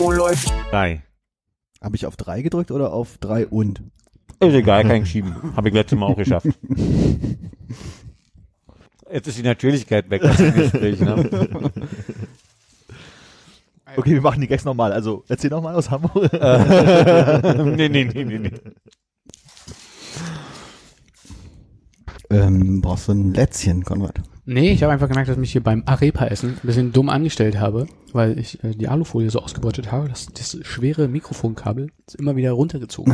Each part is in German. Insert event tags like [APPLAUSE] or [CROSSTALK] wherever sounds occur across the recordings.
Oh, läuft. Drei. Habe ich auf drei gedrückt oder auf drei und? Ist egal, kein Schieben. Habe ich letztes Mal auch geschafft. Jetzt ist die Natürlichkeit weg aus dem Gespräch. Ne? Okay, wir machen die Gags nochmal. Also erzähl nochmal aus Hamburg. [LAUGHS] nee, nee, nee, nee, nee. Ähm, brauchst du ein Lätzchen, Konrad? Nee, ich habe einfach gemerkt, dass ich mich hier beim Arepa-Essen ein bisschen dumm angestellt habe, weil ich äh, die Alufolie so ausgebeutet habe, dass das schwere Mikrofonkabel ist immer wieder runtergezogen.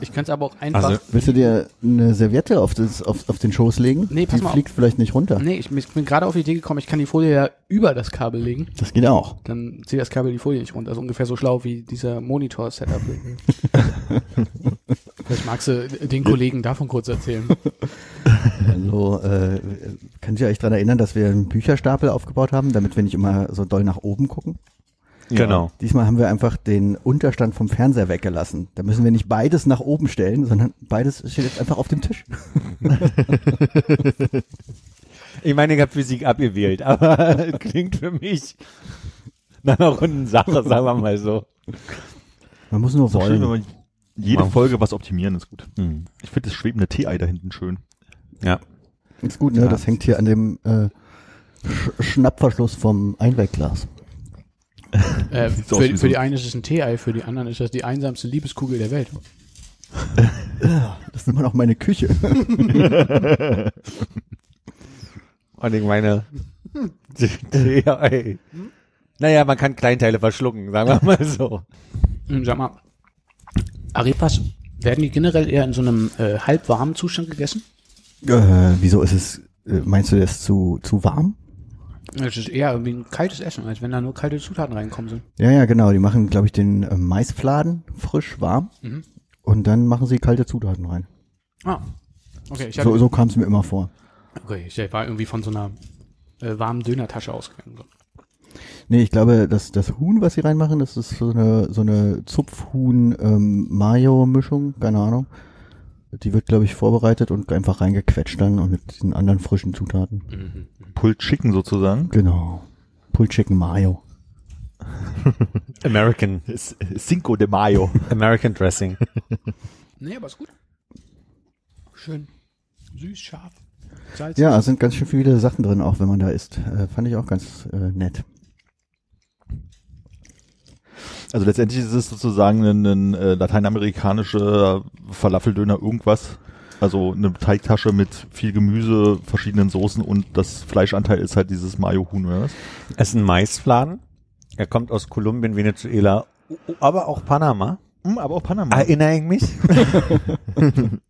Ich kann es aber auch einfach. Also, Willst du dir eine Serviette auf, das, auf, auf den Schoß legen? Nee, pass die mal auf. fliegt vielleicht nicht runter. nee, ich, ich bin gerade auf die Idee gekommen, ich kann die Folie ja über das Kabel legen. Das geht auch. Dann zieht das Kabel die Folie nicht runter. Das ist ungefähr so schlau wie dieser Monitor-Setup. [LAUGHS] [LAUGHS] Vielleicht magst du den Kollegen davon kurz erzählen. [LAUGHS] Also, äh, könnt ihr euch daran erinnern, dass wir einen Bücherstapel aufgebaut haben, damit wir nicht immer so doll nach oben gucken? Genau. Diesmal haben wir einfach den Unterstand vom Fernseher weggelassen. Da müssen wir nicht beides nach oben stellen, sondern beides steht jetzt einfach auf dem Tisch. [LAUGHS] Ich meine, ich habe Physik abgewählt, aber es [LAUGHS] klingt für mich nach einer runden Sache, sagen wir mal so. Man muss nur schön, wollen. man jede Wow. Folge was optimieren ist gut. Hm. Ich finde das schwebende Tee-Ei da hinten schön. Ja. Ist gut, ne? Ja. Das hängt hier an dem äh, Sch Schnappverschluss vom Einwegglas. [LAUGHS] Äh, für, für so- die einen ist es ein Tee-Ei, für die anderen ist das die einsamste Liebeskugel der Welt. [LAUGHS] Das ist immer noch meine Küche. [LAUGHS] Und ich meine, ja, ey. Naja, man kann Kleinteile verschlucken, sagen wir mal so. Hm, Sag mal, Arepas, werden die generell eher in so einem äh, halbwarmen Zustand gegessen? äh, wieso ist es, äh, meinst du das zu, zu warm? Es ist eher irgendwie ein kaltes Essen, als wenn da nur kalte Zutaten reinkommen sind. Ja, ja, genau. Die machen, glaube ich, den äh, Maisfladen frisch warm Mhm. und dann machen sie kalte Zutaten rein. Ah. Okay, ich, So, so kam es mir immer vor. okay, ich war irgendwie von so einer äh, warmen Dönertasche ausgegangen. So. Nee, ich glaube, das, das Huhn, was sie reinmachen, das ist so eine, so eine Zupfhuhn-Mayo-Mischung, keine Ahnung. Die wird, glaube ich, vorbereitet und einfach reingequetscht dann und mit den anderen frischen Zutaten. Mhm. Pulled Chicken sozusagen. Genau. Pulled Chicken Mayo. [LAUGHS] American, Cinco de Mayo. American Dressing. [LAUGHS] Nee, aber ist gut. Schön. Süß, scharf. Salz. Ja, es sind ganz schön viele Sachen drin, auch wenn man da isst. Äh, fand ich auch ganz äh, nett. Also letztendlich ist es sozusagen ein, ein äh, lateinamerikanischer Falafeldöner irgendwas. Also eine Teigtasche mit viel Gemüse, verschiedenen Soßen und das Fleischanteil ist halt dieses Mayo-Huhn, oder was? Es ist ein Maisfladen. Er kommt aus Kolumbien, Venezuela, aber auch Panama. Hm, aber auch Panama. Erinnere ich mich? [LAUGHS]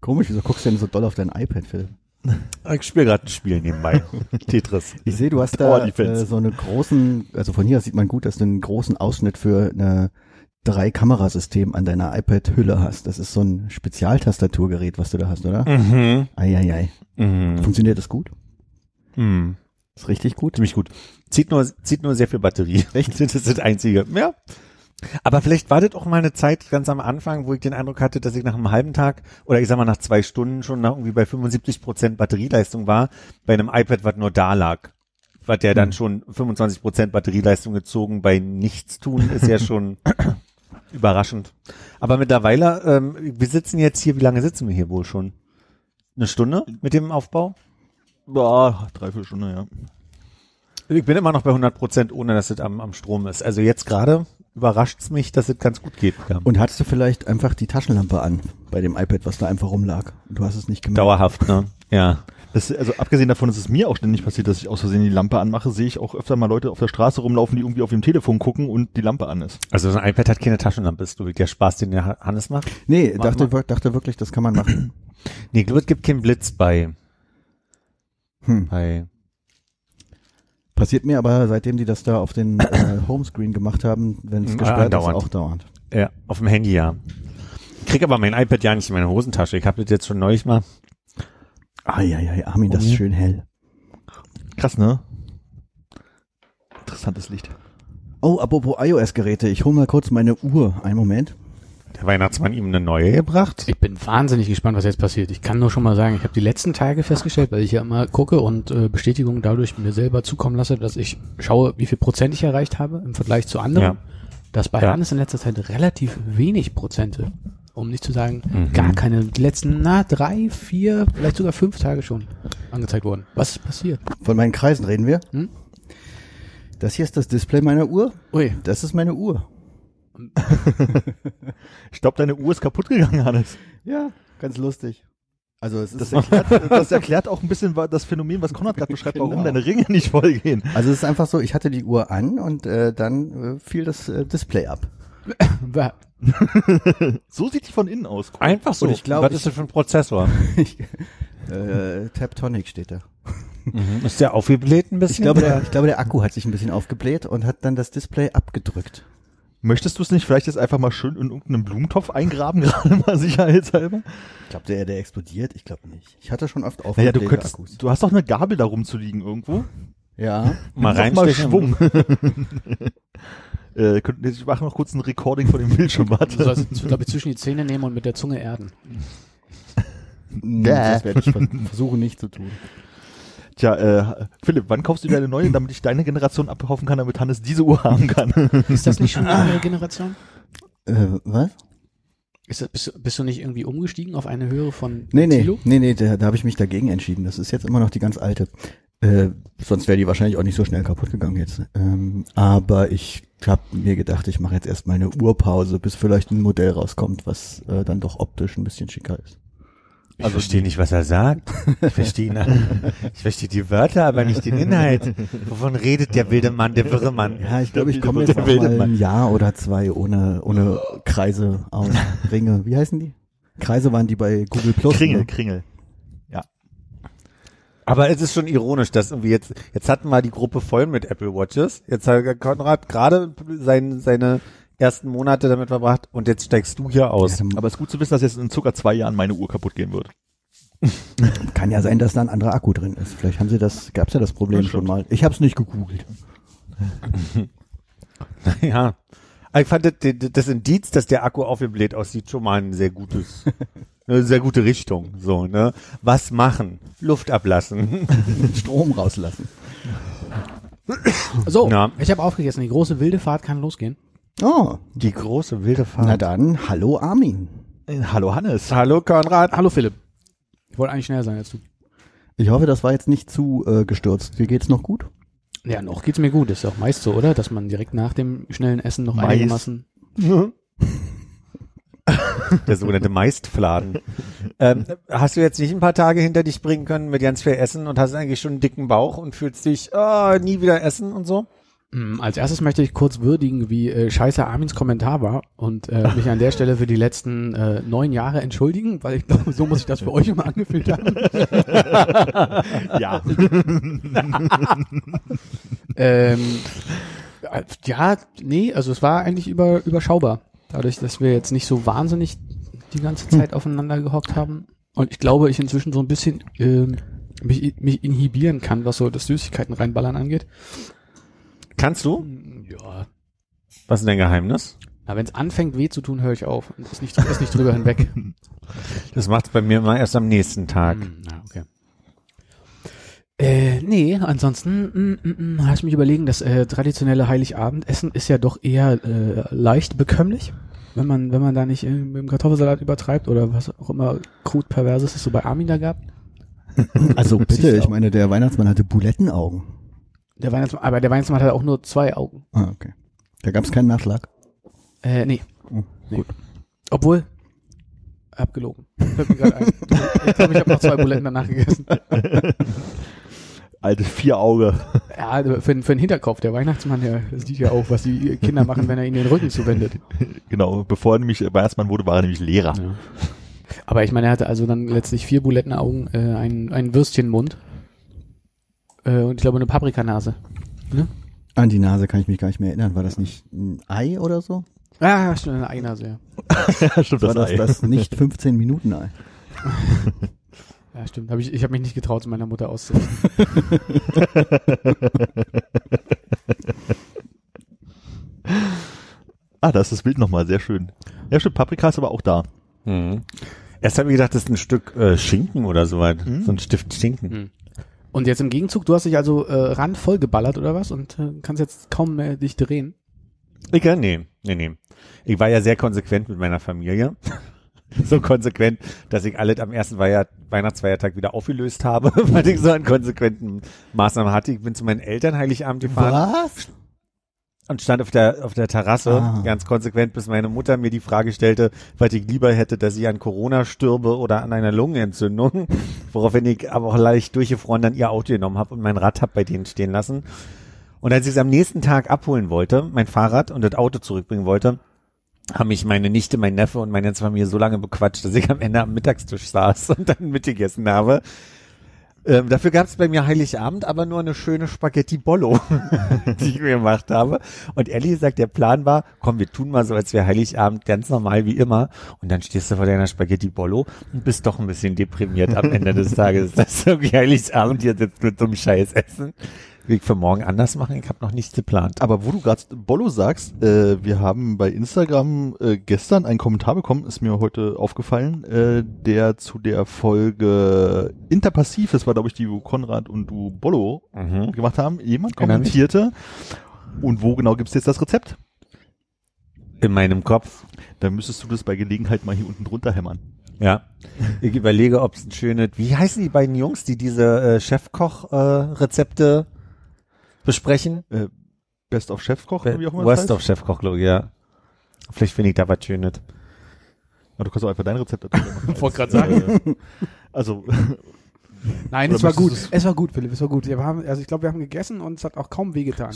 Komisch, wieso guckst du denn so doll auf dein iPad, Phil? Ich spiele gerade ein Spiel nebenbei. [LAUGHS] Tetris. Ich sehe, du hast Oh, da äh, so eine großen, also von hier sieht man gut, dass du einen großen Ausschnitt für eine drei Kamerasystem an deiner iPad-Hülle hast. Das ist so ein Spezialtastaturgerät, was du da hast, oder? Mhm. Eieiei. Mhm. Funktioniert das gut? Mhm. Ist richtig gut? Ziemlich gut. Zieht nur, zieht nur sehr viel Batterie. Echt? [LAUGHS] Das ist das Einzige. Ja. Aber vielleicht war das auch mal eine Zeit ganz am Anfang, wo ich den Eindruck hatte, dass ich nach einem halben Tag oder ich sag mal nach zwei Stunden schon nach irgendwie bei 75 Prozent Batterieleistung war, bei einem iPad, was nur da lag. Was ja dann schon 25 Prozent Batterieleistung gezogen bei Nichtstun ist ja schon [CLEARS THROAT] überraschend. Aber mittlerweile, ähm, wir sitzen jetzt hier, wie lange sitzen wir hier wohl schon? Eine Stunde mit dem Aufbau? Ja, dreiviertel Stunde, ja. Ich bin immer noch bei 100 Prozent, ohne dass es am, am Strom ist. Also jetzt gerade überrascht's mich, dass es ganz gut geht. Ja. Und hattest du vielleicht einfach die Taschenlampe an bei dem iPad, was da einfach rumlag? Und du hast es nicht gemerkt. Dauerhaft, ne? Ja. Das, also abgesehen davon ist es mir auch ständig passiert, dass ich aus Versehen die Lampe anmache, sehe ich auch öfter mal Leute auf der Straße rumlaufen, die irgendwie auf dem Telefon gucken und die Lampe an ist. Also so ein iPad hat keine Taschenlampe, ist du der Spaß, den der Hannes macht? Nee, Mach dachte, mal. dachte wirklich, das kann man machen. Nee, es gibt keinen Blitz bei, Hm. bei Passiert mir aber, seitdem die das da auf den äh, [COUGHS] Homescreen gemacht haben, wenn es Mhm, gesperrt ist, andauernd. auch dauernd. Ja, auf dem Handy ja. Ich krieg aber mein iPad ja nicht in meine Hosentasche. Ich habe das jetzt schon neulich mal. Eieiei, Armin, das ist Mhm. schön hell. Krass, ne? Interessantes Licht. Oh, apropos iOS-Geräte, ich hole mal kurz meine Uhr. Einen Moment. Der Weihnachtsmann ihm eine neue gebracht. Ich bin wahnsinnig gespannt, was jetzt passiert. Ich kann nur schon mal sagen, ich habe die letzten Tage festgestellt, weil ich ja immer gucke und äh, Bestätigung dadurch mir selber zukommen lasse, dass ich schaue, wie viel Prozent ich erreicht habe im Vergleich zu anderen. Ja. Dass bei Ja. Hannes in letzter Zeit relativ wenig Prozente, um nicht zu sagen Mhm. gar keine, die letzten na, drei, vier, vielleicht sogar fünf Tage schon angezeigt wurden. Was ist passiert? Von meinen Kreisen reden wir. Hm? Das hier ist das Display meiner Uhr. Ui, Das ist meine Uhr. [LAUGHS] Ich glaube, deine Uhr ist kaputt gegangen, Hannes. Ja, ganz lustig. Also es Das ist, erklärt, [LAUGHS] das erklärt auch ein bisschen das Phänomen, was Konrad gerade beschreibt, warum Genau. deine Ringe nicht vollgehen. also es ist einfach so, ich hatte die Uhr an und äh, dann äh, fiel das äh, Display ab. [LAUGHS] So sieht die von innen aus. Cool. Einfach so. Und ich glaub, Was ich- ist das für ein Prozessor? Ich, äh, Taptonic steht da. Mhm. Ist der aufgebläht ein bisschen? Ich glaube, der, ich glaube, der Akku hat sich ein bisschen aufgebläht und hat dann das Display abgedrückt. Möchtest du es nicht vielleicht jetzt einfach mal schön in irgendeinem Blumentopf eingraben, [LAUGHS] gerade mal sicherheitshalber? Ich glaube, der, der explodiert. Ich glaube nicht. Ich hatte schon oft Naja, aufgeblähte du könntest, Akkus. du hast doch eine Gabel da rumzuliegen irgendwo. Ja. [LAUGHS] mal doch mal. Schwung. [LAUGHS] äh, könnt- ich mache noch kurz ein Recording von dem Bildschirm, Du warte. sollst, glaube ich, zwischen die Zähne nehmen und mit der Zunge erden. Mm, Das werde ich ver- versuchen nicht zu tun. Tja, äh, Philipp, wann kaufst du dir eine neue, damit ich deine Generation abkaufen kann, damit Hannes diese Uhr haben kann? Ist das nicht schon [LAUGHS] eine andere Generation? Äh, was? Ist das, bist, du- bist du nicht irgendwie umgestiegen auf eine Höhe von Nee, nee, Kilo? nee, nee, da, da habe ich mich dagegen entschieden. Das ist jetzt immer noch die ganz alte. Äh, sonst wäre die wahrscheinlich auch nicht so schnell kaputt gegangen jetzt. Ähm, aber ich habe mir gedacht, ich mache jetzt erstmal eine Urpause, bis vielleicht ein Modell rauskommt, was äh, dann doch optisch ein bisschen schicker ist. Ich verstehe nicht, was er sagt. Ich verstehe ihn. [LAUGHS] Ich verstehe die Wörter, aber nicht den Inhalt. Wovon redet der wilde Mann, der wirre Mann? Ja, ich glaube, ich komme jetzt auch wilde mal Mann. ein Jahr oder zwei ohne ohne Kreise aus [LAUGHS] Ringe. Wie heißen die? Kreise waren die bei Google Plus. Kringel, ne? Kringel. Aber es ist schon ironisch, dass irgendwie jetzt, jetzt hatten wir die Gruppe voll mit Apple Watches. Jetzt hat Konrad gerade sein, seine ersten Monate damit verbracht und jetzt steigst du hier aus. Ja, Aber es ist gut zu wissen, dass jetzt in circa zwei Jahren meine Uhr kaputt gehen wird. [LAUGHS] kann ja sein, dass da ein anderer Akku drin ist. Vielleicht haben sie das, gab's ja das Problem Das schon mal. Ich habe es nicht gegoogelt. [LAUGHS] Ja. Aber Ich fand das, das Indiz, dass der Akku aufgebläht aussieht, schon mal ein sehr gutes, [LAUGHS] eine sehr gute Richtung. So, ne? Was machen? Luft ablassen. Strom rauslassen. So, Ja. ich habe aufgegessen. Die große wilde Fahrt kann losgehen. Oh, Die große wilde na Fahrt. dann, hallo Armin. Äh, Hallo Hannes. Hallo Konrad. Hallo Philipp. Ich wollte eigentlich schneller sein als du. Ich hoffe, das war jetzt nicht zu äh, gestürzt. Dir geht's noch gut? Ja, noch geht's mir gut. Ist ja auch meist so, oder? Dass man direkt nach dem schnellen Essen noch Meist. einigermaßen. [LAUGHS] Der sogenannte Meistfladen. ähm, hast du jetzt nicht ein paar Tage hinter dich bringen können mit ganz viel Essen und hast eigentlich schon einen dicken Bauch und fühlst dich, ah, nie wieder essen und so? Mm, Als erstes möchte ich kurz würdigen, wie äh, scheiße Armins Kommentar war und äh, [LAUGHS] mich an der Stelle für die letzten äh, neun Jahre entschuldigen, weil ich glaube, so muss ich das für euch immer angefühlt haben. [LAUGHS] Ja. [LAUGHS] ähm, äh, ja, nee, also es war eigentlich über, überschaubar. Dadurch, dass wir jetzt nicht so wahnsinnig die ganze Zeit aufeinander gehockt haben. Und ich glaube, ich inzwischen so ein bisschen ähm, mich, mich inhibieren kann, was so das Süßigkeiten reinballern angeht. Kannst du? Ja. Was ist dein Geheimnis? Na, wenn es anfängt weh zu tun, höre ich auf. Und Ist nicht, ist nicht drüber hinweg. [LAUGHS] Das macht's bei mir immer erst am nächsten Tag. Hm, na, okay. Äh, nee, ansonsten mm, mm, mm, habe ich mich überlegen, das äh, traditionelle Heiligabendessen ist ja doch eher äh, leicht bekömmlich, wenn man wenn man da nicht äh, mit dem Kartoffelsalat übertreibt oder was auch immer krut perverses es so bei Armin da gab. Also bitte, ich meine, der Weihnachtsmann hatte Bulettenaugen. Der Weihnachtsmann, aber der Weihnachtsmann hat auch nur zwei Augen. Ah, okay. Da gab's keinen Nachschlag. Äh, nee. Oh, nee. gut. Obwohl, abgelogen. Fällt mir grad ein. [LAUGHS] Ich glaube, ich habe noch zwei Buletten danach gegessen. Alte Vierauge. Ja, also für, den- für den Hinterkopf. Der Weihnachtsmann, der sieht ja auch, was die Kinder machen, wenn er ihnen den Rücken zuwendet. [LAUGHS] Genau, bevor er nämlich Weihnachtsmann wurde, war er nämlich Lehrer. Ja. Aber ich meine, er hatte also dann letztlich vier Bulettenaugen, äh, einen, einen Würstchenmund äh, und ich glaube eine Paprikanase. Ne? An die Nase kann ich mich gar nicht mehr erinnern. War das nicht ein Ei oder so? Ah, stimmt, eine Eignase, ja. Ja, [LAUGHS] stimmt, War das Ei. das nicht 15 Minuten Ei? [LAUGHS] Ja, stimmt. Hab ich ich habe mich nicht getraut, zu meiner Mutter auszurichten. [LAUGHS] Ah, da ist das Bild nochmal, sehr schön. Ja, stimmt, Paprika ist aber auch da. Mhm. Erst habe ich gedacht, das ist ein Stück äh, Schinken oder so weit. Mhm. So ein Stift Schinken. Mhm. Und jetzt im Gegenzug, du hast dich also äh, ran voll geballert oder was und äh, kannst jetzt kaum mehr dich drehen. Ich, äh, nee, nee, nee. Ich war ja sehr konsequent mit meiner Familie. [LAUGHS] so konsequent, dass ich alles am ersten Weiher Weihnachtsfeiertag wieder aufgelöst habe, [LAUGHS] weil ich so an konsequenten Maßnahmen hatte. Ich bin zu meinen Eltern Heiligabend gefahren Was? Und stand auf der, auf der Terrasse, Ah. ganz konsequent, bis meine Mutter mir die Frage stellte, was ich lieber hätte, dass ich an Corona stürbe oder an einer Lungenentzündung, [LAUGHS] woraufhin ich aber auch leicht durchgefroren dann ihr Auto genommen habe und mein Rad hab bei denen stehen lassen. Und als ich es am nächsten Tag abholen wollte, mein Fahrrad und das Auto zurückbringen wollte, haben mich meine Nichte, mein Neffe und meine ganze Familie so lange bequatscht, dass ich am Ende am Mittagstisch saß und dann [LAUGHS] mitgegessen habe. Ähm, dafür gab es bei mir Heiligabend aber nur eine schöne Spaghetti Bollo, [LAUGHS] die ich mir gemacht habe. Und ehrlich gesagt, der Plan war, komm, wir tun mal so, als wäre Heiligabend ganz normal wie immer. Und dann stehst du vor deiner Spaghetti Bollo und bist doch ein bisschen deprimiert am Ende des Tages, [LAUGHS] dass du irgendwie Heiligabend hier sitzt mit so einem Scheiß essen. Will ich für morgen anders machen? Ich habe noch nichts geplant. Aber wo du gerade Bollo sagst, äh, wir haben bei Instagram äh, gestern einen Kommentar bekommen, ist mir heute aufgefallen, äh, der zu der Folge Interpassiv, das war glaube ich die, wo Konrad und du Bollo Mhm. gemacht haben, jemand kommentierte. Und wo genau gibt's jetzt das Rezept? In meinem Kopf. Dann müsstest du das bei Gelegenheit mal hier unten drunter hämmern. Ja. Ich überlege, ob es ein schönes, wie heißen die beiden Jungs, die diese äh, Chefkoch-Rezepte besprechen? Äh, Best of Chefkoch, wie auch immer Worst of. Chefkoch, glaube ich, ja. Vielleicht finde ich da was Schönes. Ja, du kannst auch einfach dein Rezept dazu machen. [LAUGHS] Wollte gerade sagen. Also, Nein, es war gut. Es war gut, Philipp, es war gut. Wir haben, also ich glaube, wir haben gegessen und es hat auch kaum wehgetan.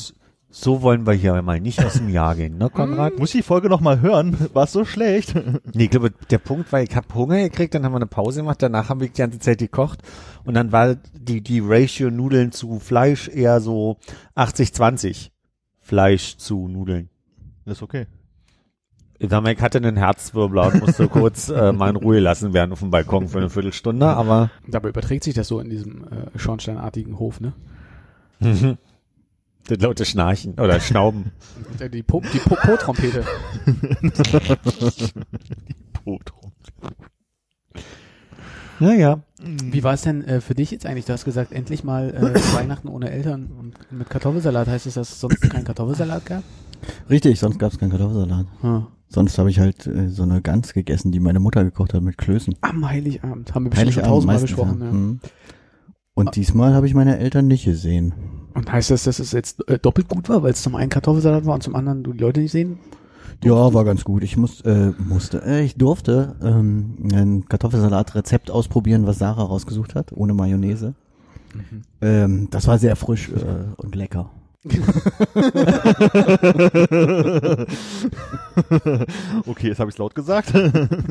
So wollen wir hier mal nicht aus dem Jahr gehen, ne, [LAUGHS] Konrad? muss ich die Folge noch mal hören? War es so schlecht? [LAUGHS] Nee, ich glaube, der Punkt war, ich habe Hunger gekriegt, dann haben wir eine Pause gemacht, danach haben wir die ganze Zeit gekocht und dann war die, die Ratio Nudeln zu Fleisch eher so 80-20. Fleisch zu Nudeln. ist okay. Ich sag mal, ich hatte einen Herzwirbler und musste [LAUGHS] kurz äh, mal in Ruhe lassen werden auf dem Balkon für eine Viertelstunde, aber Dabei überträgt sich das so in diesem äh, schornsteinartigen Hof, ne? Das laute Schnarchen oder [LAUGHS] Schnauben. Die, die, Po- die Po- Po-Trompete. [LAUGHS] Potrum. Naja. Wie war es denn äh, für dich jetzt eigentlich? Du hast gesagt, endlich mal äh, [LAUGHS] Weihnachten ohne Eltern und mit Kartoffelsalat. Heißt es, dass es sonst keinen Kartoffelsalat gab? Richtig, sonst gab es keinen Kartoffelsalat. Hm. Sonst habe ich halt äh, so eine Gans gegessen, die meine Mutter gekocht hat mit Klößen. Am Heiligabend. Haben wir bestimmt schon tausendmal besprochen. ja. Ja. Mhm. Und diesmal habe ich meine Eltern nicht gesehen. Und heißt das, dass es jetzt äh, doppelt gut war, weil es zum einen Kartoffelsalat war und zum anderen du die Leute nicht sehen? Ja, war ganz gut. Ich muss, äh, musste, äh, ich durfte ähm, ein Kartoffelsalat-Rezept ausprobieren, was Sarah rausgesucht hat, ohne Mayonnaise. Ähm, das war sehr frisch äh, und lecker. [LAUGHS] okay, jetzt habe ich laut gesagt.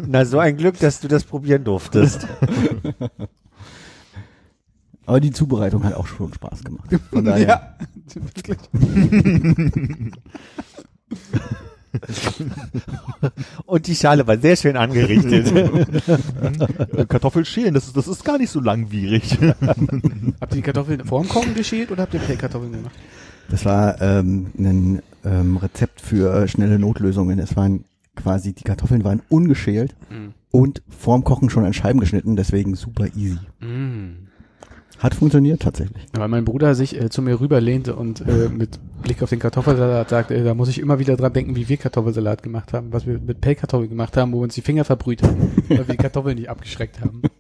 Na, so ein Glück, dass du das probieren durftest. [LAUGHS] Aber die Zubereitung hat auch schon Spaß gemacht. Von [LAUGHS] daher. wirklich. [LAUGHS] Und die Schale war sehr schön angerichtet. [LAUGHS] Äh, Kartoffelschälen, das ist, das ist gar nicht so langwierig. Habt ihr die Kartoffeln vor dem Kochen geschält oder habt ihr Pellkartoffeln gemacht? Das war ähm, ein ähm, Rezept für schnelle Notlösungen. Es waren quasi, die Kartoffeln waren ungeschält Mm. und vorm Kochen schon in Scheiben geschnitten, deswegen super easy. Mm. Hat funktioniert tatsächlich. Weil mein Bruder sich äh, zu mir rüberlehnte und äh, mit Blick auf den Kartoffelsalat sagte, äh, da muss ich immer wieder dran denken, wie wir Kartoffelsalat gemacht haben, was wir mit Pellkartoffeln gemacht haben, wo wir uns die Finger verbrüht haben, [LAUGHS] weil wir die Kartoffeln nicht abgeschreckt haben. [LAUGHS]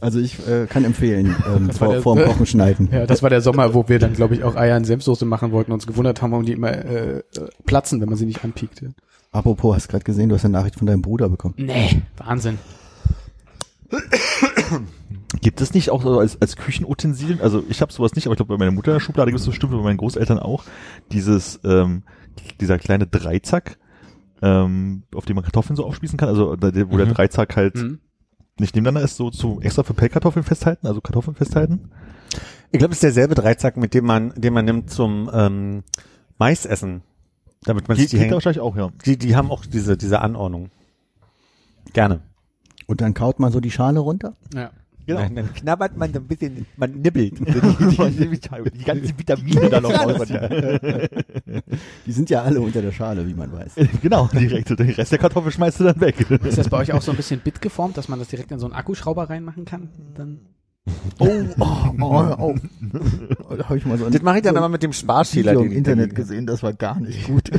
Also ich äh, kann empfehlen, ähm, vor, der- vorm Kochen [LAUGHS] schneiden. Ja, das war der Sommer, wo wir dann, glaube ich, auch Eier in Senfsoße machen wollten und uns gewundert haben, warum die immer äh, äh, platzen, wenn man sie nicht anpiekte. Apropos, hast gerade gesehen, du hast eine Nachricht von deinem Bruder bekommen. Nee, Wahnsinn. Gibt es nicht auch so als, als Küchenutensilien, also ich habe sowas nicht, aber ich glaube bei meiner Mutter in der Schublade gibt es bestimmt, bei meinen Großeltern auch, dieses, ähm, dieser kleine Dreizack, ähm, auf dem man Kartoffeln so aufspießen kann, also wo der Mhm. Dreizack halt Mhm. nicht nebeneinander ist, so zu extra für Pellkartoffeln festhalten, also Kartoffeln festhalten. Ich glaube, es ist derselbe Dreizack, mit dem man, den man nimmt zum ähm, Maisessen. Damit man Die sich die hängen. wahrscheinlich auch, ja. Die, die haben auch diese, diese Anordnung. Gerne. Und dann kaut man so die Schale runter. Ja. Genau. Dann, dann knabbert man so ein bisschen, man nibbelt. [LAUGHS] die ganzen Vitamine da noch raus. [LAUGHS] Die sind ja alle unter der Schale, wie man weiß. [LAUGHS] genau, direkt. Den Rest der Kartoffel schmeißt du dann weg. Ist das bei euch auch so ein bisschen bitgeformt, dass man das direkt in so einen Akkuschrauber reinmachen kann? Dann Oh, oh, oh, oh. Da ich mal so Das mache ich dann so aber mit dem Sparschäler. Video im ich Internet gesehen, das war gar nicht gut.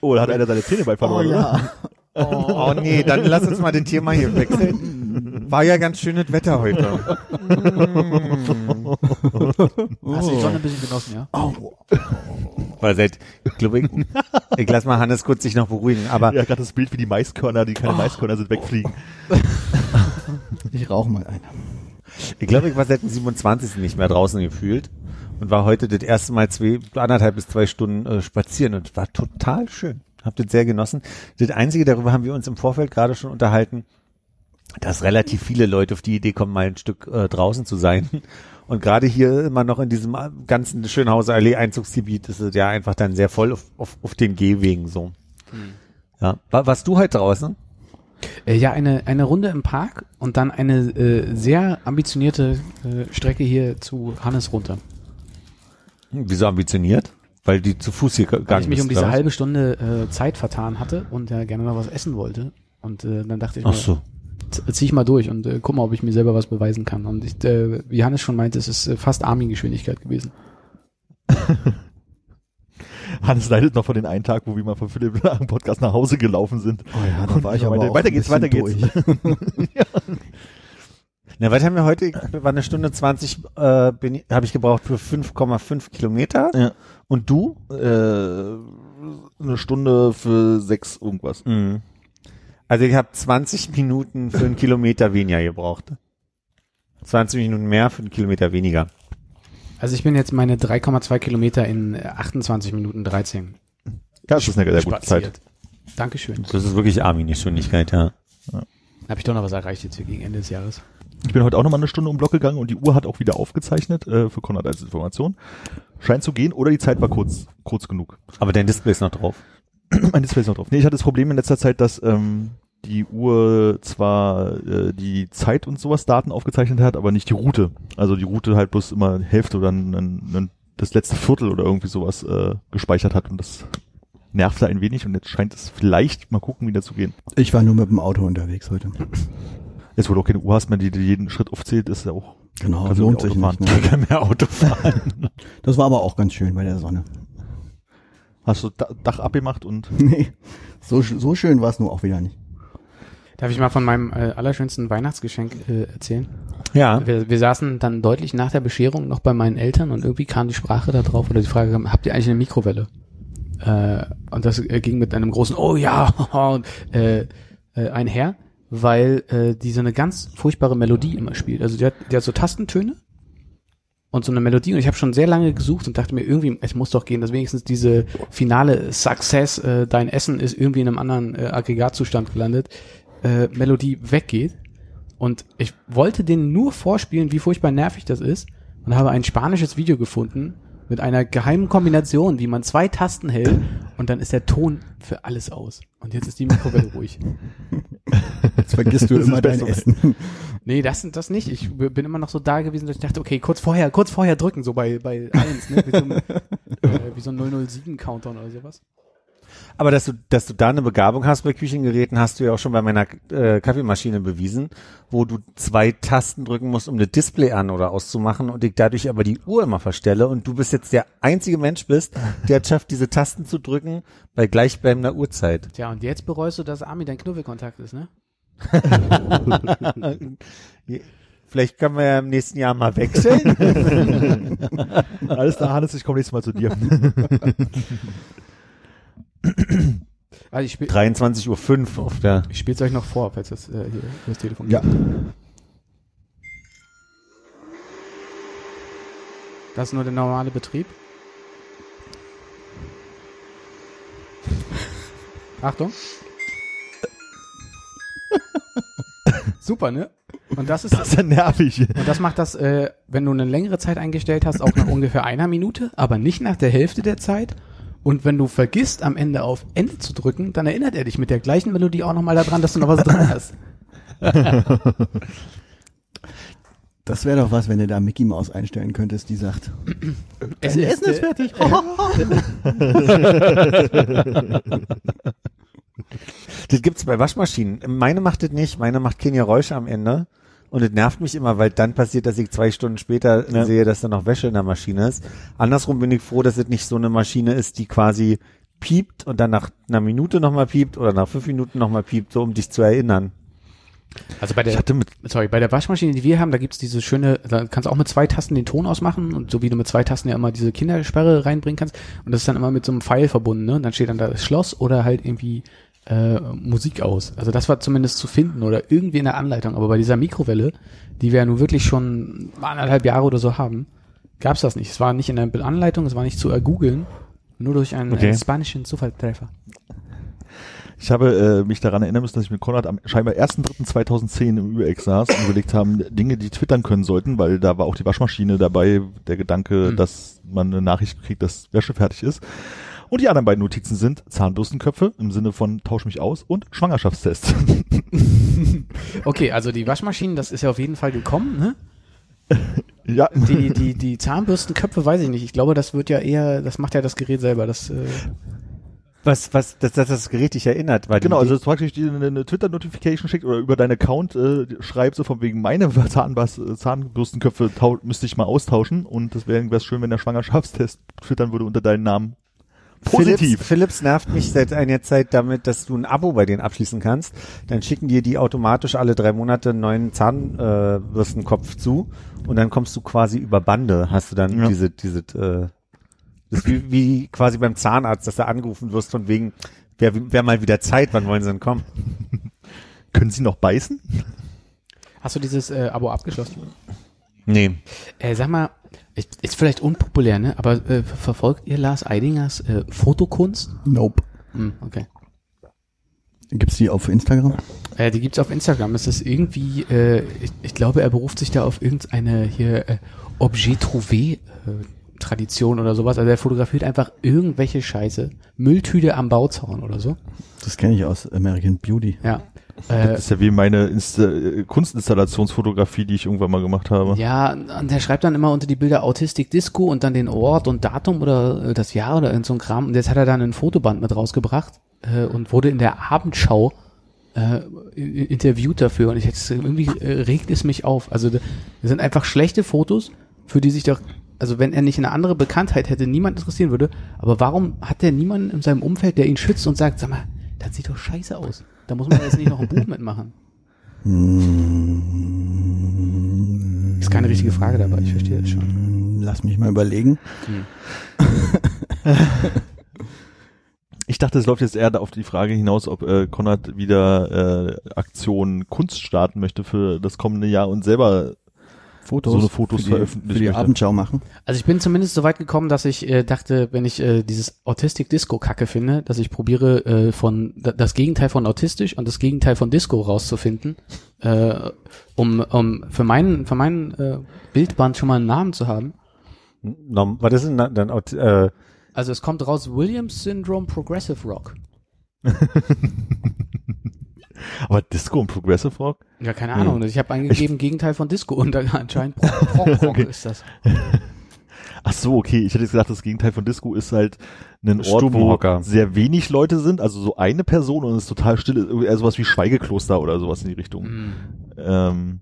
Oh, da hat einer seine Zähne bei Oh verloren. oder? ja. Oh, oh nee, dann lass uns mal den Thema hier wechseln. War ja ganz schönes Wetter heute. hast du die Sonne ein bisschen genossen, ja? Weil seit, ich glaube, ich, ich lass mal Hannes kurz sich noch beruhigen, aber Ja, gerade das Bild, wie die Maiskörner, die keine Maiskörner sind, wegfliegen. Ich rauche mal eine. ich glaube, ich war seit dem 27. nicht mehr draußen gefühlt und war heute das erste Mal zwei, anderthalb bis zwei Stunden äh, spazieren und war total schön. Hab das sehr genossen. Das Einzige, darüber haben wir uns im Vorfeld gerade schon unterhalten, dass relativ viele Leute auf die Idee kommen, mal ein Stück äh, draußen zu sein. Und gerade hier immer noch in diesem äh, ganzen Schönhauser Allee Einzugsgebiet ist es ja einfach dann sehr voll auf, auf, auf den Gehwegen so. Ja. War, warst du heute draußen? Äh, ja, eine, eine Runde im Park und dann eine äh, sehr ambitionierte äh, Strecke hier zu Hannes runter. Hm, Wieso ambitioniert? Weil die zu Fuß hier gegangen Weil ich mich um diese halbe Stunde äh, Zeit vertan hatte und ja gerne noch was essen wollte. Und äh, dann dachte ich Ach mir, so. zieh ich mal durch und äh, guck mal, ob ich mir selber was beweisen kann. Und ich, äh, wie Hannes schon meinte, es ist äh, fast Armin-Geschwindigkeit gewesen. [LAUGHS] Hannes leidet noch von den einen Tag, wo wir mal von Philipp [LAUGHS] nach dem Podcast nach Hause gelaufen sind. Oh ja, da Und war ich aber weiter- auch weiter geht's, weiter geht's. durch. [LAUGHS] Na, was haben wir heute? War eine Stunde 20, äh, bin, habe ich gebraucht für 5,5 Kilometer. Ja. Und du? Äh, eine Stunde für sechs irgendwas. Mhm. Also ich habe 20 Minuten für einen Kilometer weniger gebraucht. 20 Minuten mehr für einen Kilometer weniger. Also ich bin jetzt meine 3,2 Kilometer in äh, 28 Minuten 13 Ja, das ist eine sehr gute Zeit. Dankeschön. Das ist wirklich Armin-Geschwindigkeit, ja. Habe ich doch noch was erreicht jetzt hier gegen Ende des Jahres. Ich bin heute auch nochmal eine Stunde um den Block gegangen und die Uhr hat auch wieder aufgezeichnet, äh, für Konrad als Information. Scheint zu gehen oder die Zeit war kurz, kurz genug. Aber dein Display ist noch drauf. [CLEARS THROAT] mein Display ist noch drauf. Nee, ich hatte das Problem in letzter Zeit, dass ähm, die Uhr zwar äh, die Zeit und sowas Daten aufgezeichnet hat, aber nicht die Route. Also die Route halt bloß immer Hälfte oder ein, ein, das letzte Viertel oder irgendwie sowas äh, gespeichert hat und das nervte ein wenig und jetzt scheint es vielleicht mal gucken, wieder zu gehen. Ich war nur mit dem Auto unterwegs heute. Jetzt, wo du auch keine Uhr hast, mehr, die dir jeden Schritt aufzählt, ist ja auch Genau, du lohnt sich nicht. Ne? Ich kann mehr [LAUGHS] Auto fahren. [LAUGHS] Das war aber auch ganz schön bei der Sonne. Hast du Da- Dach abgemacht und [LAUGHS] Nee, so, so schön war es nur auch wieder nicht. Darf ich mal von meinem äh, allerschönsten Weihnachtsgeschenk äh, erzählen? Ja. Wir, wir saßen dann deutlich nach der Bescherung noch bei meinen Eltern und irgendwie kam die Sprache da drauf oder die Frage, kam, habt ihr eigentlich eine Mikrowelle? Äh, und das äh, ging mit einem großen Oh ja und, äh, äh, einher, weil äh, die so eine ganz furchtbare Melodie immer spielt. Also die hat, die hat so Tastentöne und so eine Melodie und ich habe schon sehr lange gesucht und dachte mir irgendwie, es muss doch gehen, dass wenigstens diese finale Success, äh, dein Essen ist irgendwie in einem anderen äh, Aggregatzustand gelandet, äh, Melodie weggeht. Und ich wollte denen nur vorspielen, wie furchtbar nervig das ist und habe ein spanisches Video gefunden mit einer geheimen Kombination, wie man zwei Tasten hält und dann ist der Ton für alles aus. Und jetzt ist die Mikrowelle ruhig. [LAUGHS] Jetzt vergisst du immer dein. Essen. Nee, das, das nicht. Ich bin immer noch so da gewesen, dass ich dachte, okay, kurz vorher, kurz vorher drücken, so bei, bei eins, ne? Wie so ein, äh, wie so ein 007-Countdown oder sowas. Aber dass du, dass du da eine Begabung hast bei Küchengeräten, hast du ja auch schon bei meiner äh, Kaffeemaschine bewiesen, wo du zwei Tasten drücken musst, um das Display an oder auszumachen und ich dadurch aber die Uhr immer verstelle und du bist jetzt der einzige Mensch bist, der es schafft, diese Tasten zu drücken bei gleichbleibender Uhrzeit. Tja, und jetzt bereust du, dass Armin dein Knuffelkontakt ist, ne? Vielleicht können wir ja im nächsten Jahr mal wechseln. [LAUGHS] alles klar, Hannes, ich komme nächstes Mal zu dir. Also ich spiel, 23.05 Uhr auf der ich spiel's euch noch vor, falls das äh, hier über das Telefon Ja. geht. Das ist nur der normale Betrieb. Achtung. Super, ne? Und das ist, Das ist ja nervig. und das macht das, äh, wenn du eine längere Zeit eingestellt hast, auch nach ungefähr einer Minute, aber nicht nach der Hälfte der Zeit. Und wenn du vergisst, am Ende auf Ende zu drücken, dann erinnert er dich mit der gleichen Melodie auch nochmal daran, dass du noch was drin hast. Das wäre doch was, wenn du da Mickey Maus einstellen könntest, die sagt, Es ist, äh, fertig. [LAUGHS] [LAUGHS] [LAUGHS] Das gibt's bei Waschmaschinen. Meine macht das nicht. Meine macht keine Geräusche am Ende. Und es nervt mich immer, weil dann passiert, dass ich zwei Stunden später Ja. sehe, dass da noch Wäsche in der Maschine ist. Andersrum bin ich froh, dass es nicht so eine Maschine ist, die quasi piept und dann nach einer Minute nochmal piept oder nach fünf Minuten nochmal piept, so um dich zu erinnern. also bei der, sorry, bei der Waschmaschine, die wir haben, da gibt's diese schöne, da kannst du auch mit zwei Tasten den Ton ausmachen und so wie du mit zwei Tasten ja immer diese Kindersperre reinbringen kannst. Und das ist dann immer mit so einem Pfeil verbunden, ne? Und dann steht dann da das Schloss oder halt irgendwie äh, Musik aus. Also das war zumindest zu finden oder irgendwie in der Anleitung. Aber bei dieser Mikrowelle, die wir ja nun wirklich schon anderthalb Jahre oder so haben, gab's das nicht. Es war nicht in der Anleitung, es war nicht zu ergoogeln, nur durch einen Okay. äh, spanischen Zufallstreffer. ich habe äh, mich daran erinnern müssen, dass ich mit Konrad am scheinbar 1.3.2010 im UX saß und überlegt haben, Dinge, die twittern können sollten, weil da war auch die Waschmaschine dabei, der Gedanke, Mhm. dass man eine Nachricht kriegt, dass Wäsche fertig ist. Und die anderen beiden Notizen sind Zahnbürstenköpfe im Sinne von tausch mich aus und Schwangerschaftstest. [LAUGHS] Okay, also die Waschmaschinen, das ist ja auf jeden Fall gekommen, ne? [LAUGHS] ja, Die, die, die Zahnbürstenköpfe weiß ich nicht. Ich glaube, das wird ja eher, das macht ja das Gerät selber. Das, äh, Was, was, dass, dass das Gerät dich erinnert, weil Genau, die, also dass praktisch dir eine, eine Twitter-Notification schickt oder über deinen Account äh, schreibst, so von wegen meine [LAUGHS] Zahnbas äh, Zahnbürstenköpfe müsste ich mal austauschen und das wäre irgendwas schön, wenn der Schwangerschaftstest twittern würde unter deinen Namen. Positiv. Philips, Philips nervt mich seit einer Zeit damit, dass du ein Abo bei denen abschließen kannst. Dann schicken dir die automatisch alle drei Monate einen neuen Zahnbürstenkopf zu und dann kommst du quasi über Bande, hast du dann Ja. diese, diese, äh, das ist wie, wie quasi beim Zahnarzt, dass du angerufen wirst von wegen, wer, wer mal wieder Zeit, wann wollen sie denn kommen? [LAUGHS] Können Sie noch beißen? hast du dieses äh, Abo abgeschlossen? Nee. Äh, sag mal, ist, vielleicht unpopulär, ne? Aber äh, verfolgt ihr Lars Eidingers äh, Fotokunst? Nope. Hm, okay. Gibt's die auf Instagram? Äh, die gibt's auf Instagram. Es ist irgendwie, äh, ich, ich glaube, er beruft sich da auf irgendeine hier äh, Objet trouvé äh, Tradition oder sowas. Also er fotografiert einfach irgendwelche Scheiße. Mülltüte am Bauzaun oder so. Das kenne ich aus American Beauty. Ja. Äh, Das ist ja wie meine Insta äh, Kunstinstallationsfotografie, die ich irgendwann mal gemacht habe. Ja, und der schreibt dann immer unter die Bilder Autistic Disco und dann den Ort und Datum oder äh, das Jahr oder irgend so ein Kram. Und jetzt hat er dann ein Fotoband mit rausgebracht äh, und wurde in der Abendschau äh, interviewt dafür. Und ich jetzt irgendwie äh, regt es mich auf. Also das sind einfach schlechte Fotos, für die sich doch, also wenn er nicht eine andere Bekanntheit hätte, niemand interessieren würde. Aber warum hat der niemanden in seinem Umfeld, der ihn schützt und sagt, sag mal, das sieht doch scheiße aus. Da muss man jetzt nicht noch ein Buch mitmachen. Ist keine richtige Frage dabei, ich verstehe das schon. Hm, Lass mich mal überlegen. [LAUGHS] Ich dachte, es läuft jetzt eher auf die Frage hinaus, ob äh, Konrad wieder äh, Aktion Kunst starten möchte für das kommende Jahr und selber Fotos, So eine Fotos für die, veröffentlichen für die möchte. Abendschau machen. Also ich bin zumindest so weit gekommen, dass ich äh, dachte, wenn ich äh, dieses Autistic Disco Kacke finde, dass ich probiere äh, von da- das Gegenteil von autistisch und das Gegenteil von Disco rauszufinden, äh, um um für meinen für meinen äh, Bildband schon mal einen Namen zu haben. Norm, was ist denn dann, äh, Also es kommt raus Williams Syndrome Progressive Rock. [LAUGHS] aber Disco und Progressive Rock? Ja, keine Ahnung. Ich habe eingegeben Gegenteil von Disco und dann [LAUGHS] anscheinend Prog Rock [LAUGHS] ist das. Ach so, okay. Ich hätte jetzt gesagt, das Gegenteil von Disco ist halt ein Ort, wo sehr wenig Leute sind, also so eine Person und es ist total still, eher sowas wie Schweigekloster oder sowas in die Richtung. Hm. Ähm,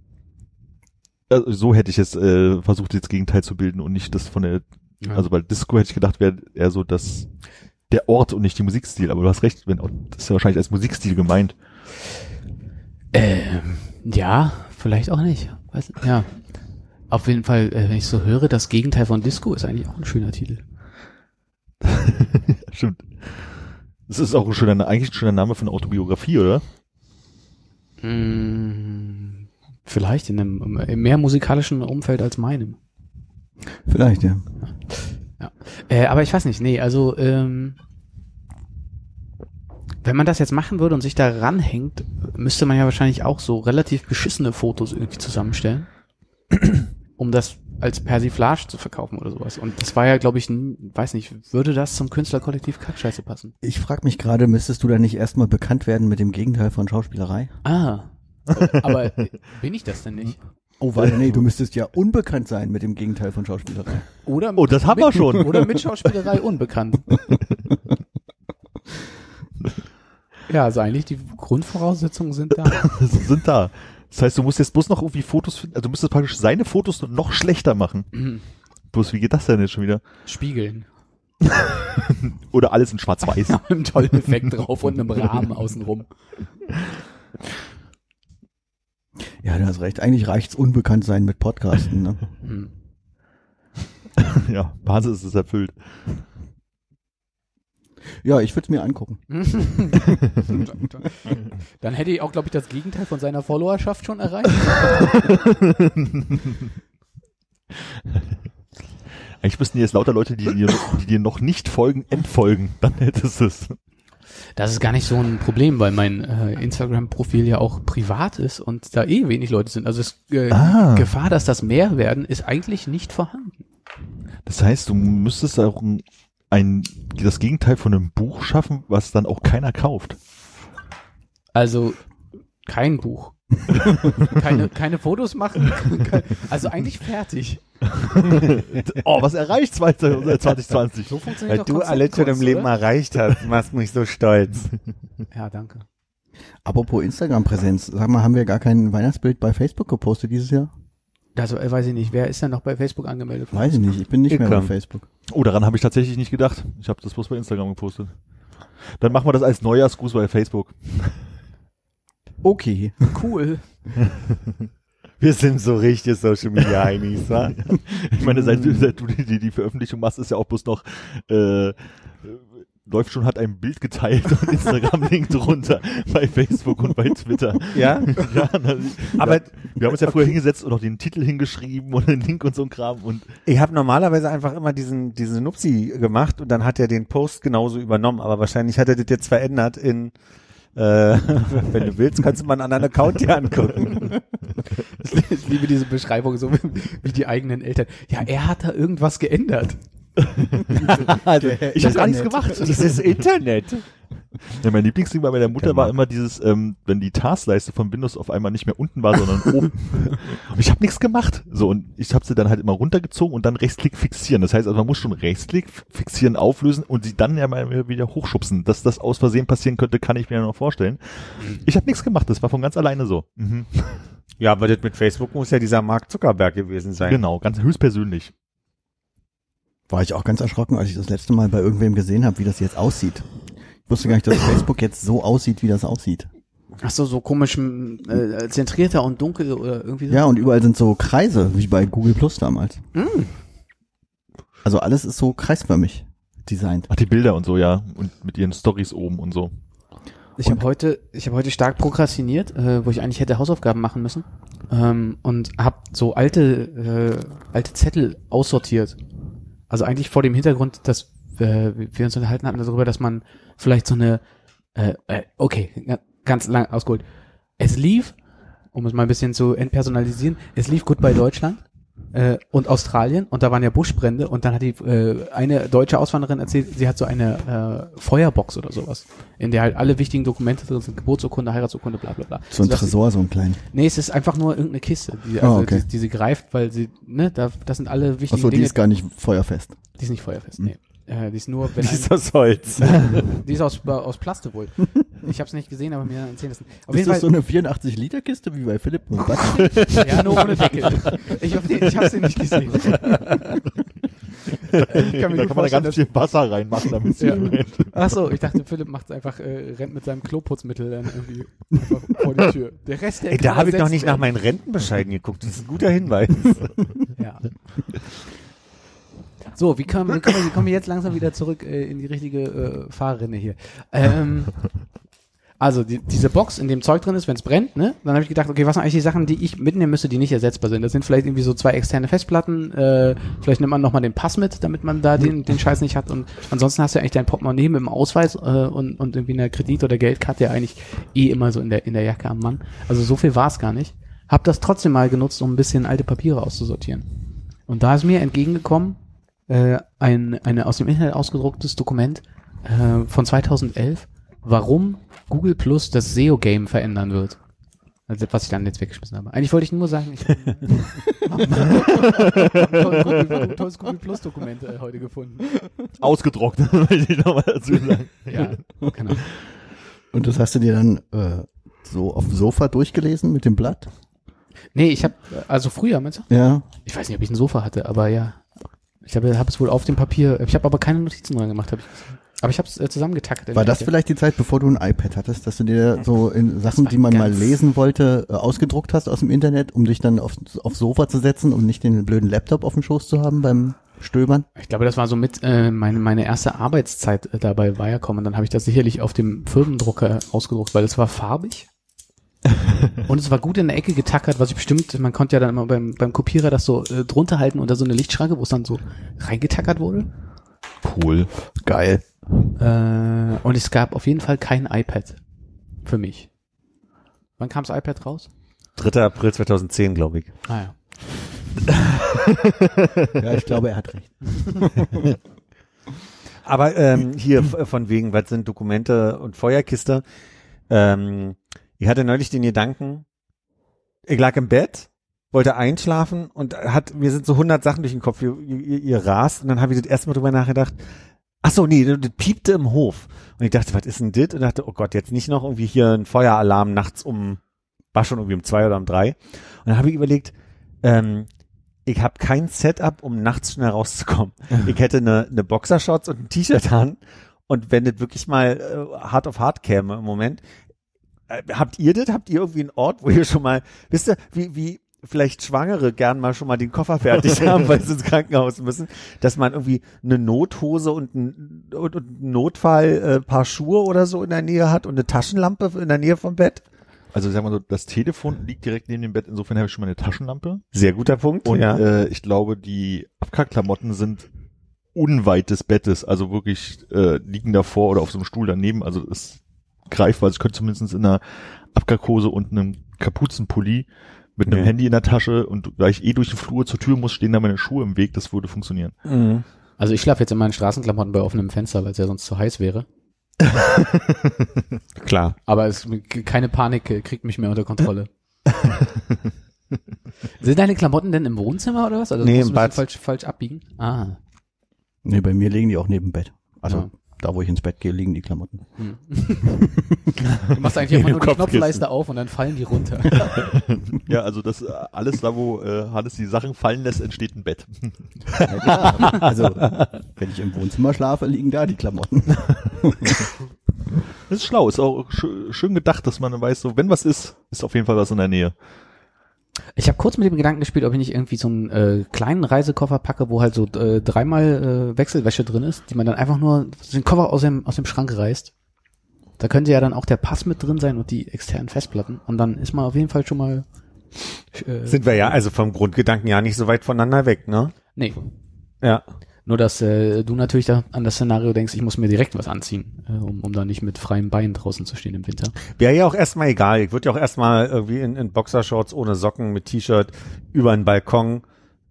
also so hätte ich jetzt äh, versucht, das Gegenteil zu bilden und nicht das von der, Ja. also bei Disco hätte ich gedacht, wäre eher so das der Ort und nicht die Musikstil, aber du hast recht, wenn das ist ja wahrscheinlich als Musikstil gemeint. Ähm, ja, vielleicht auch nicht. Weiß, ja. Auf jeden Fall, äh, wenn ich so höre, das Gegenteil von Disco ist eigentlich auch ein schöner Titel. [LAUGHS] Stimmt. Das ist auch ein schöner, eigentlich ein schöner Name für eine Autobiografie, oder? Mm, vielleicht in einem mehr musikalischen Umfeld als meinem. Vielleicht, ja. Äh, aber ich weiß nicht, nee, also ähm, wenn man das jetzt machen würde und sich da ranhängt, müsste man ja wahrscheinlich auch so relativ beschissene Fotos irgendwie zusammenstellen, [CLEARS THROAT] um das als Persiflage zu verkaufen oder sowas. Und das war ja, glaube ich, weiß nicht, würde das zum Künstlerkollektiv Kackscheiße passen? Ich frage mich gerade, müsstest du da nicht erstmal bekannt werden mit dem Gegenteil von Schauspielerei? Ah. [LAUGHS] Aber bin ich das denn nicht? Oh, weil nee, du müsstest ja unbekannt sein mit dem Gegenteil von Schauspielerei. Oder Oh, das haben mit, wir schon. Oder mit Schauspielerei unbekannt. [LAUGHS] ja, also eigentlich die Grundvoraussetzungen sind da. [LAUGHS] sind da. Das heißt, du musst jetzt bloß noch irgendwie Fotos finden, also du müsstest praktisch seine Fotos noch schlechter machen. bloß wie geht das denn jetzt schon wieder? Spiegeln. [LAUGHS] Oder alles in schwarz-weiß. [LAUGHS] Mit einem tollen Effekt drauf und einem Rahmen außenrum. Ja, du hast recht. Eigentlich reicht's unbekannt sein mit Podcasten. Ne? Hm. ja, Basis ist erfüllt. Ja, ich würde es mir angucken. [LAUGHS] Dann hätte ich auch, glaube ich, das Gegenteil von seiner Followerschaft schon erreicht. [LAUGHS] Eigentlich müssten jetzt lauter Leute, die dir, die dir noch nicht folgen, entfolgen. Dann hättest du es. Das ist gar nicht so ein Problem, weil mein äh, Instagram-Profil ja auch privat ist und da eh wenig Leute sind. Also es, äh, Ah. Gefahr, dass das mehr werden, ist eigentlich nicht vorhanden. Das heißt, du müsstest auch ein, ein, das Gegenteil von einem Buch schaffen, was dann auch keiner kauft. Also kein Buch. [LAUGHS] keine, keine Fotos machen. [LAUGHS] Also eigentlich fertig. [LAUGHS] Oh, was erreicht 2020? So funktioniert Weil doch du alles schon im Leben oder? erreicht hast, machst mich so stolz. Ja, danke. Apropos Instagram-Präsenz. Sag mal, haben wir gar kein Weihnachtsbild bei Facebook gepostet dieses Jahr? Also äh, weiß ich nicht, wer ist denn noch bei Facebook angemeldet? Weiß ich nicht. Ich bin nicht mehr bei Gekommen. Facebook. Oh, daran habe ich tatsächlich nicht gedacht. Ich habe das bloß bei Instagram gepostet. Dann machen wir das als Neujahrsgruß bei Facebook. [LAUGHS] Okay. Cool. [LAUGHS] Wir sind so richtige Social Media Heinis? [LAUGHS] Ich meine, seit, du- seit du die, die, die Veröffentlichung machst, ist ja auch bloß noch äh, läuft schon, hat ein Bild geteilt und Instagram-Link drunter bei Facebook und bei Twitter. Ja? [LAUGHS] Ja, na, Aber- ja, wir haben uns ja früher hingesetzt und auch den Titel hingeschrieben und den Link und so ein Kram und Ich habe normalerweise einfach immer diesen, diesen Nupsi gemacht und dann hat er den Post genauso übernommen, aber wahrscheinlich hat er das jetzt verändert in äh, [LAUGHS] wenn du willst, kannst du mal einen anderen Account dir angucken. [LAUGHS] Ich liebe diese Beschreibung, so wie die eigenen Eltern. Ja, er hat da irgendwas geändert. [LAUGHS] ich habe gar nichts gemacht. Dieses Internet. Ja, mein Lieblingsding bei meiner Mutter war immer dieses, ähm, wenn die Taskleiste von Windows auf einmal nicht mehr unten war, sondern [LAUGHS] oben. Und ich habe nichts gemacht. So und ich habe sie dann halt immer runtergezogen und dann Rechtsklick fixieren. Das heißt, also man muss schon Rechtsklick fixieren, auflösen und sie dann ja mal wieder hochschubsen. Dass das aus Versehen passieren könnte, kann ich mir noch vorstellen. Ich habe nichts gemacht. Das war von ganz alleine so. Mhm. Ja, aber das mit Facebook muss ja dieser Mark Zuckerberg gewesen sein. Genau, ganz höchstpersönlich. War ich auch ganz erschrocken, als ich das letzte Mal bei irgendwem gesehen habe, wie das jetzt aussieht. Ich wusste gar nicht, dass Facebook jetzt so aussieht, wie das aussieht. Ach so, so komisch äh, zentrierter und dunkel oder irgendwie so. Ja, und überall sind so Kreise, wie bei Google Plus damals. Hm. Also alles ist so kreisförmig designt. Ach, die Bilder und so, ja. Und mit ihren Stories oben und so. Ich habe heute, ich habe heute stark prokrastiniert, äh, wo ich eigentlich hätte Hausaufgaben machen müssen ähm, und habe so alte, äh, alte Zettel aussortiert. Also eigentlich vor dem Hintergrund, dass äh, wir uns unterhalten hatten darüber, dass man vielleicht so eine, äh, äh, okay, ga- ganz lang ausgeholt. Es lief, um es mal ein bisschen zu entpersonalisieren, es lief gut bei Deutschland äh, und Australien und da waren ja Buschbrände und dann hat die äh, eine deutsche Auswanderin erzählt, sie hat so eine äh, Feuerbox oder sowas, in der halt alle wichtigen Dokumente drin sind, Geburtsurkunde, Heiratsurkunde, bla bla bla. So ein sie- Tresor, so ein klein. Nee, es ist einfach nur irgendeine Kiste, die, also, Ah, okay. die, die sie greift, weil sie, ne, da, das sind alle wichtigen Achso, die Dinge. ist gar nicht feuerfest. die ist nicht feuerfest, nee. Äh, die ist nur, [LAUGHS] wenn Die ist ein, aus Holz. [LAUGHS] die ist aus, aus Plaste wohl. Ich habe es nicht gesehen, aber mir erzählen lassen. Auf ist jeden das so Fall, eine 84 Liter Kiste wie bei Philipp und [LAUGHS] ja, nur ohne Deckel. Ich habe ich hab's nicht gesehen. Ich kann da kann man da ganz viel Wasser reinmachen, damit sie Ja. Ach so, ich dachte, Philipp macht einfach, äh, rennt mit seinem Kloputzmittel dann irgendwie vor die Tür. Der Rest, der Ey, da habe ich noch nicht nach meinen Rentenbescheiden geguckt. Das ist ein guter Hinweis. Ja. So, wie kommen, wie kommen, wir, wie kommen wir jetzt langsam wieder zurück äh, in die richtige äh, Fahrrinne hier? Ähm, Also die, diese Box, in dem Zeug drin ist, wenn es brennt, ne? Dann habe ich gedacht, okay, was sind eigentlich die Sachen, die ich mitnehmen müsste, die nicht ersetzbar sind? Das sind vielleicht irgendwie so zwei externe Festplatten, äh, vielleicht nimmt man nochmal den Pass mit, damit man da den, den Scheiß nicht hat. Und ansonsten hast du eigentlich dein Portemonnaie mit dem Ausweis äh, und, und irgendwie eine Kredit- oder Geldkarte ja eigentlich eh immer so in der, in der Jacke am Mann. Also so viel war es gar nicht. Hab das trotzdem mal genutzt, um ein bisschen alte Papiere auszusortieren. Und da ist mir entgegengekommen, äh, ein eine aus dem Internet ausgedrucktes Dokument äh, von 2011, warum Google Plus das SEO-Game verändern wird. Also, was ich dann jetzt weggeschmissen habe. Eigentlich wollte ich nur sagen, ich habe ein tolles Google Plus Dokument äh, heute gefunden. Ausgedruckt, [LAUGHS] möchte ich nochmal dazu sagen. Ja, genau. Und das hast du dir dann äh, so auf dem Sofa durchgelesen mit dem Blatt? Nee, ich habe also früher, meinst du? Ja. Ich weiß nicht, ob ich ein Sofa hatte, aber ja. Ich habe hab es wohl auf dem Papier, ich habe aber keine Notizen dran gemacht, habe ich gesehen. Aber ich habe es äh, zusammengetackert. War das vielleicht die Zeit, bevor du ein iPad hattest, dass du dir so in Sachen, die man mal lesen wollte, äh, ausgedruckt hast aus dem Internet, um dich dann auf, aufs Sofa zu setzen und nicht den blöden Laptop auf dem Schoß zu haben beim Stöbern? Ich glaube, das war so mit äh, meine, meine erste Arbeitszeit äh, da bei Viacom und dann habe ich das sicherlich auf dem Firmendrucker ausgedruckt, weil es war farbig. [LAUGHS] und es war gut in der Ecke getackert, was ich bestimmt, man konnte ja dann immer beim, beim Kopierer das so äh, drunter halten unter so eine Lichtschranke, wo es dann so reingetackert wurde. Cool. Geil. Äh, und es gab auf jeden Fall kein iPad für mich. Wann kam das iPad raus? 3. April 2010, glaube ich. Ah ja. [LAUGHS] Ja, ich glaube, er hat recht. [LAUGHS] Aber ähm, hier f- von wegen, was sind Dokumente und Feuerkiste? Ähm, ich hatte neulich den Gedanken, ich lag im Bett, wollte einschlafen und hat, mir sind so 100 Sachen durch den Kopf, ihr, ihr, ihr rast und dann habe ich das erste Mal drüber nachgedacht, ach so, nee, das, piepte im Hof. Und ich dachte, was ist denn das? Und dachte, oh Gott, jetzt nicht noch irgendwie hier ein Feueralarm nachts um, war schon irgendwie um zwei oder um drei. Und dann habe ich überlegt, ähm, ich habe kein Setup, um nachts schnell rauszukommen. [LAUGHS] Ich hätte eine, eine Boxershorts und ein T-Shirt an. Und wenn das wirklich mal äh, hart auf hart käme im Moment, habt ihr das? Habt ihr irgendwie einen Ort, wo ihr schon mal, wisst ihr, wie, wie vielleicht Schwangere gern mal schon mal den Koffer fertig [LAUGHS] haben, weil sie ins Krankenhaus müssen, dass man irgendwie eine Nothose und ein, und, und ein Notfall äh, paar Schuhe oder so in der Nähe hat und eine Taschenlampe in der Nähe vom Bett? Also sagen wir so, das Telefon liegt direkt neben dem Bett, insofern habe ich schon mal eine Taschenlampe. Sehr guter Punkt. Und ja. äh, ich glaube, die Abkackklamotten sind unweit des Bettes, also wirklich äh, liegen davor oder auf so einem Stuhl daneben. Also es greifbar. Also ich könnte zumindest in einer Abkackhose und einem Kapuzenpulli mit einem Ja. Handy in der Tasche und da ich eh durch den Flur zur Tür muss, stehen da meine Schuhe im Weg. Das würde funktionieren. Mhm. Also ich schlafe jetzt in meinen Straßenklamotten bei offenem Fenster, weil es ja sonst zu heiß wäre. [LAUGHS] Klar. Aber es keine Panik kriegt mich mehr unter Kontrolle. [LAUGHS] Sind deine Klamotten denn im Wohnzimmer oder was? Also Nee, musst im du ein bisschen Bad. falsch, falsch abbiegen. Ah. Nee, bei mir liegen die auch neben dem Bett. Also Ja. Da, wo ich ins Bett gehe, liegen die Klamotten. Hm. [LAUGHS] du machst eigentlich immer Im nur die. Knopfleiste auf und dann fallen die runter. [LAUGHS] Ja, also das äh, alles da, wo äh, Hannes die Sachen fallen lässt, entsteht ein Bett. [LAUGHS] Also, wenn ich im Wohnzimmer schlafe, liegen da die Klamotten. Das ist schlau, ist auch schö- schön gedacht, dass man weiß, so wenn was ist, ist auf jeden Fall was in der Nähe. Ich habe kurz mit dem Gedanken gespielt, ob ich nicht irgendwie so einen äh, kleinen Reisekoffer packe, wo halt so äh, dreimal äh, Wechselwäsche drin ist, die man dann einfach nur den Koffer aus dem, aus dem Schrank reißt. Da könnte ja dann auch der Pass mit drin sein und die externen Festplatten. Und dann ist man auf jeden Fall schon mal. Äh, Sind wir ja also vom Grundgedanken ja nicht so weit voneinander weg, ne? nee. Ja. Nur dass äh, du natürlich da an das Szenario denkst, ich muss mir direkt was anziehen, äh, um, um da nicht mit freiem Bein draußen zu stehen im Winter. Wäre ja auch erstmal egal. Ich würde ja auch erstmal irgendwie in, in Boxershorts ohne Socken mit T-Shirt über einen Balkon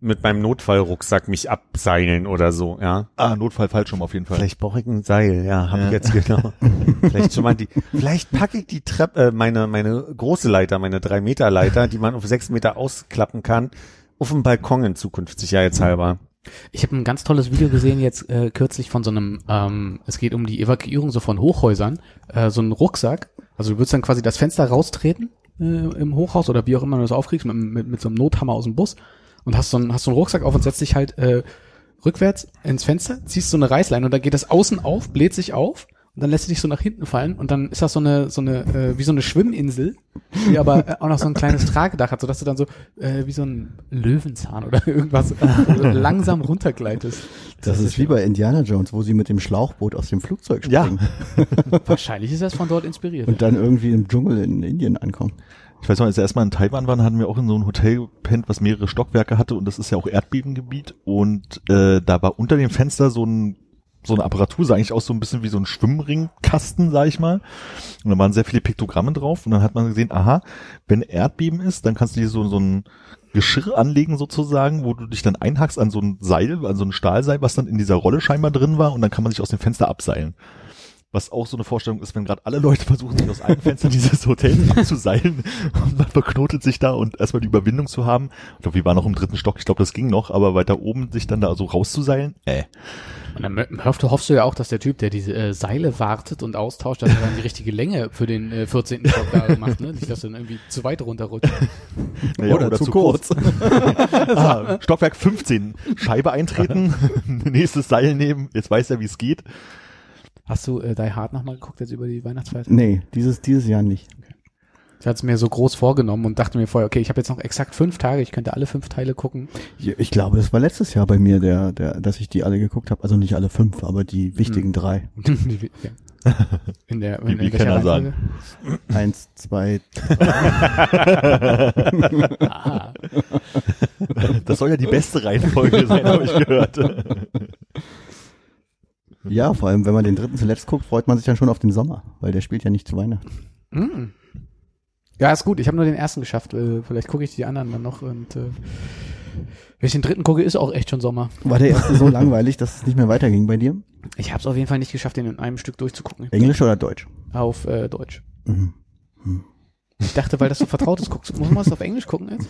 mit meinem Notfallrucksack mich abseilen oder so, ja. Ah, Notfall Fallschirm auf jeden Fall. Vielleicht brauche ich ein Seil, ja, habe ich Ja. jetzt genau. [LAUGHS] vielleicht schon mal die, vielleicht packe ich die Treppe, äh, meine, meine große Leiter, meine drei Meter Leiter, die man auf sechs Meter ausklappen kann, auf dem Balkon in Zukunft sicherheitshalber. Ich habe ein ganz tolles Video gesehen jetzt äh, kürzlich von so einem, ähm, es geht um die Evakuierung so von Hochhäusern, äh, so ein Rucksack. Also du würdest dann quasi das Fenster raustreten äh, im Hochhaus oder wie auch immer du das aufkriegst, mit, mit, mit so einem Nothammer aus dem Bus und hast so einen, hast so einen Rucksack auf und setzt dich halt äh, rückwärts ins Fenster, ziehst so eine Reißleine und dann geht das außen auf, bläht sich auf und dann lässt du dich so nach hinten fallen und dann ist das so eine, so eine, äh, wie so eine Schwimminsel, die aber äh, auch noch so ein kleines Tragedach hat, sodass du dann so äh, wie so ein Löwenzahn oder [LAUGHS] irgendwas so langsam runtergleitest. Das, ist wie bei Indiana Jones, wo sie mit dem Schlauchboot aus dem Flugzeug Ja. springen [LAUGHS] Wahrscheinlich ist das von dort inspiriert. und dann irgendwie im Dschungel in Indien ankommen. Ich weiß noch, als wir erstmal in Taiwan waren, hatten wir auch in so einem Hotel gepennt, was mehrere Stockwerke hatte und das ist ja auch Erdbebengebiet und äh, da war unter dem Fenster so ein so eine Apparatur, sah eigentlich aus so ein bisschen wie so ein Schwimmringkasten, sag ich mal. Und da waren sehr viele Piktogramme drauf und dann hat man gesehen, aha, wenn Erdbeben ist, dann kannst du dir so, so ein Geschirr anlegen sozusagen, wo du dich dann einhackst an so ein Seil, an so ein Stahlseil, was dann in dieser Rolle scheinbar drin war und dann kann man sich aus dem Fenster abseilen. Was auch so eine Vorstellung ist, wenn gerade alle Leute versuchen, sich aus einem Fenster dieses Hotels [LAUGHS] abzuseilen und man verknotet sich da und erstmal die Überwindung zu haben. Ich glaube, wir waren noch im dritten Stock, ich glaube, das ging noch, aber weiter oben sich dann da so rauszuseilen, äh. Und dann hoffst du, hoffst du ja auch, dass der Typ, der diese äh, Seile wartet und austauscht, dass er dann die richtige Länge für den äh, 14. Stock da macht, ne? Nicht, dass du dann irgendwie zu weit runterrutscht. [LAUGHS] Naja, Oder zu kurz. [LAUGHS] ah, Stockwerk 15, Scheibe eintreten, nächstes Seil nehmen, jetzt weiß er, wie es geht. Hast du äh, Die Hard nochmal geguckt jetzt über die Weihnachtsfeier? Nee, dieses, dieses Jahr nicht. Ich hatte es mir so groß vorgenommen und dachte mir vorher, okay, ich habe jetzt noch exakt fünf Tage, ich könnte alle fünf Teile gucken. Ich, ich glaube, das war letztes Jahr bei mir, der, der, dass ich die alle geguckt habe. Also nicht alle fünf, aber die wichtigen Hm. [LAUGHS] drei. ja. In der, in, Wie- in wie kann er Reihenfolge? Eins, zwei, Ah, [LAUGHS] Das soll ja die beste Reihenfolge sein, habe ich gehört. [LAUGHS] ja, vor allem, wenn man den dritten zuletzt guckt, freut man sich dann schon auf den Sommer, weil der spielt ja nicht zu Weihnachten. mm. Ja, ist gut. Ich habe nur den ersten geschafft. Äh, vielleicht gucke ich die anderen dann noch. Und äh, wenn ich den dritten gucke, ist auch echt schon Sommer. War der erste so [LAUGHS] langweilig, dass es nicht mehr weiterging bei dir? Ich habe es auf jeden Fall nicht geschafft, den in einem Stück durchzugucken. Englisch oder Deutsch? Auf äh, Deutsch. Mhm. Ich dachte, weil das so vertraut ist, guckst, muss man es auf Englisch gucken jetzt?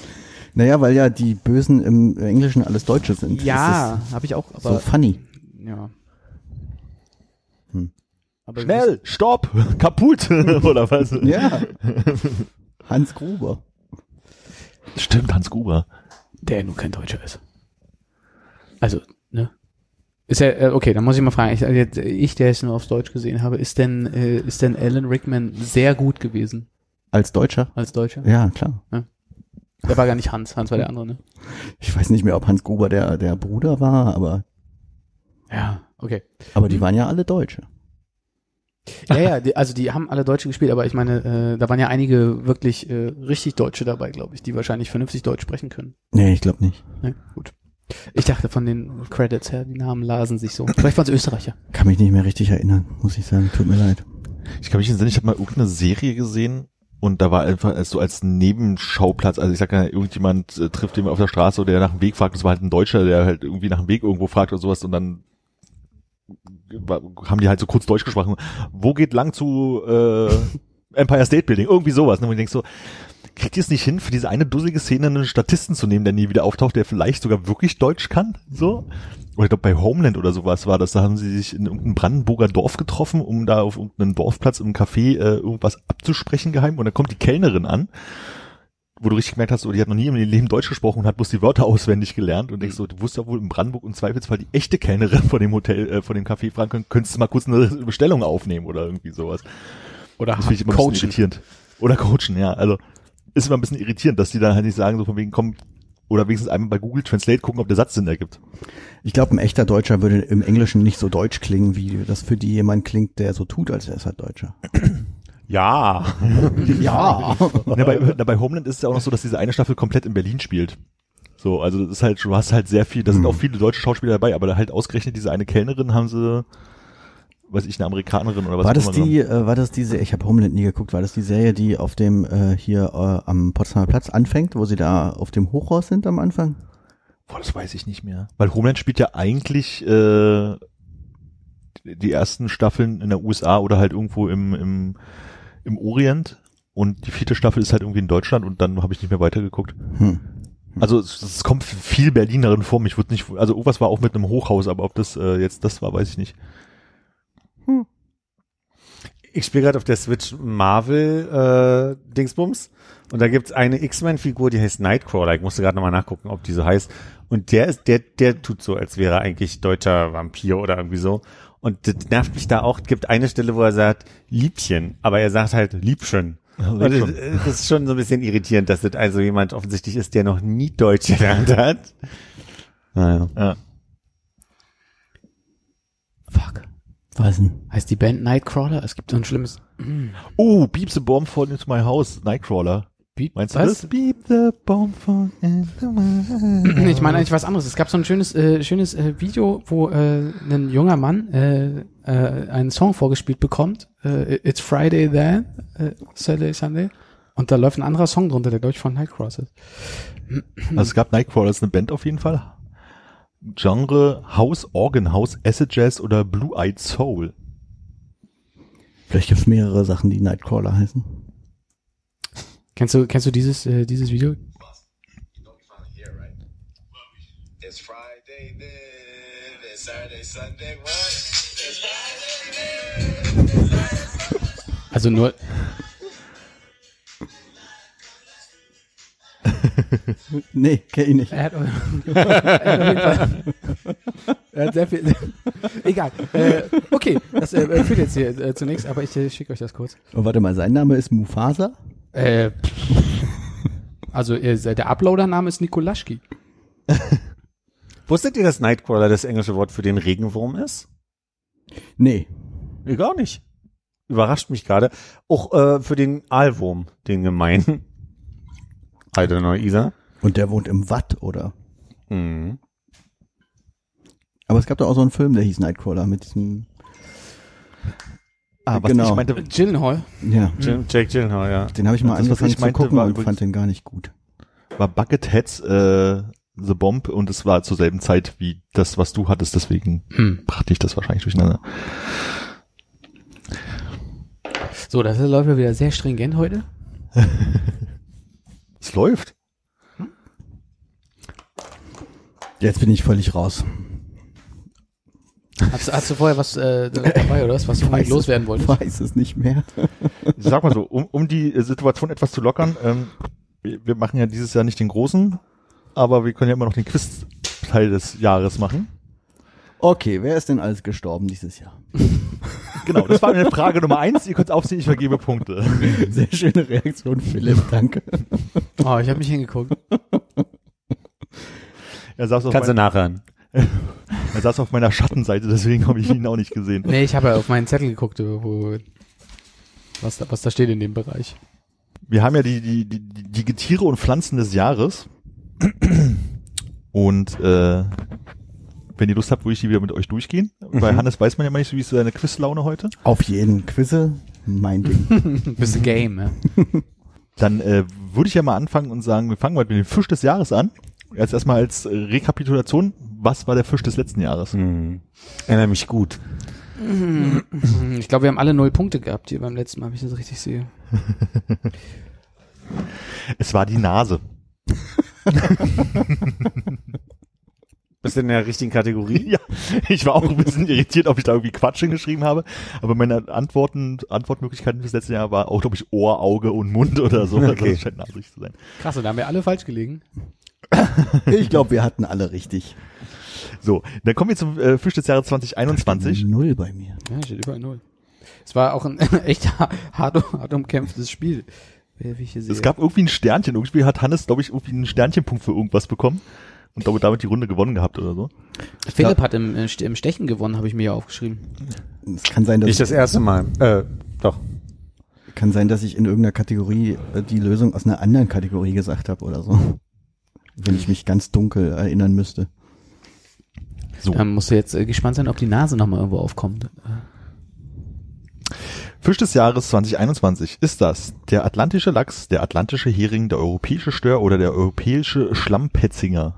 Naja, weil ja die Bösen im Englischen alles Deutsche sind. Ja, habe ich auch. Ist so Aber funny. ja. Hm. Aber Schnell, stopp, [LAUGHS] kaputt, [LAUGHS] oder was? Ja. [LAUGHS] Hans Gruber. Stimmt, Hans Gruber. der nun kein Deutscher ist. Also, ne? Ist er, äh, okay, dann muss ich mal fragen, ich, jetzt, ich der es nur aufs Deutsch gesehen habe, ist denn, äh, ist denn Alan Rickman sehr gut gewesen Als Deutscher? als Deutscher? Ja, klar. Der war gar nicht Hans, Hans war der andere, ne? Ich weiß nicht mehr, ob Hans Gruber der, der Bruder war, aber, Ja, okay. aber die waren ja alle Deutsche. Ja, ja, die, also die haben alle Deutsche gespielt, aber ich meine, äh, da waren ja einige wirklich äh, richtig Deutsche dabei, glaube ich, die wahrscheinlich vernünftig Deutsch sprechen können. Nee, ich glaube nicht. Ne? Gut. Ich dachte von den Credits her, die Namen lasen sich so. Vielleicht waren es Österreicher. Kann mich nicht mehr richtig erinnern, muss ich sagen. Tut mir leid. Ich kann mich entsinnen, ich habe mal irgendeine Serie gesehen und da war einfach so als Nebenschauplatz, also ich sag ja, irgendjemand äh, trifft jemand auf der Straße oder der nach dem Weg fragt, das war halt ein Deutscher, der halt irgendwie nach dem Weg irgendwo fragt oder sowas und dann haben die halt so kurz Deutsch gesprochen. Wo geht lang zu äh, [LAUGHS] Empire State Building? Irgendwie sowas. Ne? Und ich denk so, kriegt ihr es nicht hin, für diese eine dusselige Szene einen Statisten zu nehmen, der nie wieder auftaucht, der vielleicht sogar wirklich Deutsch kann? So? Oder ich glaube bei Homeland oder sowas war das, da haben sie sich in irgendeinem Brandenburger Dorf getroffen, um da auf irgendeinem Dorfplatz im Café äh, irgendwas abzusprechen geheim und dann kommt die Kellnerin an, wo du richtig gemerkt hast, oh, die hat noch nie in ihrem Leben Deutsch gesprochen und hat bloß die Wörter auswendig gelernt und denkst so, du wusstest ja wohl in Brandenburg im Zweifelsfall die echte Kellnerin von dem Hotel, äh, von dem Café fragen können, könntest du mal kurz eine Bestellung aufnehmen oder irgendwie sowas. Oder Das finde ich immer ein bisschen Coachen. irritierend. Oder coachen, ja. Also ist immer ein bisschen irritierend, dass die dann halt nicht sagen, so von wegen, komm, oder wenigstens einmal bei Google Translate gucken, ob der Satz Sinn ergibt. Ich glaube, ein echter Deutscher würde im Englischen nicht so deutsch klingen, wie das für die jemand klingt, der so tut, als wäre es halt Deutscher. Ja. [LAUGHS] Ja. Ja, bei, bei Homeland ist es ja auch noch so, dass diese eine Staffel komplett in Berlin spielt. So, also das ist halt, du hast halt sehr viel, da sind Mhm. auch viele deutsche Schauspieler dabei, aber da halt ausgerechnet diese eine Kellnerin haben sie, weiß ich, eine Amerikanerin oder was War auch das immer die, äh, war das diese, ich habe Homeland nie geguckt, war das die Serie, die auf dem äh, hier äh, am Potsdamer Platz anfängt, wo sie da auf dem Hochhaus sind am Anfang? Boah, das weiß ich nicht mehr. Weil Homeland spielt ja eigentlich äh, die ersten Staffeln in der USA oder halt irgendwo im, im, im Orient und die vierte Staffel ist halt irgendwie in Deutschland und dann habe ich nicht mehr weitergeguckt. Hm. Also es, es kommt viel Berlinerin vor. Mich wird nicht, also irgendwas war auch mit einem Hochhaus, aber ob das äh, jetzt das war, weiß ich nicht. Ich spiele gerade auf der Switch Marvel äh, Dingsbums und da gibt's eine X-Men-Figur, die heißt Nightcrawler. Ich musste gerade nochmal nachgucken, ob die so heißt. Und der ist, der, der tut so, als wäre er eigentlich deutscher Vampir oder irgendwie so. Und das nervt mich da auch. Es gibt eine Stelle, wo er sagt Liebchen, aber er sagt halt Liebchen. Und das, ist schon so ein bisschen irritierend, dass das also jemand offensichtlich ist, der noch nie Deutsch gelernt hat. Naja. Ja. Was denn? Heißt die Band Nightcrawler? Es gibt so ein schlimmes Oh, Beep the Bomb Fall into my house, Nightcrawler. Beat. Meinst du was? das? Beep the Bomb house. Ich meine eigentlich was anderes. Es gab so ein schönes, äh, schönes äh, Video, wo äh, ein junger Mann äh, äh, einen Song vorgespielt bekommt. Äh, It's Friday then, äh, Saturday, Sunday. Und da läuft ein anderer Song drunter, der glaube ich von Nightcrawler ist. Also es gab Nightcrawler, das ist eine Band auf jeden Fall. Genre House Organ House, Acid Jazz oder Blue Eyed Soul. Vielleicht gibt's mehrere Sachen, die Nightcrawler heißen. Kennst du, kennst du dieses, äh, dieses Video? It's Friday then, it's Saturday, Sunday, what? It's Friday Also nur, [LAUGHS] Nee, kenn ich nicht. er hat, er hat [LAUGHS] er hat sehr viel, egal. Äh, okay, das äh, führt jetzt hier äh, zunächst, aber ich äh, schicke euch das kurz. Und warte mal, sein Name ist Mufasa? Äh, also äh, der Uploader-Name ist Nikolaschki. [LAUGHS] Wusstet ihr, dass Nightcrawler das englische Wort für den Regenwurm ist? Nee. Ich gar nicht. Überrascht mich gerade. Auch äh, für den Aalwurm, den gemeinen. I don't know either. Und der wohnt im Watt, oder? Mhm. Aber es gab da auch so einen Film, der hieß Nightcrawler mit diesem, Ah, was Genau. ich meinte, Gyllenhaal. ja, Jim, Jake Gyllenhaal, ja. den habe ich mal Das, was angefangen ich zu meinte, gucken war und fand den gar nicht gut. war Bucketheads äh, The Bomb und es war zur selben Zeit wie das, was du hattest, deswegen Hm. brachte ich das wahrscheinlich durcheinander. So, das läuft ja wieder sehr stringent heute. [LAUGHS] Es läuft. Jetzt bin ich völlig raus. Hast, hast du vorher was äh, dabei oder was, was du loswerden es, wolltest? Weiß es nicht mehr. Ich sag mal so, um, um die äh, Situation etwas zu lockern, ähm, wir, wir machen ja dieses Jahr nicht den großen, aber wir können ja immer noch den Quiz-Teil des Jahres machen. Okay, wer ist denn alles gestorben dieses Jahr? [LAUGHS] Genau, das war eine Frage Nummer eins. Ihr könnt aufsehen, ich vergebe Punkte. Sehr schöne Reaktion, Philipp, danke. Oh, ich habe mich hingeguckt. Auf Kannst du nachhören. [LAUGHS] er saß auf meiner Schattenseite, deswegen habe ich ihn auch nicht gesehen. Nee, ich habe ja auf meinen Zettel geguckt, wo was da, was da steht in dem Bereich. Wir haben ja die, die, die, die Getiere und Pflanzen des Jahres. Und äh, wenn ihr Lust habt, würde ich die wieder mit euch durchgehen. Bei Hannes weiß man ja mal nicht so, wie ist seine Quizlaune heute. Auf jeden Quizze, mein Ding. [LAUGHS] Bist du Game, ja? [LAUGHS] Dann äh, würde ich ja mal anfangen und sagen, wir fangen mal mit dem Fisch des Jahres an. Jetzt erstmal als Rekapitulation, was war der Fisch des letzten Jahres? Mhm. Erinnere mich gut. Ich glaube, wir haben alle null Punkte gehabt hier beim letzten Mal, wenn ich das richtig sehe. [LAUGHS] Es war die Nase. [LAUGHS] Bist du in der richtigen Kategorie? [LAUGHS] Ja, ich war auch ein bisschen irritiert, ob ich da irgendwie Quatsch hingeschrieben habe. Aber meine Antworten, Antwortmöglichkeiten fürs letzte Jahr war auch, glaube ich, Ohr, Auge und Mund oder so. Also Okay. das scheint Nase zu sein. Krass, da haben wir alle falsch gelegen. Ich glaube, wir hatten alle richtig. So, dann kommen wir zum äh, Fisch des Jahres 2021. Null bei mir. Ja, steht überall null. Es war auch ein [LAUGHS] echt ha- hart, hart umkämpftes Spiel. Wie wie ich hier sehe. Es gab irgendwie ein Sternchen. Irgendwie hat Hannes, glaube ich, irgendwie einen Sternchenpunkt für irgendwas bekommen. Und glaube, damit die Runde gewonnen gehabt oder so. Philipp hat im, äh, im Stechen gewonnen, habe ich mir ja aufgeschrieben. Es kann sein, dass Nicht das erste Mal. Äh, doch. kann sein, dass ich in irgendeiner Kategorie äh, die Lösung aus einer anderen Kategorie gesagt habe oder so. Wenn ich mich ganz dunkel erinnern müsste. So. Da musst du jetzt äh, gespannt sein, ob die Nase nochmal irgendwo aufkommt. Fisch des Jahres 2021 ist das der atlantische Lachs, der atlantische Hering, der europäische Stör oder der europäische Schlammpetzinger.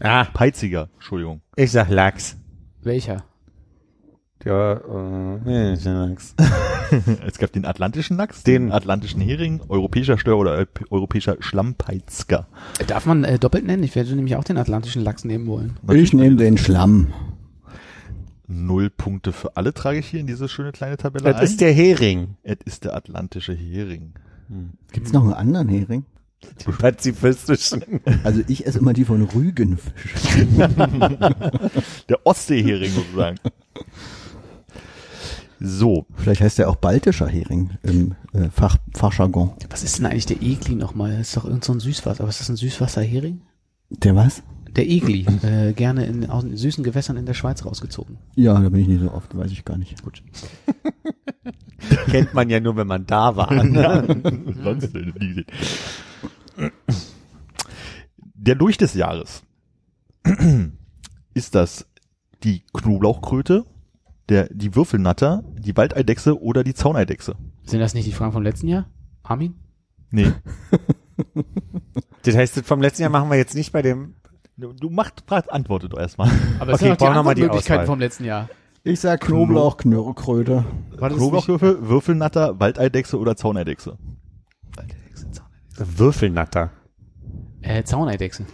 Ah, Peiziger, Entschuldigung. ich sag Lachs. Welcher? Ja, äh, nee, ich sag Lachs. Es gab den atlantischen Lachs, Den- den atlantischen Hering, europäischer Stör oder eu- europäischer Schlammpeitzger. Äh, Darf man äh, doppelt nennen? Ich werde nämlich auch den atlantischen Lachs nehmen wollen. Ich nehme den Schlamm. Null Punkte für alle trage ich hier in diese schöne kleine Tabelle Das ein. ist der Hering. Es ist der atlantische Hering. Gibt's noch einen anderen Hering? Die pazifistischen. Also ich esse immer die von Rügenfisch. [LAUGHS] Der Ostseehering sozusagen. [LAUGHS] So, Vielleicht heißt der auch baltischer Hering im äh, Fach, Fachjargon. Was ist denn eigentlich der Ekli nochmal? Das ist doch irgend so ein Süßwasser. Aber ist das ein Süßwasserhering? Der was? der Egli, äh, gerne in, aus süßen Gewässern in der Schweiz rausgezogen. Ja, da bin ich nicht so oft, weiß ich gar nicht. Gut. [LAUGHS] Kennt man ja nur, wenn man da war. [LAUGHS] Sonst nie. Der Lurch des Jahres. [CLEARS THROAT] Ist das die Knoblauchkröte, der, die Würfelnatter, die Waldeidechse oder die Zauneidechse? Sind das nicht die Fragen vom letzten Jahr? Armin? Nee. [LAUGHS] Das heißt, das vom letzten Jahr machen wir jetzt nicht bei dem. Du macht, antworte doch erstmal. Aber es Okay, sind doch die brauchen wir mal die Antwortmöglichkeiten Auswahl. vom letzten Jahr. Ich sag Knoblauch, nicht, Knoblauchwürfel, Würfelnatter, Waldeidechse oder Zauneidechse? Würfelnatter. äh, Zauneidechse.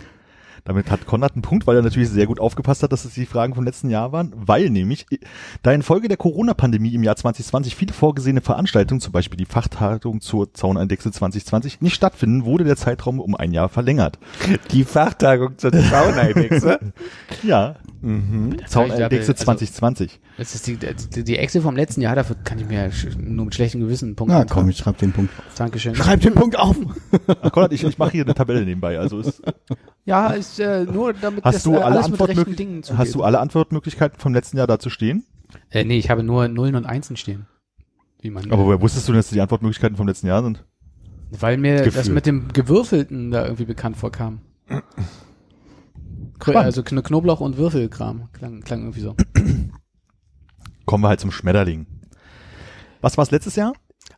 Damit hat Konrad einen Punkt, weil er natürlich sehr gut aufgepasst hat, dass es die Fragen vom letzten Jahr waren, weil nämlich, da infolge der Corona-Pandemie im Jahr 2020 viele vorgesehene Veranstaltungen, zum Beispiel die Fachtagung zur Zauneidechse 2020, nicht stattfinden, wurde der Zeitraum um ein Jahr verlängert. Die Fachtagung zur Zauneidechse. [LAUGHS] Ja, Mhm. Also, 2020. Das ist die, die, die Echse vom letzten Jahr, dafür kann ich mir nur mit schlechtem Gewissen einen Punkt Na komm, ich schreib den Punkt. Dankeschön. Schreib den Punkt auf. [LAUGHS] Ach, Konrad, ich, ich mache hier eine Tabelle nebenbei. Also ist, Ja, ist äh, nur damit hast das du äh, alle alles mit rechten Dingen Antwortmöglichkeiten, zugeht. hast du alle Antwortmöglichkeiten vom letzten Jahr dazu stehen? Äh, nee, ich habe nur Nullen und Einsen stehen. Wie man, Aber woher wusstest du denn, dass die Antwortmöglichkeiten vom letzten Jahr sind? weil mir das Gefühl. mit dem Gewürfelten da irgendwie bekannt vorkam. Spannend. Also Kn Knoblauch und Würfelkram klang, klang irgendwie so. [CLEARS THROAT] Kommen wir halt zum Schmetterling. Was war es letztes Jahr?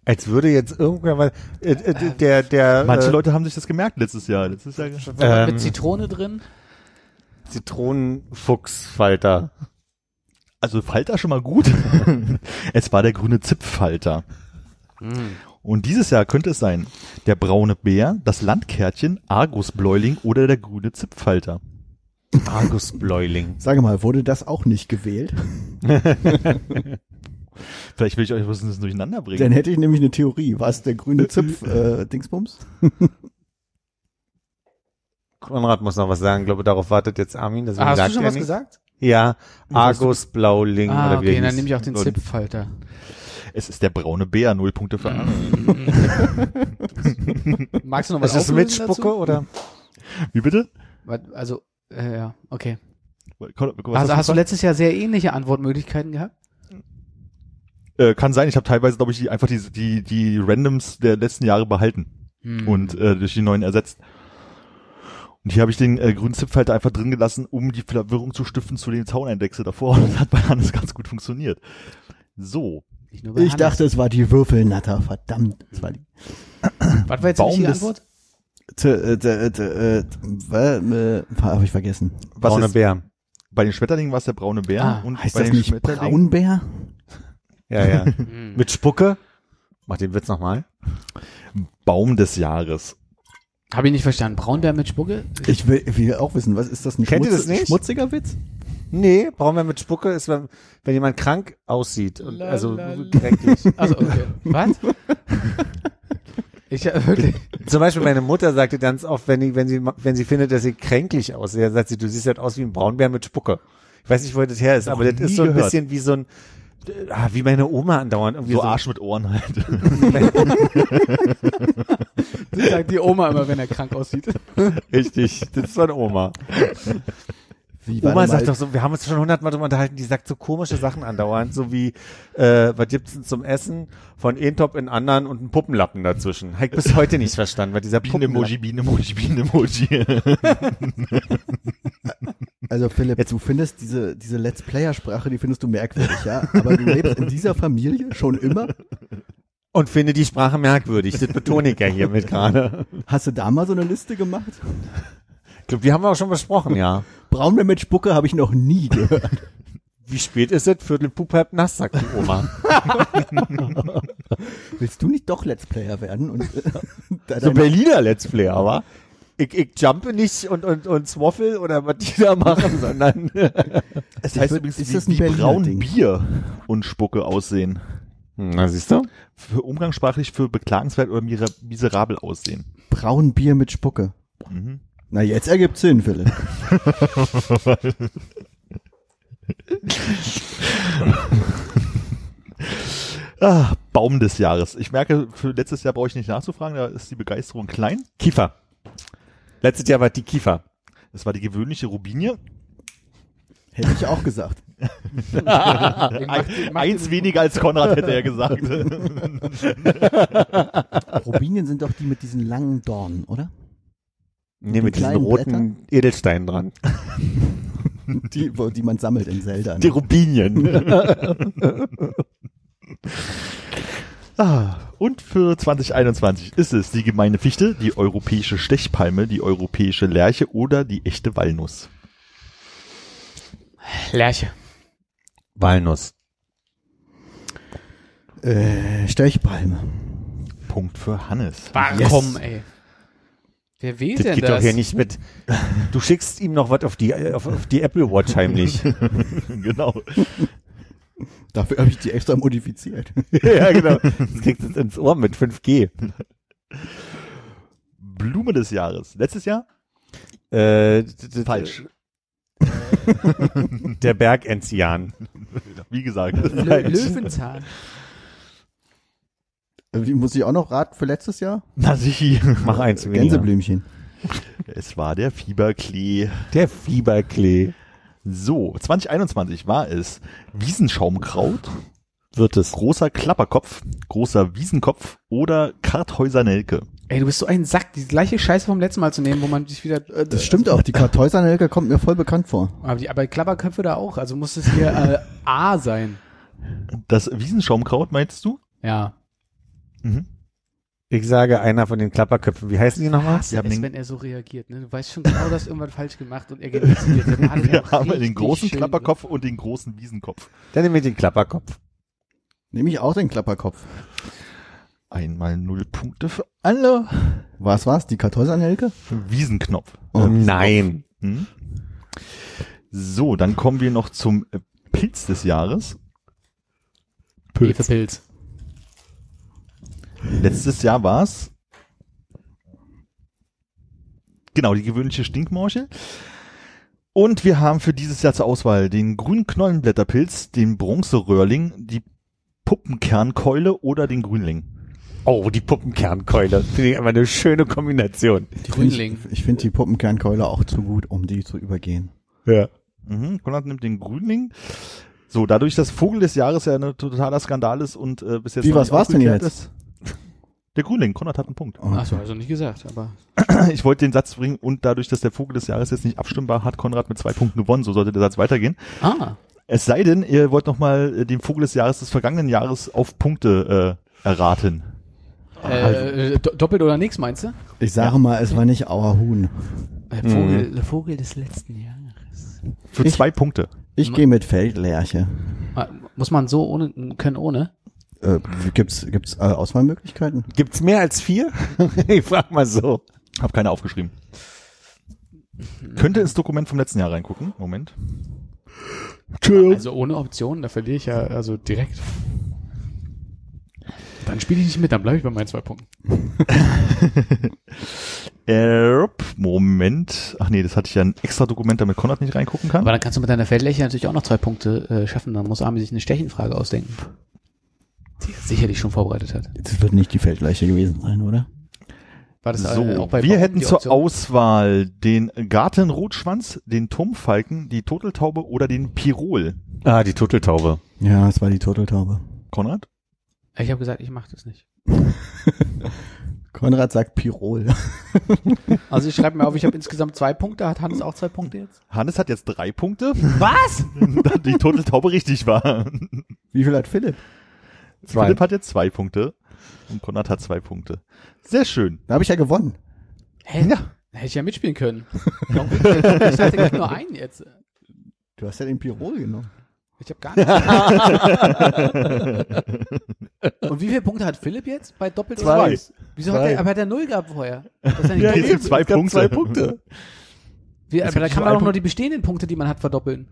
Als würde jetzt irgendwer mal, äh, äh, der, der, Manche äh, Leute haben sich das gemerkt letztes Jahr. Letztes Jahr Ähm, mit Zitrone drin. Zitronenfuchsfalter. Also Falter schon mal gut. [LAUGHS] es war der grüne Zipffalter. Und dieses Jahr könnte es sein, der braune Bär, das Landkärtchen, Argusbläuling oder der grüne Zipffalter. Argusbläuling. [LAUGHS] Sage mal, wurde das auch nicht gewählt? [LAUGHS] Vielleicht will ich euch was durcheinander bringen. Dann hätte ich nämlich eine Theorie. War es der grüne Zipf [LAUGHS] äh, Dingsbums? Konrad muss noch was sagen. Ich glaube, darauf wartet jetzt Armin. Deswegen Ah, hast sagt du schon was nicht. gesagt? Ja, Argusblauling Ah, oder wie okay, dann nehme ich auch den Zipffalter. Es ist der braune Bär, null Punkte für Arne. Magst du noch was Ist das mit auflösen Spucke dazu? oder? Wie bitte? Also, äh, ja, okay. Was Also hast du letztes Jahr sehr ähnliche Antwortmöglichkeiten gehabt? äh, kann sein, ich habe teilweise, glaube ich, die, einfach die, die, die Randoms der letzten Jahre behalten. Hm. und äh, durch die neuen ersetzt. Und hier habe ich den äh, grünen Zipfelter einfach drin gelassen, um die Verwirrung zu stiften zu den Zauneindexe davor. Und [LAUGHS] das hat bei Hannes ganz gut funktioniert. So, Ich Hannes. dachte, es war die Würfelnatter. Verdammt. Es war die. Was war jetzt die Baum des- Antwort? Habe ich vergessen. was Braune ist, Bär. bei den Schmetterlingen war es der braune Bär Ah, und Heißt bei das den nicht Schmetterlingen Braunbär? Ja, ja. [LAUGHS] Hm. Mit Spucke. Mach den Witz nochmal. Baum des Jahres. Habe ich nicht verstanden. Braunbär mit Spucke? Ich will, will auch wissen, was ist das ein Kennt ihr das nicht? schmutziger Witz? Nee, brauchen wir mit Spucke ist, wenn, wenn jemand krank aussieht. Und, La, also la, la. kränklich. [LAUGHS] Also, okay. Was? [LAUGHS] Ich äh, wirklich. Zum Beispiel meine Mutter sagte ganz oft, wenn, die, wenn, sie, wenn sie findet, dass sie kränklich aussehe, sagt sie, du siehst halt aus wie ein Braunbär mit Spucke. Ich weiß nicht, wo das her ist, aber das ist so ein gehört. bisschen wie so ein, ah, wie meine Oma andauernd. Irgendwie So so Arsch mit Ohren halt. [LAUGHS] Das sagt die Oma immer, wenn er krank aussieht. Richtig, das ist meine Oma. [LAUGHS] Wie, Oma sagt doch so, wir haben uns schon hundertmal drüber unterhalten, die sagt so komische Sachen andauernd, so wie, äh, was gibt's denn zum Essen? Von Entop in anderen und ein Puppenlappen dazwischen. Hab ich bis heute nicht verstanden, weil dieser Bienen-Emoji, Bienen-Emoji, Bienen-Emoji. [LAUGHS] Also Philipp, du findest diese, diese Let's Player-Sprache, die findest du merkwürdig, ja? Aber du lebst in dieser Familie schon immer? Und finde die Sprache merkwürdig. Das betone ich ja hiermit gerade. Hast du da mal so eine Liste gemacht? Ich glaube, die haben wir auch schon besprochen, ja. [LAUGHS] Braunbär mit Spucke habe ich noch nie gehört. Wie spät ist es? Viertel Pup halb nass, sagt die Oma. [LAUGHS] Willst du nicht doch Let's Player werden? Und, äh, [LAUGHS] da So Berliner Let's Player, aber ich, ich jumpe nicht und, und, und swaffle oder was die da machen, sondern Es heißt übrigens, ist wie, das ein wie braun Ding? Bier und Spucke aussehen. Na, siehst du? Für umgangssprachlich für beklagenswert oder miserabel aussehen. Braunbier mit Spucke. Mhm. Na, jetzt ergibt Sinn, Philipp. [LAUGHS] Ah, Baum des Jahres. Ich merke, für letztes Jahr brauche ich nicht nachzufragen, da ist die Begeisterung klein. Kiefer. Letztes Jahr war die Kiefer. Es war die gewöhnliche Rubinie. Hätte ich auch gesagt. [LAUGHS] Ein, eins weniger als Konrad hätte er gesagt. [LAUGHS] Rubinien sind doch die mit diesen langen Dornen, oder? Nee, mit diesen roten Edelsteinen dran. [LAUGHS] Die, wo, die man sammelt in Zelda. Die Ne? Rubinien. [LAUGHS] Ah, und für 2021 ist es die gemeine Fichte, die europäische Stechpalme, die europäische Lerche oder die echte Walnuss. Lerche. Walnuss. Äh, Stechpalme. Punkt für Hannes. Warum, ey? Wer wählt Das denn geht das? doch hier nicht mit. Du schickst ihm noch was auf die, auf, auf die Apple Watch heimlich. [LAUGHS] genau. Dafür habe ich die extra modifiziert. [LAUGHS] ja, genau. Das kriegst du jetzt ins Ohr mit 5G. Blume des Jahres. Letztes Jahr? Äh, Falsch. [LAUGHS] Der Bergenzian. Wie gesagt. Lö Löwenzahn. Äh, Wie muss ich auch noch raten für letztes Jahr? Na sichi. Mach eins weniger. Gänseblümchen. Es war der Fieberklee. Der Fieberklee. So, 2021 war es Wiesenschaumkraut, Wird es. großer Klapperkopf, großer Wiesenkopf oder Karthäuser Nelke. Ey, du bist so ein Sack, die gleiche Scheiße vom letzten Mal zu nehmen, wo man sich wieder. Äh, Das stimmt auch, die Kartäusernelke kommt mir voll bekannt vor. Aber, die, aber Klapperköpfe da auch. Also muss es hier äh, A sein. Das Wiesenschaumkraut meinst du? Ja. Mhm. Ich sage einer von den Klapperköpfen. Wie heißen die nochmal? Haben Es, den, wenn er so reagiert, ne? Du weißt schon genau, dass irgendwas falsch gemacht und er. Der Mann [LAUGHS] wir haben den großen schön- Klapperkopf und den großen Wiesenkopf. Dann nehme ich den Klapperkopf. Nehme ich auch den Klapperkopf. Einmal null Punkte für alle. Was war's? Die Kartäusernelke? Wiesenknopf. Oh. Nein. Hm? So, dann kommen wir noch zum äh, Pilz des Jahres. Hefepilz. Letztes Jahr war's genau die gewöhnliche Stinkmorchel. Und wir haben für dieses Jahr zur Auswahl den grünen Knollenblätterpilz, den Bronzeröhrling, die Puppenkernkeule oder den Grünling. Oh, die Puppenkernkeule. Finde ich aber eine schöne Kombination. Die Grünling. Ich, ich finde die Puppenkernkeule auch zu gut, um die zu übergehen. Ja. Mhm, Konrad nimmt den Grünling. So, dadurch, dass Vogel des Jahres ja ein totaler Skandal ist und äh, bis jetzt Wie, was war's denn jetzt? Ist. Der Grünling, Konrad hat einen Punkt. Oh. Achso, also nicht gesagt, aber. [CLEARS THROAT] Ich wollte den Satz bringen und dadurch, dass der Vogel des Jahres jetzt nicht abstimmbar hat, Konrad mit zwei Punkten gewonnen. So sollte der Satz weitergehen. Ah. Es sei denn, ihr wollt nochmal den Vogel des Jahres des vergangenen Jahres auf Punkte äh, erraten. Äh, do doppelt oder nix, meinst du? Ich sage mal, es war nicht Auerhuhn. Äh, Vogel, der Vogel des letzten Jahres. Für Ich- zwei Punkte. Ich gehe mit Feldlerche. Muss man so ohne können ohne? Äh, gibt's gibt's äh, Auswahlmöglichkeiten? Gibt's mehr als vier? [LAUGHS] ich frag mal so. Hab keine aufgeschrieben. Könnte ins Dokument vom letzten Jahr reingucken. Moment. Also ohne Optionen, da verliere ich ja also direkt. Dann spiele ich nicht mit, dann bleibe ich bei meinen zwei Punkten. [LAUGHS] Äh, Moment. Ach nee, das hatte ich ja ein extra Dokument, damit Konrad nicht reingucken kann. Aber dann kannst du mit deiner Feldläche natürlich auch noch zwei Punkte äh, schaffen. Dann muss Armin sich eine Stechenfrage ausdenken. Die er sicherlich schon vorbereitet hat. Das wird nicht die Feldleiche gewesen sein, oder? War das So, äh, auch bei wir Baum hätten zur? Auswahl den Gartenrotschwanz, den Turmfalken, die Turteltaube oder den Pirol. Ah, die Turteltaube. Ja, es war die Turteltaube. Konrad? Ich habe gesagt, ich mache das nicht. [LAUGHS] Konrad sagt Pirol. [LAUGHS] Also ich schreibe mir auf, ich habe insgesamt zwei Punkte. Hat Hannes auch zwei Punkte jetzt? Hannes hat jetzt drei Punkte, Was? [LAUGHS] da die Turteltaube richtig war. Wie viel hat Philipp? Zwei. Philipp hat jetzt zwei Punkte und Konrad hat zwei Punkte. Sehr schön. Da habe ich ja gewonnen. Hä? Ja. Hätte ich ja mitspielen können. [LAUGHS] Ich hatte gerade nur einen jetzt. Du hast ja den Pirol genommen. Ich habe gar nichts. [LAUGHS] Und wie viele Punkte hat Philipp jetzt bei doppelt Zwei. Wieso hat Zwei. der, aber hat er null gehabt vorher? Das ist ja Ja, jetzt zwei Punkte. zwei Punkte. Wie, aber da kann man doch nur die bestehenden Punkte, die man hat, verdoppeln.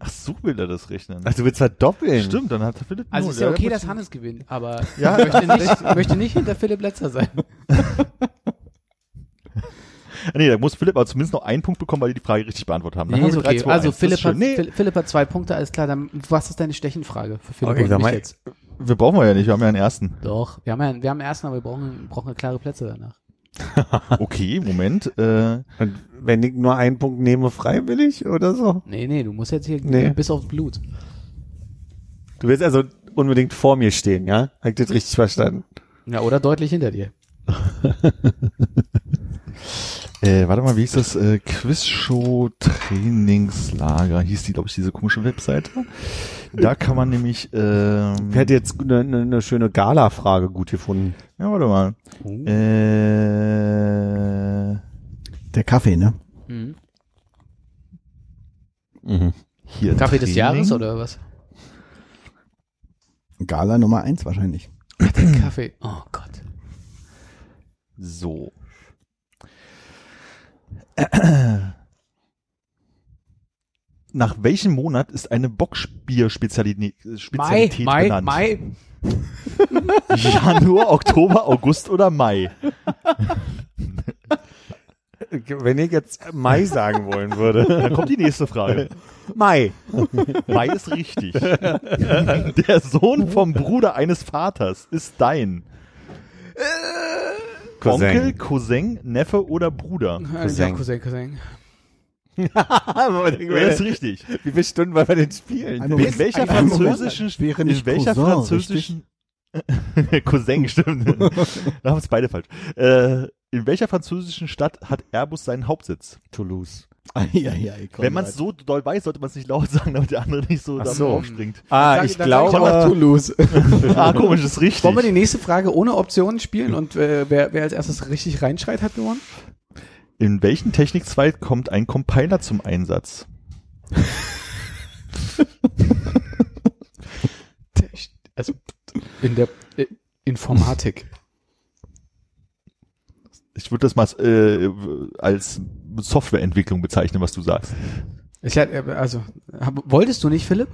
Ach, so will er das rechnen. Ach, du willst verdoppeln. Stimmt, dann hat Philipp Also ist ja okay, dass Hannes gewinnt, aber [LAUGHS] Ja. ich möchte nicht, möchte nicht hinter Philipp letzter sein. [LAUGHS] Nee, da muss Philipp aber zumindest noch einen Punkt bekommen, weil die die Frage richtig beantwortet haben. Dann Nee, haben ist wir drei, okay. zwei, Also eins. Das Philipp ist hat. Nee, Philipp, hat zwei Punkte, alles klar. Dann, was ist deine Stechenfrage für Philipp Okay, und mal- jetzt? wir brauchen wir ja nicht, wir haben ja einen ersten. Doch, wir haben ja, wir haben einen ersten, aber wir brauchen, brauchen klare Plätze danach. [LAUGHS] Okay, Moment. Äh, Und wenn ich nur einen Punkt nehme, freiwillig oder so? Nee, nee, du musst jetzt hier Nee. bis aufs Blut. Du willst also unbedingt vor mir stehen, ja? Hab ich das richtig verstanden? Ja, oder deutlich hinter dir. [LAUGHS] äh, warte mal, wie hieß das? Äh, Quizshow Trainingslager hieß die, glaube ich, diese komische Webseite. Da kann man nämlich, ähm, Ich hätte jetzt eine, eine, schöne Gala-Frage gut gefunden. ja, warte mal. Äh, Der Kaffee, ne? Mhm. Mhm. hier Kaffee des Training. Jahres oder was? Gala Nummer eins wahrscheinlich. Kaffee. Oh Gott. So. [CLEARS THROAT] Nach welchem Monat ist eine Bockspier-Spezialität Mai, Spezialität Mai, benannt? Mai. [LAUGHS] Januar, Oktober, August oder Mai? Wenn ich jetzt Mai sagen wollen würde. [LAUGHS] Dann kommt die nächste Frage. Mai. Mai ist richtig. Der Sohn vom Bruder eines Vaters ist dein Cousin. Onkel, Cousin, Neffe oder Bruder. Cousin. Ja, Cousin, Cousin. [LAUGHS] Das ist richtig. Wie viele Stunden wollen wir denn spielen? In Moment, welcher Moment. französischen, Wäre in nicht welcher Cousin, französischen, [LAUGHS] Cousin, stimmt. [LAUGHS] da haben es beide falsch. Äh, in welcher französischen Stadt hat Airbus seinen Hauptsitz? Toulouse. Eieiei, Wenn man es so doll weiß, sollte man es nicht laut [LAUGHS] sagen, damit der andere nicht so, so. aufspringt. Ah, ich ich glaube, einfach Toulouse. [LAUGHS] ah, komisch, ist richtig. Wollen wir die nächste Frage ohne Optionen spielen und äh, wer, wer als erstes richtig reinschreit, hat gewonnen? In welchem Technikzweig kommt ein Compiler zum Einsatz? Also in der äh, Informatik. Ich würde das mal äh, als Softwareentwicklung bezeichnen, was du sagst. Ich, hatte, also, hab, wolltest du nicht, Philipp?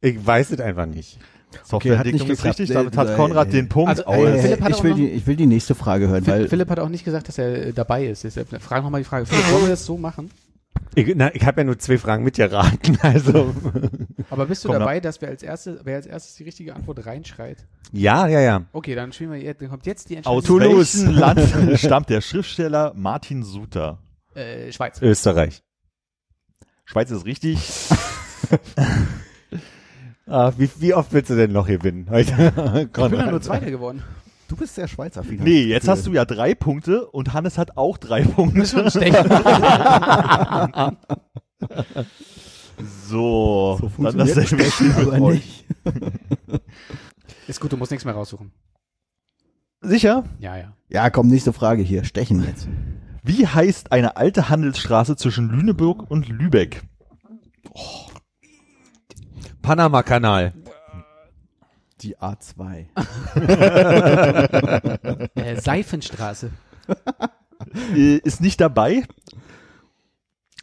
ich weiß es einfach nicht. Softwareentwicklung nicht ist richtig, damit hat Äh, Konrad äh, den Punkt. also, aus. äh, Philipp hat ich, auch will noch- die, ich will die nächste Frage hören, Phil- weil Philipp hat auch nicht gesagt, dass er äh, dabei ist. Deshalb frag noch mal die Frage. Philipp, wollen wir das so machen? Ich, na, ich habe ja nur zwei Fragen mitgeraten, [LAUGHS] also. Aber bist du Komm, dabei, dass wir als erstes, wer als erstes die richtige Antwort reinschreit? Ja, ja, ja. Okay, dann spielen wir jetzt, dann kommt jetzt die Aus Entscheidung. welchem Land stammt der Schriftsteller Martin Suter? Äh, Schweiz. Österreich. Schweiz ist richtig. [LAUGHS] Ah, wie, wie oft willst du denn noch gewinnen heute? Ich bin ja nur Zweiter geworden. du bist der Schweizer Finanz. Nee, jetzt hast du ja drei Punkte und Hannes hat auch drei Punkte. Das ist schon stechen. [LAUGHS] So, So dann das mit aber euch. nicht. [LAUGHS] Ist gut, du musst nichts mehr raussuchen. Sicher? Ja, ja. Ja, komm, nächste Frage hier. Stechen jetzt. Wie heißt eine alte Handelsstraße zwischen Lüneburg und Lübeck? Panama-Kanal. Die A2. [LAUGHS] Äh, Seifenstraße. [LAUGHS] Äh, ist nicht dabei.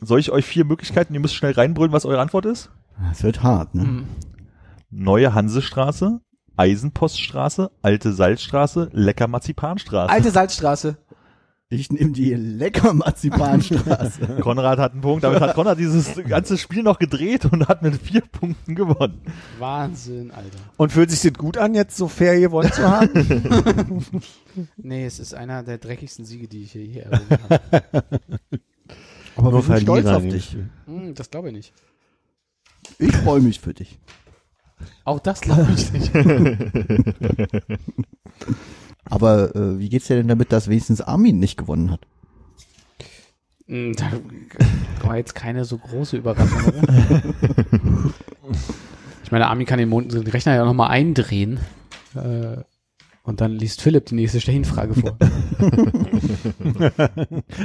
Soll ich euch vier Möglichkeiten, ihr müsst schnell reinbrüllen, was eure Antwort ist? Das wird hart, ne? Hm. Neue Hansestraße, Eisenpoststraße, Alte Salzstraße, Lecker Marzipanstraße. Alte Salzstraße. Ich nehme die lecker Marzipanstraße. [LAUGHS] Konrad hat einen Punkt. Damit hat Konrad dieses ganze Spiel noch gedreht und hat mit vier Punkten gewonnen. Wahnsinn, Alter. Und fühlt sich das gut an, jetzt so fair gewonnen zu haben? [LAUGHS] Nee, es ist einer der dreckigsten Siege, die ich hier, errungen habe. Aber Nur wir sind stolz auf dich. Hm, das glaube ich nicht. Ich freue mich für dich. Auch das glaube ich nicht. [LAUGHS] Aber äh, wie geht's dir denn damit, dass wenigstens Armin nicht gewonnen hat? Hm, Da war jetzt keine so große Überraschung, oder? [LAUGHS] Ich meine, Armin kann den, Mond, den Rechner ja nochmal eindrehen. Äh, und dann liest Philipp die nächste Stechenfrage vor. [LAUGHS]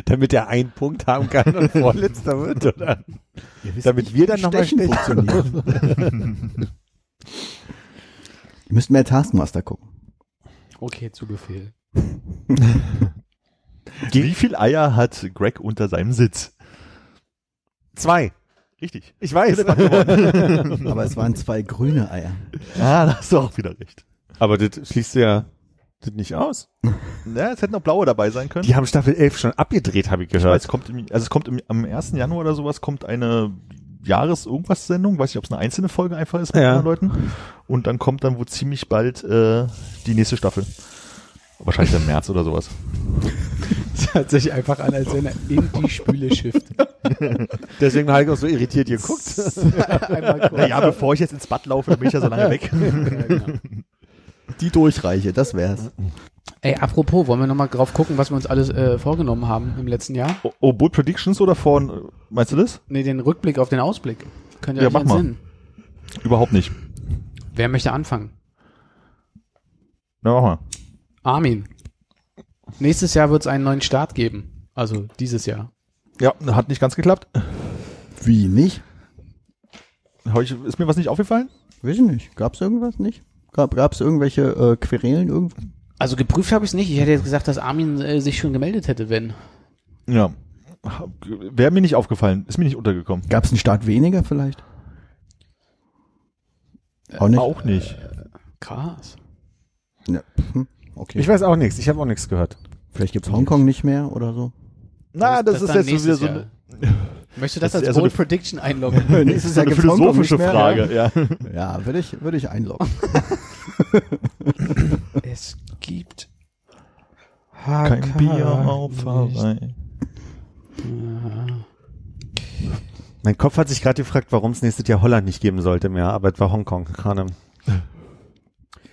Damit er einen Punkt haben kann und vorletzter wird, oder? Wisst Damit wir dann noch mal Stechen funktioniert. Ihr müsst mehr Taskmaster gucken. Okay, zu Befehl. [LAUGHS] Wie viel Eier hat Greg unter seinem Sitz? Zwei. Richtig. Ich weiß. [LAUGHS] Aber es waren zwei grüne Eier. Ah, da hast du auch wieder recht. Aber das schließt ja das nicht aus. Ja, es hätten noch blaue dabei sein können. Die haben Staffel 11 schon abgedreht, habe ich Ich weiß, gehört. es kommt im, also es kommt im, am 1. Januar oder sowas kommt eine Jahres-Irgendwas-Sendung, weiß nicht, ob es eine einzelne Folge einfach ist mit Ja. anderen Leuten. Und dann kommt dann wohl ziemlich bald äh, die nächste Staffel. Wahrscheinlich im März oder sowas. Das hört sich einfach an, als wenn er in die Spüle schifft. [LAUGHS] Deswegen war ich auch so irritiert geguckt. [LAUGHS] Naja, bevor ich jetzt ins Bad laufe, dann bin ich ja so lange weg. Ja, genau. Die Durchreiche, das wär's. Ey, apropos, wollen wir nochmal drauf gucken, was wir uns alles äh, vorgenommen haben im letzten Jahr? Oh, oh, Bold Predictions oder von, meinst du das? Nee, den Rückblick auf den Ausblick. Könnt ihr Ja, euch mach mal. Überhaupt nicht. Wer möchte anfangen? Na, mach mal. Armin. Nächstes Jahr wird es einen neuen Start geben. Also dieses Jahr. Ja, hat nicht ganz geklappt. Wie nicht? Ich, ist mir was nicht aufgefallen? Weiß ich nicht. Gab's irgendwas nicht? Gab gab's irgendwelche äh, Querelen irgendwas? Also geprüft habe ich es nicht. Ich hätte jetzt gesagt, dass Armin äh, sich schon gemeldet hätte, wenn. Ja. Wäre mir nicht aufgefallen. Ist mir nicht untergekommen. Gab's einen Start weniger vielleicht? Auch nicht. Auch nicht. Krass. Ja. Hm. Okay. Ich weiß auch nichts. Ich habe auch nichts gehört. vielleicht gibt's Hongkong nicht mehr oder so. Na, das, ist dann jetzt so wieder so Jahr. eine, [LAUGHS] Möchtest du das, Das ist als so Bold eine- Prediction einloggen? [LAUGHS] Nächstes [LAUGHS] so eine gibt's Hongkong philosophische Frage. Ja. Ja, ja würde ich, würde ich einloggen. [LAUGHS] es gibt Kein Bier auf Hawaii. Mein Kopf hat sich gerade gefragt, warum es nächstes Jahr Holland nicht geben sollte mehr, aber es war Hongkong gerade.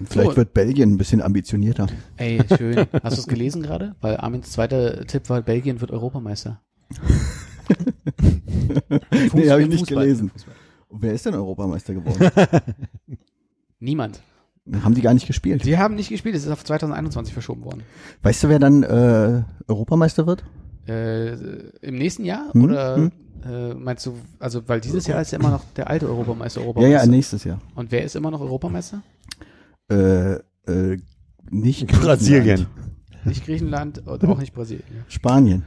Vielleicht So. wird Belgien ein bisschen ambitionierter. Ey, schön. Hast du es gelesen gerade? Weil Armins zweiter Tipp war, Belgien wird Europameister. Nee, habe ich nicht Fußball. gelesen. Und wer ist denn Europameister geworden? [LAUGHS] Niemand. Haben die gar nicht gespielt. Die haben nicht gespielt, es ist auf 2021 verschoben worden. Weißt du, wer dann äh, Europameister wird? Äh, Im nächsten Jahr? Hm, Oder hm. äh, meinst du, also weil dieses Jahr ist ja immer noch der alte Europameister Ja, Europameister. ja, nächstes Jahr. Und wer ist immer noch Europameister? Äh, äh, nicht Brasilien. Nicht Griechenland und auch nicht Brasilien. Spanien.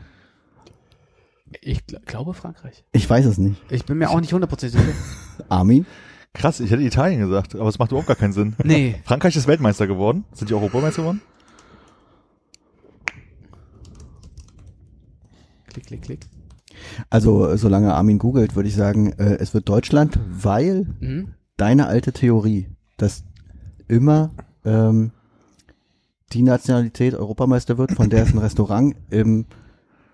Ich gl glaube Frankreich. Ich weiß es nicht. Ich bin mir auch nicht hundertprozentig sicher. [LAUGHS] Armin? Krass, ich hätte Italien gesagt, aber es macht überhaupt gar keinen Sinn. Nee. [LAUGHS] Frankreich ist Weltmeister geworden. Sind die Europameister geworden? Klick, klick, klick. Also, solange Armin googelt, würde ich sagen, äh, es wird Deutschland, weil Mhm. deine alte Theorie, dass immer ähm, die Nationalität Europameister wird, von der es ein Restaurant im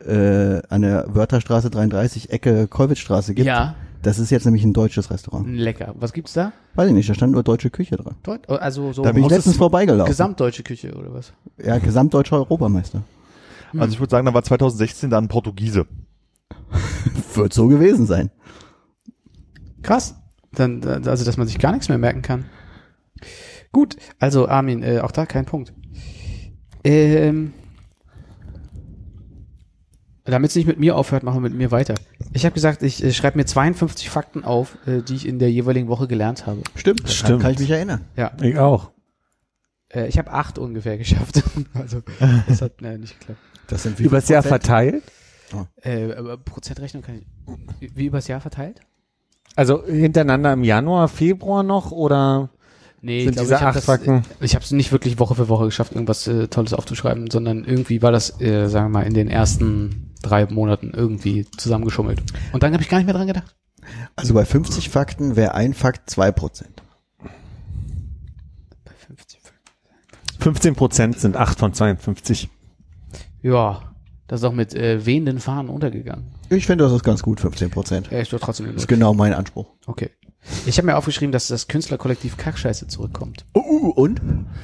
äh, an der Wörterstraße 33 Ecke Kollwitzstraße gibt. Ja, Das ist jetzt nämlich ein deutsches Restaurant. lecker. Was gibt's da? Weiß ich nicht, da stand nur deutsche Küche dran. Dort? Also so Da bin ich letztens vorbeigelaufen. gesamtdeutsche Küche oder was? ja, gesamtdeutscher Europameister. Also ich würde sagen, da war 2016 dann Portugiese. [LAUGHS] Wird so gewesen sein. Krass. Dann, also, dass man sich gar nichts mehr merken kann. Gut, also Armin, äh, auch da kein Punkt. Ähm, damit es nicht mit mir aufhört, machen wir mit mir weiter. Ich habe gesagt, ich äh, schreibe mir 52 Fakten auf, äh, die ich in der jeweiligen Woche gelernt habe. Stimmt, daran Stimmt. kann ich mich erinnern. Ja, Ich auch. äh, ich habe acht ungefähr [LAUGHS] geschafft. also, das hat äh, nicht geklappt. Das sind wie Übers Jahr verteilt? Äh, aber Prozentrechnung kann ich. Wie, wie übers Jahr verteilt? Also hintereinander im Januar, Februar noch oder Nee, sind glaub, diese ich hab acht das, Fakten? Ich habe es nicht wirklich Woche für Woche geschafft, irgendwas äh, Tolles aufzuschreiben, sondern irgendwie war das, äh, sagen wir mal, in den ersten drei Monaten irgendwie zusammengeschummelt. Und dann habe ich gar nicht mehr dran gedacht. Also bei 50 Fakten wäre ein Fakt 2%. Bei 50. 15 Prozent sind 8 von 52. Ja, das ist auch mit äh, wehenden Fahnen untergegangen. Ich finde, das ist ganz gut, 15%. Ja, ich doch trotzdem ist genau mein Anspruch. Okay. Ich habe mir aufgeschrieben, dass das Künstlerkollektiv Kackscheiße zurückkommt. Uh, und?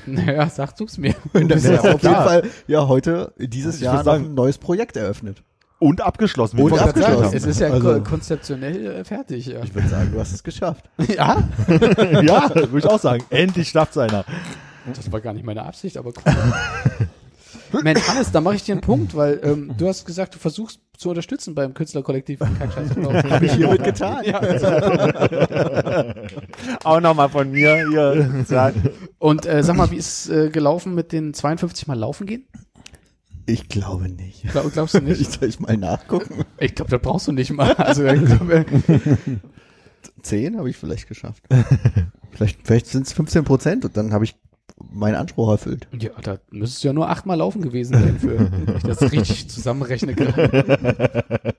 Naja, sag du's mir. [LAUGHS] Das Ja, ist auf jeden. Fall ja heute dieses Ich Jahr sagen- ein neues Projekt eröffnet. Und abgeschlossen. Und abgeschlossen. sagen, Es ist ja Also- ko- konzeptionell äh, fertig. Ja. Ich würde sagen, du hast es geschafft. [LAUGHS] ja, [LAUGHS] ja, würde ich auch sagen. Endlich schafft's einer. das war gar nicht meine Absicht, aber cool. Mensch, Hannes, da mache ich dir einen Punkt, weil ähm, du hast gesagt, du versuchst zu unterstützen beim Künstlerkollektiv. [LAUGHS] Habe ich hiermit getan. [LAUGHS] Auch nochmal von mir hier sagen. Und äh, sag mal, wie ist es äh, gelaufen mit den 52 Mal laufen gehen? Ich glaube nicht. Glaub, glaubst du [LAUGHS] Ich nicht? soll ich mal nachgucken. Ich glaube, das brauchst du nicht mal. Also ich glaube, Zehn habe ich vielleicht geschafft. vielleicht vielleicht sind es 15 Prozent und dann habe ich meinen Anspruch erfüllt. ja, da müsstest du ja nur achtmal laufen gewesen sein, für wenn ich das richtig [LAUGHS] zusammenrechne gerade.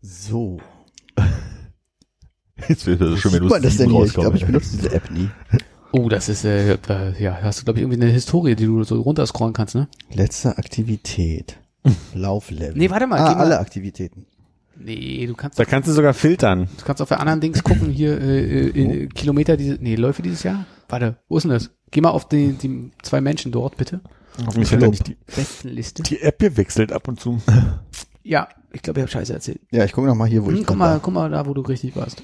So. Jetzt wäre das Sieht du man das denn hier? Ich glaube, ich benutze diese App nie. Oh, das ist, äh, äh, ja, hast du, glaube ich, irgendwie eine Historie, die du so runterscrollen kannst, ne? Letzte Aktivität. Lauflevel. Nee, warte mal, Ah, geh mal- alle Aktivitäten. Nee, du kannst, Da kannst du sogar filtern. du kannst auf der anderen Dings gucken, hier, äh, äh, Kilometer, diese, nee, Läufe dieses Jahr? Warte, wo ist denn das? Geh mal auf die, die zwei Menschen dort, bitte. Hoffentlich hat er nicht die, Besten Liste. die App gewechselt ab und zu. [LAUGHS] Ja, ich glaube, ich habe Scheiße erzählt. Ja, ich gucke noch mal hier, wo Hm, ich guck dran mal, war. guck mal da, wo du richtig warst.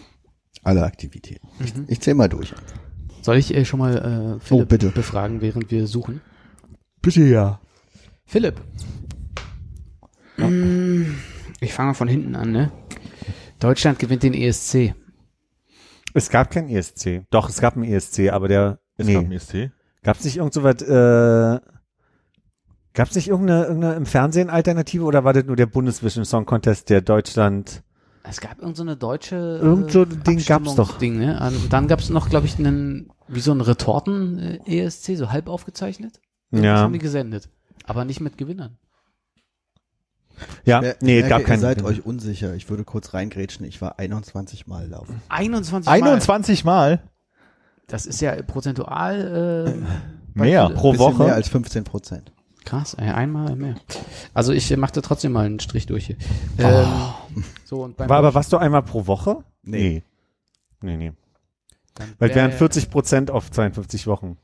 Alle Aktivitäten. Mhm. Ich zähle mal durch. Soll ich äh, schon mal äh, Philipp Oh, bitte. befragen, während wir suchen? Bitte ja. Philipp. Mm, Ich fange mal von hinten an, ne? Deutschland gewinnt den ESC. Es gab kein ESC. Doch, es gab einen ESC, aber der, Es nee. gab ein ESC. Gab's nicht irgend so was, äh, gab's nicht irgendeine, irgendeine im Fernsehen Alternative oder war das nur der Bundesvision Song Contest, der Deutschland, Es gab irgend so eine deutsche äh, Irgend so ein Ding gab's doch. Abstimmungsding, ne? Und dann gab's noch, glaube ich, einen, wie so ein Retorten-ESC, so halb aufgezeichnet. Das Ja. haben die gesendet. Aber nicht mit Gewinnern. Ja, Mer- nee, merke, gab Ihr keinen. seid euch unsicher. Ich würde kurz reingrätschen. Ich war 21 Mal laufen. 21 Mal. 21 Mal? Das ist ja prozentual äh, Mehr. Pro Woche? mehr als 15 Prozent. Krass, ey, einmal mehr. Also ich äh, machte trotzdem mal einen Strich durch hier. Ähm, so, und beim War aber was du einmal pro Woche? Nee. Nee, nee. Dann Weil wär- wären 40 Prozent auf 52 Wochen.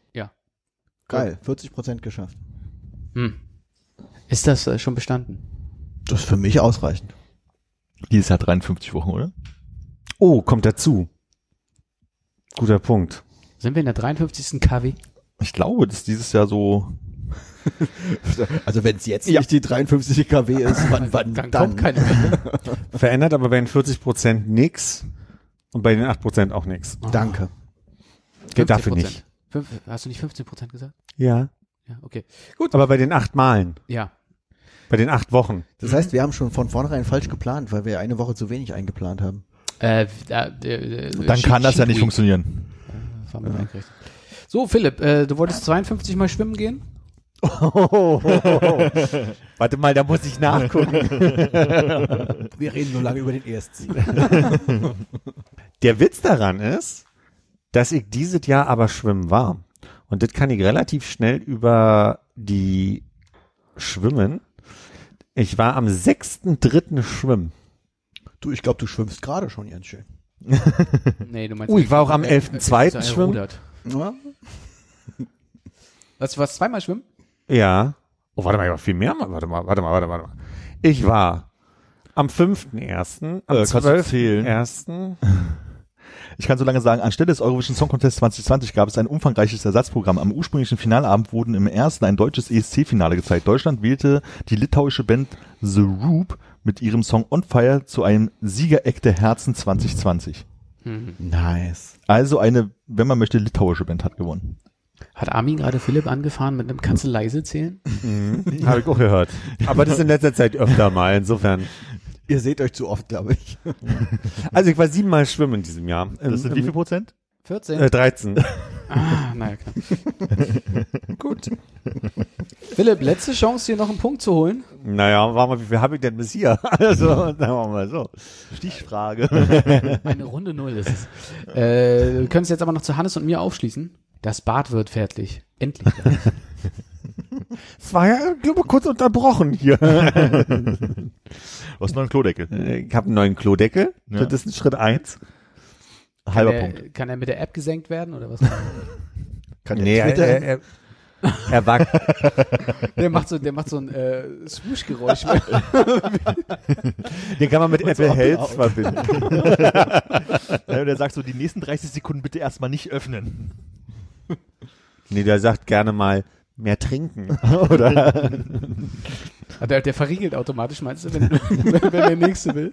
Geil. 40 Prozent geschafft. Hm. Ist das äh, schon bestanden? Das ist für mich ausreichend. Dieses Jahr 53 Wochen, oder? Oh, kommt dazu. Guter Punkt. Sind wir in der 53. KW? Ich glaube, dass dieses Jahr so, Also wenn es jetzt Ja. nicht die 53 kW ist, wann, wann Dann, dann? kommt keine. [LAUGHS] Verändert aber bei den 40 Prozent nix und bei den 8 Prozent auch nix. Danke. Geht dafür 15%. nicht. Fünf, hast du nicht 15 Prozent gesagt? Ja. Ja, okay. Aber bei den acht Malen, Ja. Bei den acht Wochen. Das heißt, wir haben schon von vornherein falsch geplant, weil wir eine Woche zu wenig eingeplant haben. Äh, da, äh, dann kann das ja nicht funktionieren. funktionieren. So, Philipp, äh, du wolltest 52 Mal schwimmen gehen? [LAUGHS] Warte mal, da muss ich nachgucken. [LAUGHS] Wir reden so lange über den ESC. [LAUGHS] Der Witz daran ist, dass ich dieses Jahr aber schwimmen war. Und das kann ich relativ schnell über die Schwimmen. Ich war am 6.3. schwimmen. Du, ich glaube, du schwimmst gerade schon ganz schön. [LAUGHS] Nee, du meinst. Uh, ich war auch am äh, 11.2. äh, schwimmen. errudert. Ja? Was, was, zweimal schwimmen? Ja. Oh, warte mal, ich war viel mehr. mal. Warte mal, warte mal, warte mal. warte mal. Ich war am 5.1., am Äh, kannst du zählen? 12.1., [LAUGHS] Ich kann so lange sagen, anstelle des Eurovision Song Contest 2020 gab es ein umfangreiches Ersatzprogramm. Am ursprünglichen Finalabend wurden im ersten ein deutsches ESC-Finale gezeigt. Deutschland wählte die litauische Band The Roop mit ihrem Song On Fire zu einem Siegereck der Herzen 2020. Nice. Also eine, wenn man möchte, litauische Band hat gewonnen. Hat Armin gerade Philipp angefahren mit einem Kannst du leise zählen? [LAUGHS] habe ich auch gehört. Aber das in letzter Zeit öfter mal, insofern. Ihr seht euch zu oft, glaube ich. Also ich war siebenmal schwimmen in diesem Jahr. Das sind wie viel Prozent? 14? Äh, 13. ah, naja, klar. [LAUGHS] Gut. Philipp, letzte Chance, hier noch einen Punkt zu holen. Naja, warte mal, wie viel habe ich denn bis hier? [LAUGHS] Also, sagen wir mal so. Stichfrage. [LAUGHS] Eine Runde Null ist es. Äh, wir können es jetzt aber noch zu Hannes und mir aufschließen. Das Bad wird fertig. Endlich. Es war ja, glaube ich, kurz unterbrochen hier. Was neuen Klodeckel? Ich habe einen neuen Klodeckel. Ja. Das ist ein Schritt eins. Halber kann, Punkt. er, kann er mit der App gesenkt werden oder was? [LAUGHS] Kann Nee, er, Twitter- er, er, er war, [LAUGHS] Der macht so, der macht so ein äh, Swoosh-Geräusch. [LAUGHS] den kann man mit Apple so Health verbinden. Ja, und er sagt so, die nächsten 30 Sekunden bitte erstmal nicht öffnen. Nee, der sagt gerne mal mehr trinken. [LAUGHS] [LAUGHS] Oder? Ah, der, der verriegelt automatisch, meinst du, wenn, [LAUGHS] wenn, wenn der Nächste will?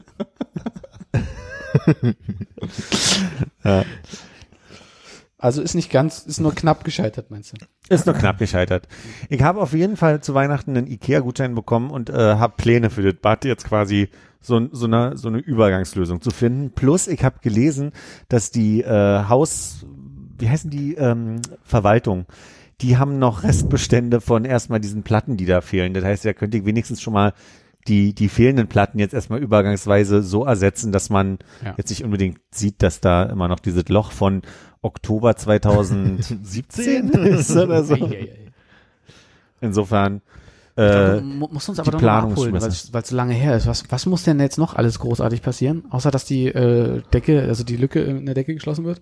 Also ist nicht ganz, ist nur knapp gescheitert, meinst du? Ist nur knapp gescheitert. Ich habe auf jeden Fall zu Weihnachten einen Ikea-Gutschein bekommen und äh, habe Pläne für das Bad jetzt quasi so, so, eine, so eine Übergangslösung zu finden. Plus ich habe gelesen, dass die äh, Haus, wie heißen die ähm, Verwaltung, die haben noch Restbestände von erstmal diesen Platten, die da fehlen. Das heißt, da könnte ich wenigstens schon mal die, die fehlenden Platten jetzt erstmal übergangsweise so ersetzen, dass man Ja. jetzt nicht unbedingt sieht, dass da immer noch dieses Loch von Oktober 2017 [LAUGHS] ist oder so. Insofern, glaube, äh, mu- muss uns aber doch Planung abholen, weil es so lange her ist. Was, was muss denn jetzt noch alles großartig passieren, außer dass die äh, Decke, also die Lücke in der Decke geschlossen wird?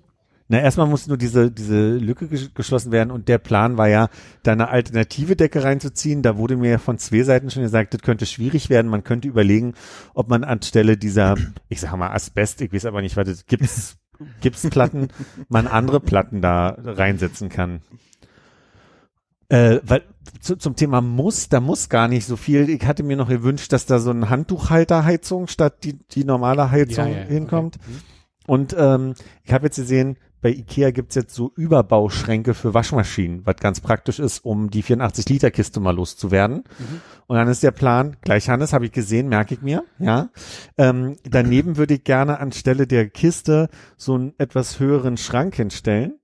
Na, erstmal muss nur diese, diese Lücke ges- geschlossen werden und der Plan war ja, da eine alternative Decke reinzuziehen. Da wurde mir von zwei Seiten schon gesagt, das könnte schwierig werden. Man könnte überlegen, ob man anstelle dieser, ich sag mal Asbest, ich weiß aber nicht, was das gibt's, [LAUGHS] Gipsplatten, man andere Platten da reinsetzen kann. Äh, weil zu, zum Thema muss, da muss gar nicht so viel. Ich hatte mir noch gewünscht, dass da so ein Handtuchhalterheizung statt die, die normale Heizung hinkommt. okay. Mhm. Und ähm, ich habe jetzt gesehen, bei Ikea gibt's jetzt so Überbauschränke für Waschmaschinen, was ganz praktisch ist, um die 84-Liter-Kiste mal loszuwerden. Und dann ist der Plan, gleich Hannes, habe ich gesehen, merke ich mir, ja. Ähm, daneben würde ich gerne anstelle der Kiste so einen etwas höheren Schrank hinstellen,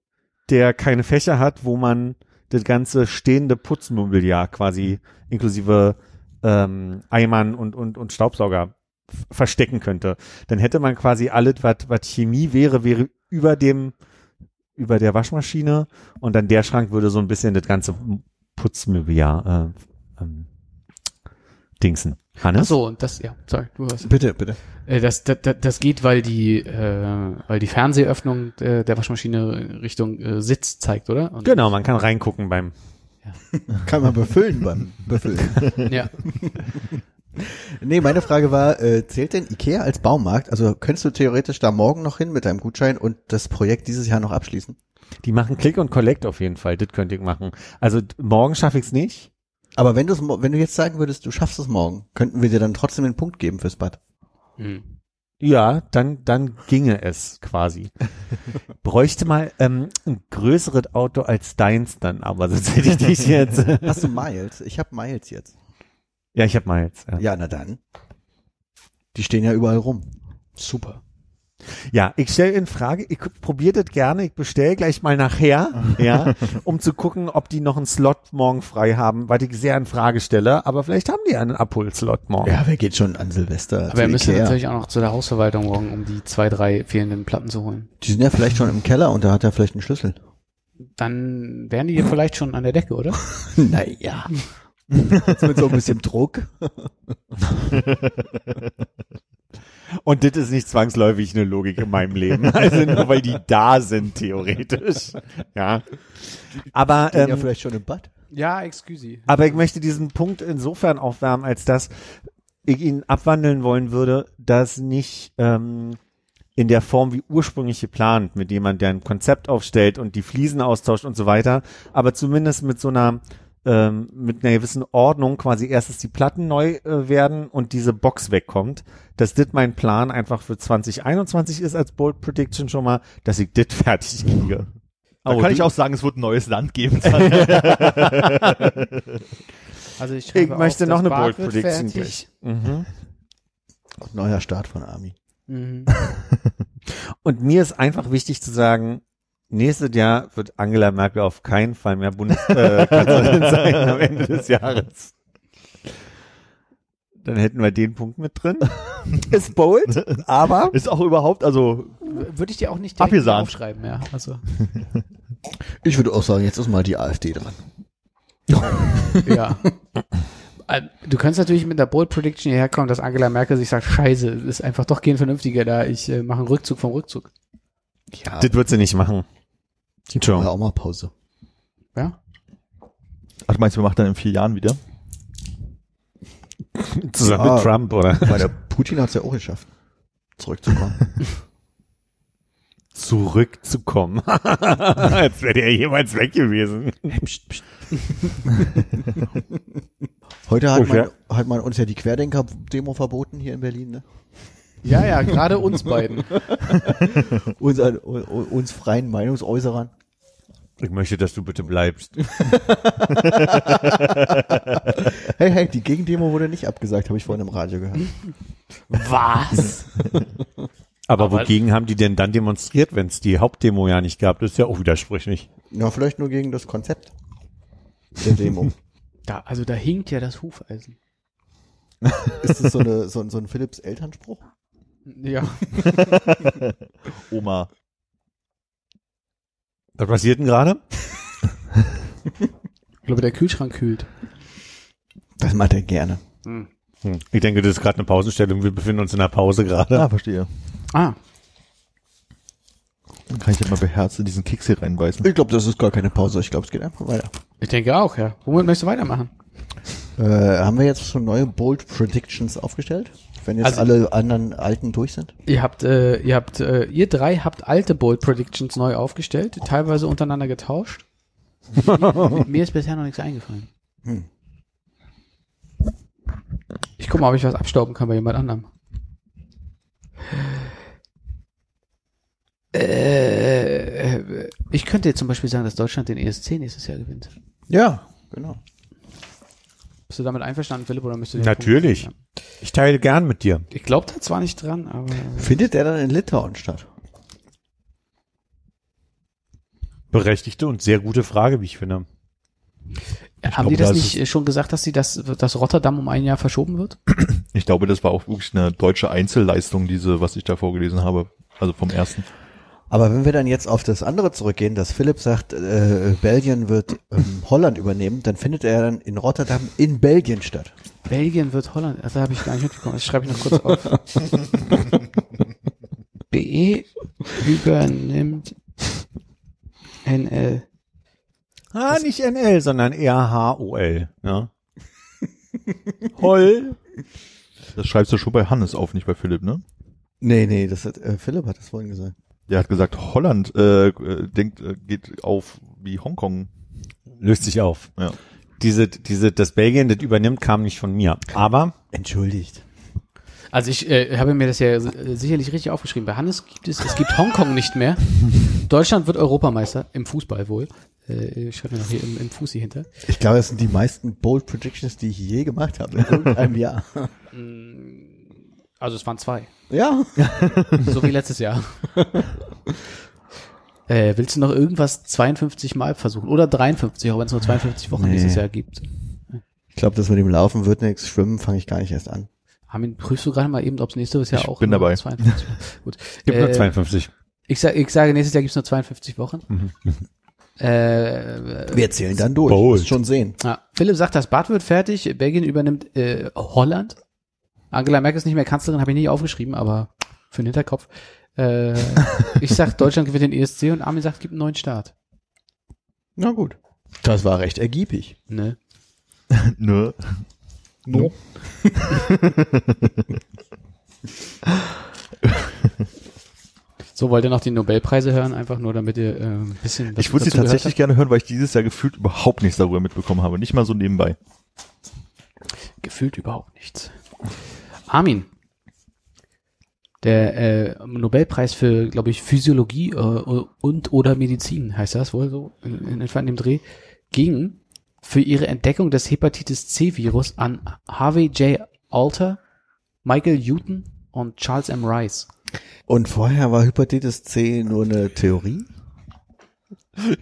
der keine Fächer hat, wo man das ganze stehende Putzmobiliar quasi inklusive ähm, Eimern und, und, und Staubsauger verstecken könnte. Dann hätte man quasi alles, was Chemie wäre, wäre über dem, über der Waschmaschine und dann der Schrank würde so ein bisschen das ganze Putzmobiliar äh, ähm, dingsen. Ach Hannes? so, und das, ja, sorry, du hast. Bitte, bitte. Äh, das, das, das- das geht, weil die, äh, weil die Fernsehöffnung äh, der Waschmaschine Richtung äh, Sitz zeigt, oder? Und, Genau, man kann reingucken beim Kann man befüllen beim Befüllen. [LAUGHS] Ja. Nee, meine Frage war, äh, zählt denn Ikea als Baumarkt? Also könntest du theoretisch da morgen noch hin mit deinem Gutschein und das Projekt dieses Jahr noch abschließen? Die machen Click und Collect auf jeden Fall. Das könnte ich machen. Also morgen schaffe ich es nicht. Aber wenn du wenn du jetzt sagen würdest, du schaffst es morgen, könnten wir dir dann trotzdem den Punkt geben fürs Bad. Hm. Ja, dann dann ginge es quasi. [LAUGHS] Bräuchte mal ähm, ein größeres Auto als deins dann, aber sonst hätte ich dich [LAUGHS] jetzt. Hast du Miles? Ich habe Miles jetzt. Ja, ich habe mal jetzt. Ja. Ja, na dann. Die stehen ja überall rum. Super. Ja, ich stelle in Frage, ich probiere das gerne, ich bestelle gleich mal nachher, ja, [LAUGHS] um zu gucken, ob die noch einen Slot morgen frei haben, weil ich sehr in Frage stelle, aber vielleicht haben die einen Abhol-Slot morgen. Ja, wer geht schon an Silvester? Aber wir müssen natürlich auch noch zu der Hausverwaltung morgen, um die zwei, drei fehlenden Platten zu holen. Die sind ja vielleicht schon im Keller und da hat er vielleicht einen Schlüssel. Dann wären die hier vielleicht schon an der Decke, oder? [LAUGHS] naja. Jetzt mit so ein bisschen Druck. Und das ist nicht zwangsläufig eine Logik in meinem Leben, [LAUGHS] also nur weil die da sind, theoretisch. Ja. Aber, Stehen ja ähm, vielleicht schon im Bad. Ja, excuse. aber ich möchte diesen Punkt insofern aufwärmen, als dass ich ihn abwandeln wollen würde, dass nicht ähm, in der Form wie ursprünglich geplant, mit jemand, der ein Konzept aufstellt und die Fliesen austauscht und so weiter, aber zumindest mit so einer ähm, mit einer gewissen Ordnung quasi erstens die Platten neu äh, werden und diese Box wegkommt, dass das mein Plan einfach für 2021 ist als Bold Prediction schon mal, dass ich das [LAUGHS] fertig kriege. Da Oh, kann du- ich auch sagen, es wird ein neues Land geben. [LAUGHS] Also ich, Ich möchte auf, noch eine Bold Prediction. Mhm. Neuer Start von Army. Mhm. [LAUGHS] Und mir ist einfach wichtig zu sagen, nächstes Jahr wird Angela Merkel auf keinen Fall mehr Bundeskanzlerin [LAUGHS] sein am Ende des Jahres. Dann hätten wir den Punkt mit drin. [LAUGHS] Ist bold, aber [LAUGHS] ist auch überhaupt, also Würde ich dir auch nicht aufschreiben, ja. Also, Ich würde auch sagen, jetzt ist mal die AfD dran. ja. Äh, Du kannst natürlich mit der Bold Prediction hierher kommen, dass Angela Merkel sich sagt, scheiße, ist einfach doch kein vernünftiger da, ich äh, mache einen Rückzug vom Rückzug. Ja, das wird sie nicht machen. Ja Entschuldigung. auch mal Pause. Ja? ach, du meinst, wir machen dann in vier Jahren wieder? [LAUGHS] Zusammen Ja. mit Trump, oder? Weil der Putin hat es ja auch geschafft, zurückzukommen. [LAUGHS] Zurückzukommen. [LAUGHS] Als wäre der jemals weg gewesen. Heute hat, Okay. man, hat man uns ja die Querdenker-Demo verboten hier in Berlin. Ne? Ja, ja, gerade uns beiden. [LAUGHS] Uns, uns freien Meinungsäußerern. Ich möchte, dass du bitte bleibst. [LAUGHS] Hey, hey, die Gegendemo wurde nicht abgesagt, habe ich vorhin im Radio gehört. Was? Aber, [LAUGHS] Aber- wogegen haben die denn dann demonstriert, wenn es die Hauptdemo ja nicht gab? Das ist ja auch widersprüchlich. Ja, vielleicht nur gegen das Konzept der Demo. Da, also da hinkt ja das Hufeisen. Ist das so, eine, so, ein- so ein Philips Elternspruch? Ja. [LAUGHS] Oma. Was passiert denn gerade? Ich glaube, der Kühlschrank kühlt. Das macht er gerne. Hm. Ich denke, das ist gerade eine Pausenstellung. Wir befinden uns in einer Pause gerade. Ah, verstehe. Ah, Dann kann ich ja mal beherzt in diesen Keks hier reinbeißen. Ich glaube, das ist gar keine Pause. Ich glaube, es geht einfach weiter. ich denke auch, ja. Womit möchtest du weitermachen? Äh, haben wir jetzt schon neue Bold Predictions aufgestellt? Wenn jetzt Also- alle anderen alten durch sind? Ihr habt, äh, ihr habt, äh, ihr drei habt alte Bold Predictions neu aufgestellt, teilweise untereinander getauscht. mir, [LAUGHS] mir ist bisher noch nichts eingefallen. Hm. Ich guck mal, ob ich was abstauben kann bei jemand anderem. Äh, ich könnte jetzt zum Beispiel sagen, dass Deutschland den ESC nächstes Jahr gewinnt. Ja, genau. Bist du damit einverstanden, Philipp, oder möchtest du Natürlich. Ich teile gern mit dir. Ich glaube da zwar nicht dran, aber Findet der dann in Litauen statt? Berechtigte und sehr gute Frage, wie ich finde. haben glaube, die das da ist nicht äh, schon gesagt, dass sie das, dass Rotterdam um ein Jahr verschoben wird? Ich glaube, das war auch wirklich eine deutsche Einzelleistung, diese, was ich da vorgelesen habe. Also vom ersten. Aber wenn wir dann jetzt auf das andere zurückgehen, dass Philipp sagt, äh, Belgien wird ähm, Holland übernehmen, dann findet er dann in Rotterdam in Belgien statt. Belgien wird Holland. Also habe ich gar nicht mitbekommen. Das schreibe ich noch kurz auf. [LAUGHS] BE übernimmt NL. Ah, nicht NL, sondern eher H-O-L. Ja. [LAUGHS] Holl. Das schreibst du schon bei Hannes auf, nicht bei Philipp, ne? Nee, nee, das hat, äh, Philipp hat das vorhin gesagt. Der hat gesagt, Holland äh, äh, denkt, äh, geht auf wie Hongkong. Löst sich auf. Ja. Diese, diese, das Belgien, das übernimmt, kam nicht von mir. Aber Entschuldigt. Also ich äh, habe mir das ja äh, sicherlich richtig aufgeschrieben. Bei Hannes gibt es, es gibt Hongkong nicht mehr. Deutschland wird Europameister im Fußball wohl. Äh, ich schreibe mir noch hier im, im Fußi hinter. Ich glaube, das sind die meisten Bold Predictions, die ich je gemacht habe in irgendeinem Jahr. [LAUGHS] Also es waren zwei. Ja. [LAUGHS] So wie letztes Jahr. [LAUGHS] äh, willst du noch irgendwas 52 Mal versuchen? Oder 53, auch wenn es nur 52 Wochen Nee. dieses Jahr gibt. Ich glaube, das mit dem Laufen wird nichts. Schwimmen fange ich gar nicht erst an. Armin, prüfst du gerade mal eben, ob es nächstes Jahr Ich auch bin nur dabei. 52 [LAUGHS] Gut. gibt nur Äh, 52. Ich, sag, ich sage, nächstes Jahr gibt es nur 52 Wochen. äh, Wir zählen dann durch. Bold. Schon sehen. ja. Philipp sagt, das Bad wird fertig. Belgien übernimmt äh, Holland. Angela Merkel ist nicht mehr Kanzlerin, habe ich nicht aufgeschrieben, aber für den Hinterkopf. Äh, ich sag, Deutschland gewinnt den ESC und Armin sagt, gibt einen neuen Start. Na gut. Das war recht ergiebig. Ne? [LAUGHS] Ne? No. [LAUGHS] So, wollt ihr noch die Nobelpreise hören, einfach nur damit ihr äh, ein bisschen was Ich würde sie tatsächlich gerne hören, weil ich dieses Jahr gefühlt überhaupt nichts darüber mitbekommen habe. Nicht mal so nebenbei. Gefühlt überhaupt nichts. Armin, der äh, Nobelpreis für, glaube ich, Physiologie äh, und oder Medizin, heißt das wohl so, in, in etwa in dem Dreh, ging für ihre Entdeckung des Hepatitis C-Virus an Harvey J. Alter, Michael Newton und Charles M. Rice. Und vorher war Hepatitis C nur eine Theorie?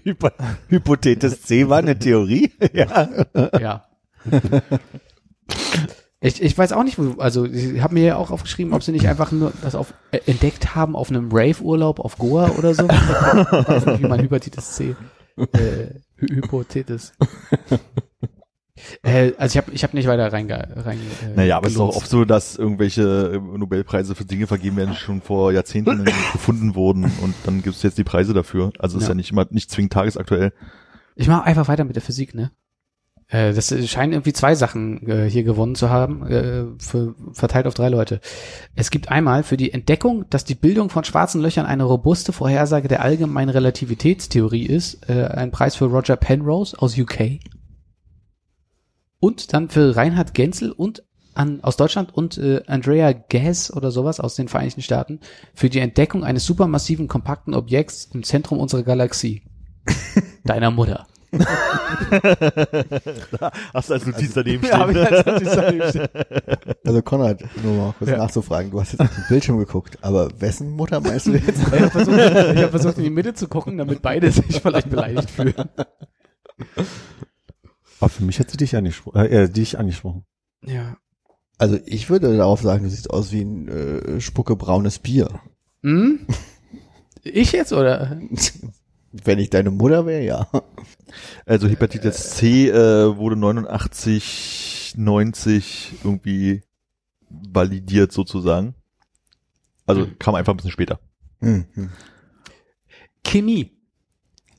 Hypo Hypothetis C war eine Theorie. [LAUGHS] ja. Ja. [LAUGHS] Ich, ich weiß auch nicht, wo, also ich habe mir ja auch aufgeschrieben, ob sie nicht einfach nur das auf, äh, entdeckt haben auf einem Rave-Urlaub auf Goa oder so. [LAUGHS] weiß nicht, wie man Hepatitis C, äh, Hy- Hypothetis. äh, also ich habe ich hab nicht weiter reinge... rein äh, Naja, aber es ist auch oft so, dass irgendwelche äh, Nobelpreise für Dinge vergeben werden, die schon vor Jahrzehnten [LAUGHS] gefunden wurden und dann gibt es jetzt die Preise dafür. Also es ist Ja. ja nicht immer nicht zwingend tagesaktuell. Ich mache einfach weiter mit der Physik, ne? Äh, das scheinen irgendwie zwei Sachen äh, hier gewonnen zu haben, äh, für, verteilt auf drei Leute. Es gibt einmal für die Entdeckung, dass die Bildung von schwarzen Löchern eine robuste Vorhersage der allgemeinen Relativitätstheorie ist, äh, ein Preis für Roger Penrose aus UK. Und dann für Reinhard Genzel und an, aus Deutschland und äh, Andrea Ghez oder sowas aus den Vereinigten Staaten für die Entdeckung eines supermassiven kompakten Objekts im Zentrum unserer Galaxie. [LAUGHS] Deiner Mutter. Hast du als Notiz daneben Ja, hab ich als Notiz daneben stehen. Also Konrad, nur mal kurz Ja. nachzufragen. Du hast jetzt auf den Bildschirm geguckt, aber wessen Mutter meinst du [LAUGHS] jetzt? Ich habe versucht, hab versucht, in die Mitte zu gucken, damit beide sich vielleicht beleidigt fühlen. Aber für mich hat sie dich angesprochen. Äh, äh, dich angesprochen. Ja. Also ich würde darauf sagen, du siehst aus wie ein äh, spuckebraunes Bier. Hm? [LAUGHS] Ich jetzt oder? [LAUGHS] Wenn ich deine Mutter wäre, ja. Also Hepatitis C äh, wurde 89, 90 irgendwie validiert sozusagen. Also kam einfach ein bisschen später. Hm, hm. Chemie.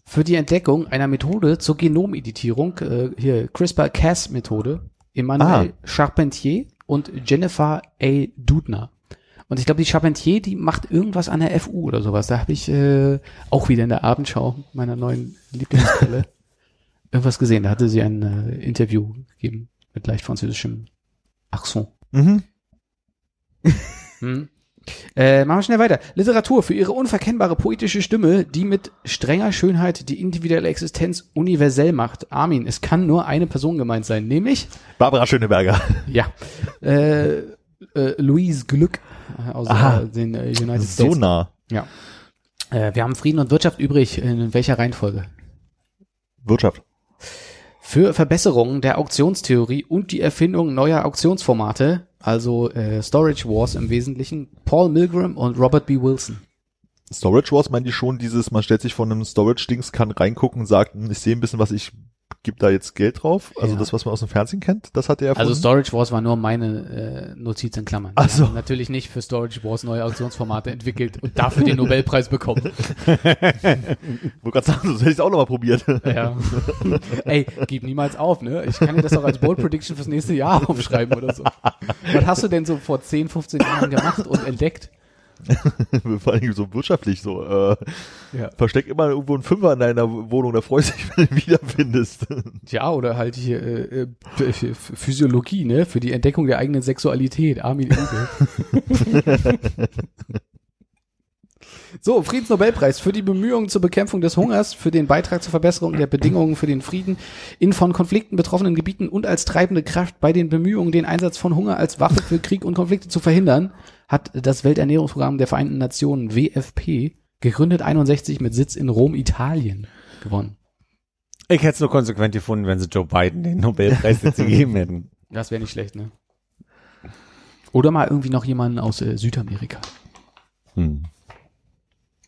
Für die Entdeckung einer Methode zur Genomeditierung, äh, hier CRISPR-Cas-Methode, Emmanuel Charpentier und Jennifer A. Dudner. Und ich glaube, die Charpentier, die macht irgendwas an der FU oder sowas. Da habe ich äh, auch wieder in der Abendschau meiner neuen Lieblingsquelle [LAUGHS] irgendwas gesehen. Da hatte sie ein äh, Interview gegeben mit leicht französischem Accent. Mhm. [LAUGHS] Hm. Äh, machen wir schnell weiter. Literatur für ihre unverkennbare poetische Stimme, die mit strenger Schönheit die individuelle Existenz universell macht. Armin, es kann nur eine Person gemeint sein, nämlich, Barbara Schöneberger. ja, äh, äh, Louise Glück aus Aha. den äh, United So States. nah. Ja. Äh, wir haben Frieden und Wirtschaft übrig. In welcher Reihenfolge? Wirtschaft. Für Verbesserungen der Auktionstheorie und die Erfindung neuer Auktionsformate, also äh, Storage Wars im Wesentlichen, Paul Milgram und Robert B. Wilson. Storage Wars meinen die schon dieses, man stellt sich von einem Storage-Dings, kann reingucken und sagt, hm, ich sehe ein bisschen was, ich gebe da jetzt Geld drauf. Also Ja. das, was man aus dem Fernsehen kennt, das hat er erfunden. Also Storage Wars war nur meine äh, Notiz in Klammern. Ach so. natürlich nicht für Storage Wars neue Auktionsformate entwickelt und dafür den Nobelpreis bekommen. [LAUGHS] Wollte gerade sagen, das hätte ich auch noch mal probiert. Ja. Ey, gib niemals auf, ne? Ich kann dir das auch als Bold Prediction fürs nächste Jahr aufschreiben oder so. Was hast du denn so vor 10, 15 Jahren gemacht und entdeckt? [LAUGHS] Vor allem so wirtschaftlich so. Äh, Ja. Versteck immer irgendwo einen Fünfer in deiner Wohnung, da freust du dich, [LAUGHS] wenn du ihn wiederfindest. Tja, oder halt hier äh, äh, Ph- Physiologie, ne? Für die Entdeckung der eigenen Sexualität. Armin Enkel. [LAUGHS] so, Friedensnobelpreis für die Bemühungen zur Bekämpfung des Hungers, für den Beitrag zur Verbesserung der Bedingungen für den Frieden in von Konflikten betroffenen Gebieten und als treibende Kraft bei den Bemühungen, den Einsatz von Hunger als Waffe für Krieg und Konflikte zu verhindern, hat das Welternährungsprogramm der Vereinten Nationen WFP gegründet 61 mit Sitz in Rom, Italien gewonnen. Ich hätte es nur konsequent gefunden, wenn sie Joe Biden den Nobelpreis jetzt gegeben [LAUGHS] hätten. Das wäre nicht schlecht, ne? Oder mal irgendwie noch jemanden aus äh, Südamerika. Hm.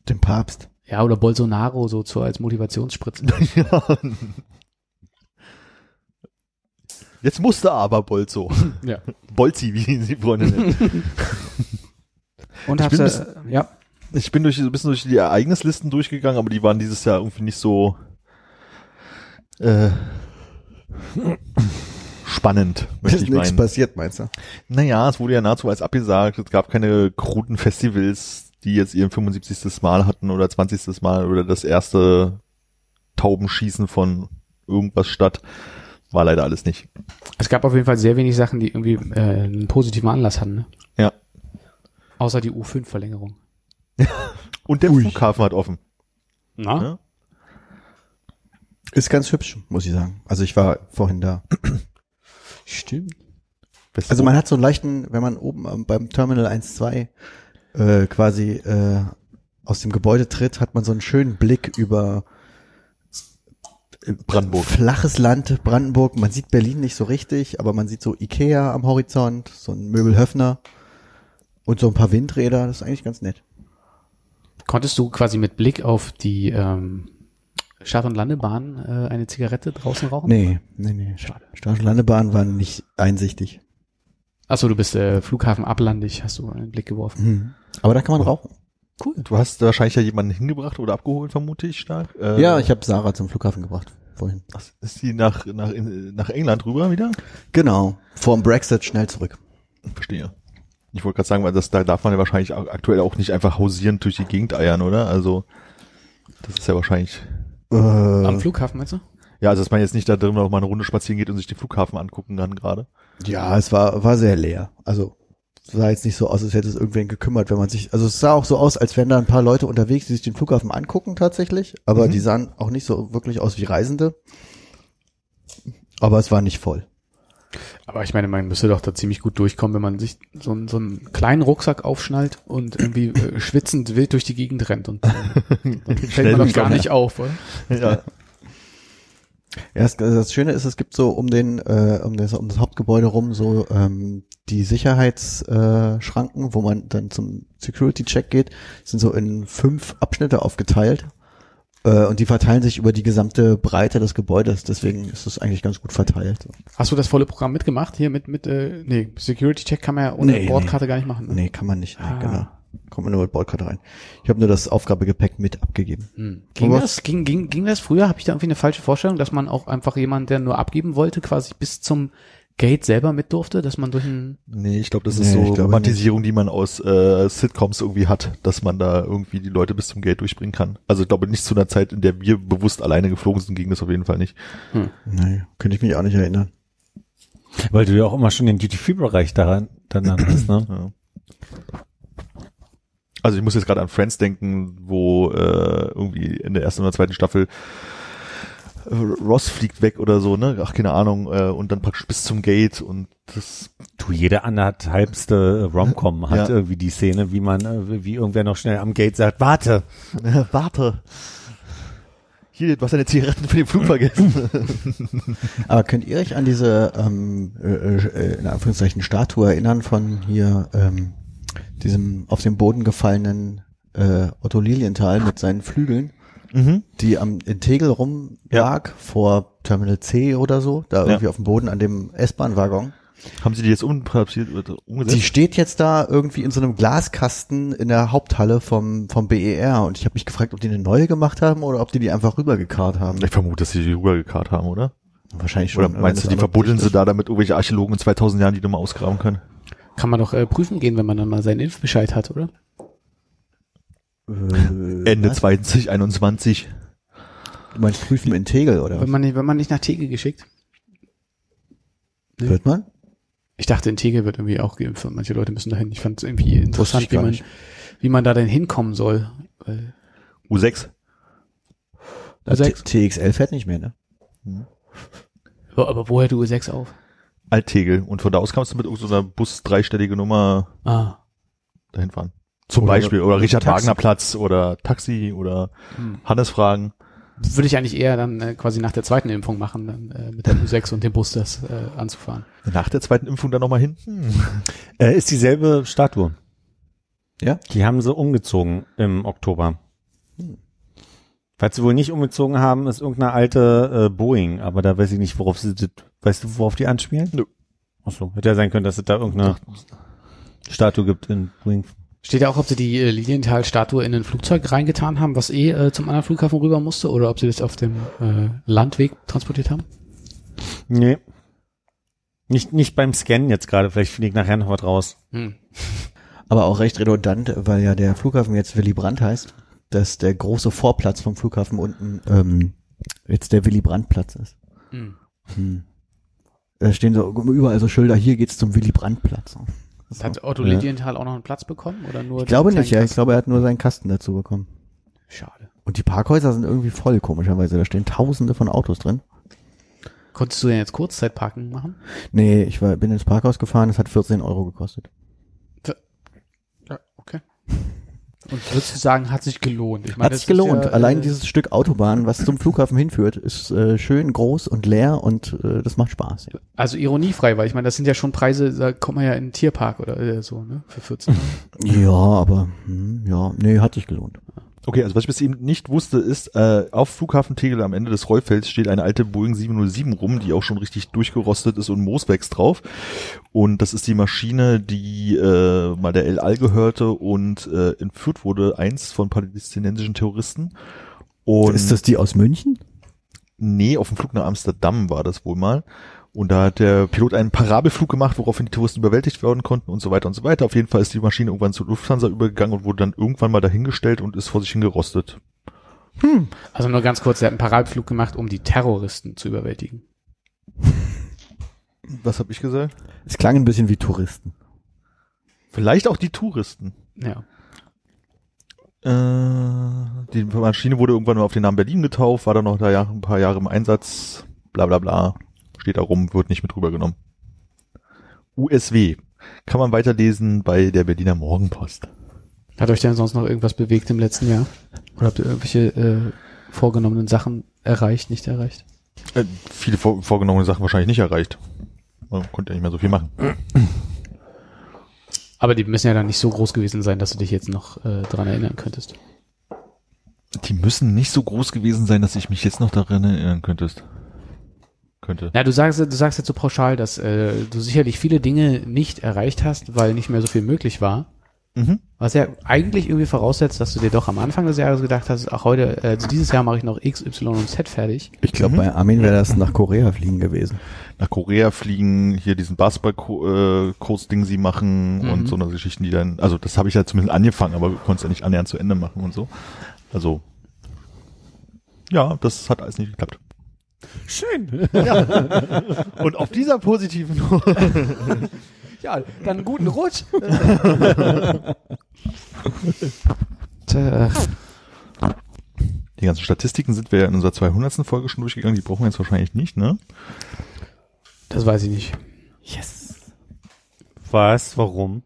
Den Papst. Ja, oder Bolsonaro so zur als Motivationsspritze. ja. [LAUGHS] [LAUGHS] Jetzt musste aber Bolzo. ja. Bolzi, wie ihn die Freunde nennen. Und Ich hab's, bin äh, ja, Ich bin durch, so ein bisschen durch die Ereignislisten durchgegangen, aber die waren dieses Jahr irgendwie nicht so äh, spannend, möchte Ist ich nichts meinen. passiert, meinst du? Naja, es wurde ja nahezu alles abgesagt. Es gab keine kruden Festivals, die jetzt ihren 75. Mal hatten oder 20. Mal oder das erste Taubenschießen von irgendwas statt. War leider alles nicht. es gab auf jeden Fall sehr wenig Sachen, die irgendwie äh, einen positiven Anlass hatten, ne? Ja. Außer die U5-Verlängerung. [LAUGHS] Und der Ui. Flughafen hat offen. Na? Ja. Ist ganz hübsch, muss ich sagen. Also ich war vorhin da. [CLEARS THROAT] Stimmt. Beste Also man hat so einen leichten, wenn man oben beim Terminal 1-2 äh, quasi äh, aus dem Gebäude tritt, hat man so einen schönen Blick über äh, Brandenburg. flaches Land, Brandenburg. Man sieht Berlin nicht so richtig, aber man sieht so Ikea am Horizont, so ein Möbelhöfner und so ein paar Windräder. Das ist eigentlich ganz nett. Konntest du quasi mit Blick auf die ähm, Start- und Landebahn äh, eine Zigarette draußen rauchen? Nee, nee, nee. Schade. Start- und Landebahn waren nicht einsichtig. Achso, du bist äh, Flughafen ablandig, hast du einen Blick geworfen. Hm. Aber da kann man rauchen. Cool. Du hast wahrscheinlich ja jemanden hingebracht oder abgeholt, vermute ich stark. Äh, Ja, ich habe Sarah zum Flughafen gebracht vorhin. Ach, Ist die nach, nach, nach England rüber wieder? Genau. Vorm Brexit schnell zurück. Verstehe. Ich wollte gerade sagen, weil das, da darf man ja wahrscheinlich auch aktuell auch nicht einfach hausierend durch die Gegend eiern, oder? Also, das ist ja wahrscheinlich, Äh, Am Flughafen, meinst du? ja, also dass man jetzt nicht da drin noch mal eine Runde spazieren geht und sich den Flughafen angucken kann gerade. Ja, es war, war sehr leer. Also sah jetzt nicht so aus, als hätte es irgendwen gekümmert, wenn man sich, also es sah auch so aus, als wären da ein paar Leute unterwegs, die sich den Flughafen angucken tatsächlich, aber Mhm. die sahen auch nicht so wirklich aus wie Reisende. Aber es war nicht voll. Aber ich meine, man müsste doch da ziemlich gut durchkommen, wenn man sich so, einen- so einen kleinen Rucksack aufschnallt und irgendwie äh, schwitzend wild durch die Gegend rennt und äh, dann [LAUGHS] fällt man doch gar nicht auf, oder? Ja. Ja, das, das Schöne ist, es gibt so um den, äh, um das, um das Hauptgebäude rum so ähm, die Sicherheitsschranken, äh, wo man dann zum Security-Check geht, sind so in fünf Abschnitte aufgeteilt. Äh, und die verteilen sich über die gesamte Breite des Gebäudes, deswegen ist es eigentlich ganz gut verteilt. Hast du das volle Programm mitgemacht? Hier mit, mit, äh, nee, Security Check kann man ja ohne Nee, Bordkarte gar nicht machen. Ne? Nee, kann man nicht. Nee, Ah. genau. Kommt man nur mit Bordkarte rein. Ich habe nur das Aufgabegepäck mit abgegeben. Hm. Ging Aber- das, ging, ging, ging das früher? Habe ich da irgendwie eine falsche Vorstellung, dass man auch einfach jemanden, der nur abgeben wollte, quasi bis zum Gate selber mit durfte, dass man durch ein Nee, ich glaube, das Nee, ist ich so Romantisierung, die man aus äh, Sitcoms irgendwie hat, dass man da irgendwie die Leute bis zum Gate durchbringen kann. Also ich glaube nicht zu einer Zeit, in der wir bewusst alleine geflogen sind, ging das auf jeden Fall nicht. Nee, könnte ich mich auch nicht erinnern. Weil du ja auch immer schon den Duty-Free-Bereich daran, dann hast, ne? Ja. Also ich muss jetzt gerade an Friends denken, wo äh, irgendwie in der ersten oder zweiten Staffel äh, Ross fliegt weg oder so, ne? Ach, keine Ahnung, äh, und dann praktisch bis zum Gate und das Du, jede anderthalbste Romcom hat Ja. irgendwie die Szene, wie man, äh, wie irgendwer noch schnell am Gate sagt, warte. [LAUGHS] Warte. Hier, du hast deine Zigaretten für den Flug vergessen. [LAUGHS] Aber könnt ihr euch an diese, ähm, äh, äh, in Anführungszeichen, Statue erinnern von hier, ähm, diesem auf den Boden gefallenen äh, Otto Lilienthal mit seinen Flügeln, mhm. die am in Tegel rumlag, vor Terminal C oder so, da Ja. irgendwie auf dem Boden an dem S-Bahn-Waggon. Haben sie die jetzt umgesetzt? Die steht jetzt da irgendwie in so einem Glaskasten in der Haupthalle vom, vom BER und ich habe mich gefragt, ob die eine neue gemacht haben oder ob die die einfach rübergekarrt haben. ich vermute, dass sie die rübergekarrt haben, oder? Wahrscheinlich schon. Oder meinst du, die verbuddeln sie da, damit irgendwelche Archäologen in 2000 Jahren die nochmal ausgraben können? Kann man doch äh, prüfen gehen, wenn man dann mal seinen Impfbescheid hat, oder? Äh, Ende was? 2021. Du meinst prüfen in Tegel oder Wenn man nicht, wenn man nicht nach Tegel geschickt. Wird man? Ich dachte, in Tegel wird irgendwie auch geimpft und manche Leute müssen dahin. Ich fand es irgendwie interessant, wie man, nicht. wie man da denn hinkommen soll. Weil, U6. Das sechs. T- TXL fährt nicht mehr, ne? aber aber woher du sechs auf? Alttegel. Und von da aus kannst du mit irgendeiner Bus dreistellige Nummer Ah. dahin fahren. Zum Oder- Beispiel. Oder Richard Taxi. Wagner Platz oder Taxi oder Hm. Hannes fragen. Würde ich eigentlich eher dann äh, quasi nach der zweiten Impfung machen, dann äh, mit der U6 [LAUGHS] und dem Bus das äh, anzufahren. Nach der zweiten Impfung dann nochmal hin? Hm. [LAUGHS] Äh, ist dieselbe Statue. Ja? Die haben sie umgezogen im Oktober. Falls sie wohl nicht umgezogen haben, ist irgendeine alte äh, Boeing, aber da weiß ich nicht, worauf sie das, weißt du, worauf die anspielen? Nö. Achso, hätte ja sein können, dass es da irgendeine Statue gibt in Boeing. Steht ja auch, ob sie die äh, Lilienthal-Statue in ein Flugzeug reingetan haben, was eh äh, zum anderen Flughafen rüber musste, oder ob sie das auf dem äh, Landweg transportiert haben? Nee. Nicht, nicht beim Scannen jetzt gerade, vielleicht finde ich nachher noch was raus. Hm. [LAUGHS] Aber auch recht redundant, weil ja der Flughafen jetzt Willy Brandt heißt, dass der große Vorplatz vom Flughafen unten ähm, jetzt der Willy Brandt Platz ist. Hm. Hm. Da stehen so überall so Schilder, hier geht's zum Willy Brandt Platz. Das Hat Otto Ja. Lilienthal auch noch einen Platz bekommen oder nur? ich glaube nicht, ja. Ich glaube, er hat nur seinen Kasten dazu bekommen. Schade. Und die Parkhäuser sind irgendwie voll, komischerweise. Da stehen tausende von Autos drin. Konntest du denn jetzt Kurzzeitparken machen? Nee, ich war, bin ins Parkhaus gefahren, es hat 14 Euro gekostet. Ja, okay. Und würdest du sagen, hat sich gelohnt? Ich meine, Hat sich gelohnt. ja, Allein äh, dieses Stück Autobahn, was zum Flughafen hinführt, ist äh, schön groß und leer und äh, das macht Spaß. Ja. Also ironiefrei, weil ich meine, das sind ja schon Preise, da kommt man ja in einen Tierpark oder äh, so, ne? Für 14 Euro. Ja, aber hm, ja, nee, hat sich gelohnt. Okay, also was ich bis eben nicht wusste, ist, äh, auf Flughafen Tegel am Ende des Rollfelds steht eine alte Boeing 707 rum, die auch schon richtig durchgerostet ist und Moos wächst drauf. Und das ist die Maschine, die äh, mal der El Al gehörte und äh, entführt wurde, einst von palästinensischen Terroristen. Und ist das die aus München? Nee, auf dem Flug nach Amsterdam war das wohl mal. Und da hat der Pilot einen Parabelflug gemacht, woraufhin die Touristen überwältigt werden konnten und so weiter und so weiter. Auf jeden Fall ist die Maschine irgendwann zur Lufthansa übergegangen und wurde dann irgendwann mal dahingestellt und ist vor sich hingerostet. Also nur ganz kurz, er hat einen Parabelflug gemacht, um die Terroristen zu überwältigen. Was habe ich gesagt? Es klang ein bisschen wie Touristen. Vielleicht auch die Touristen. Ja. Äh, die Maschine wurde irgendwann mal auf den Namen Berlin getauft, war dann noch da Jahre, ein paar Jahre im Einsatz, bla bla bla. Steht da rum, wird nicht mit rübergenommen. USW. Kann man weiterlesen bei der Berliner Morgenpost. Hat euch denn sonst noch irgendwas bewegt im letzten Jahr? Oder habt ihr irgendwelche äh, vorgenommenen Sachen erreicht, nicht erreicht? Äh, viele vor, vorgenommene Sachen wahrscheinlich nicht erreicht. Man konnte ja nicht mehr so viel machen. Aber die müssen ja dann nicht so groß gewesen sein, dass du dich jetzt noch äh, dran erinnern könntest. Die müssen nicht so groß gewesen sein, dass ich mich jetzt noch daran erinnern könntest. Könnte. Na, du sagst, du sagst jetzt so pauschal, dass äh, du sicherlich viele Dinge nicht erreicht hast, weil nicht mehr so viel möglich war. Mhm. Was ja eigentlich irgendwie voraussetzt, dass du dir doch am Anfang des Jahres gedacht hast, ach heute, äh, also dieses Jahr mache ich noch X, Y und Z fertig. Ich glaube, Mhm. bei Armin wäre das nach Korea fliegen gewesen. Nach Korea fliegen, hier diesen Basketball-Kurs-Ding sie machen Mhm. und so eine Geschichten, die dann, also das habe ich ja zumindest angefangen, aber du konntest ja nicht annähernd zu Ende machen und so. Also, ja, das hat alles nicht geklappt. Schön. Und auf dieser positiven Ja, dann guten Rutsch. Die ganzen Statistiken sind wir ja in unserer 200. Folge schon durchgegangen, die brauchen wir jetzt wahrscheinlich nicht, ne? das weiß ich nicht. Was? Warum?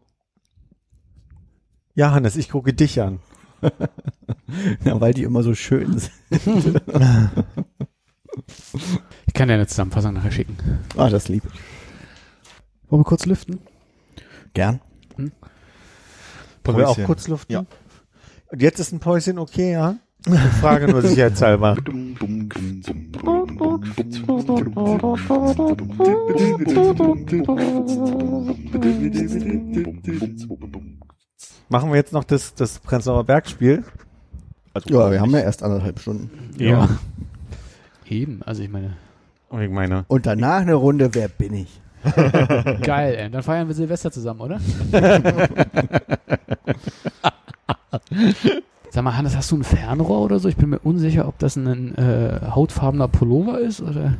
Ja, Hannes, ich gucke dich an. [LAUGHS] Ja, weil die immer so schön sind. [LAUGHS] Ich kann dir eine Zusammenfassung nachher schicken. Ah, das lieb. Wollen wir kurz lüften? Gern. Wollen wir auch kurz luften? Ja. Und jetzt ist ein Päuschen okay, ja? Ich frage nur sicherheitshalber. [LAUGHS] Machen wir jetzt noch das, das Prenzlauer Bergspiel? Also, Ja, wir haben ja erst anderthalb Stunden. Ja. Eben, also ich meine, Und ich meine, Und danach eine Runde, wer bin ich? [LAUGHS] geil, ey. Dann feiern wir Silvester zusammen, oder? [LAUGHS] Sag mal, Hannes, hast du ein Fernrohr oder so? Ich bin mir unsicher, ob das ein äh, hautfarbener Pullover ist oder.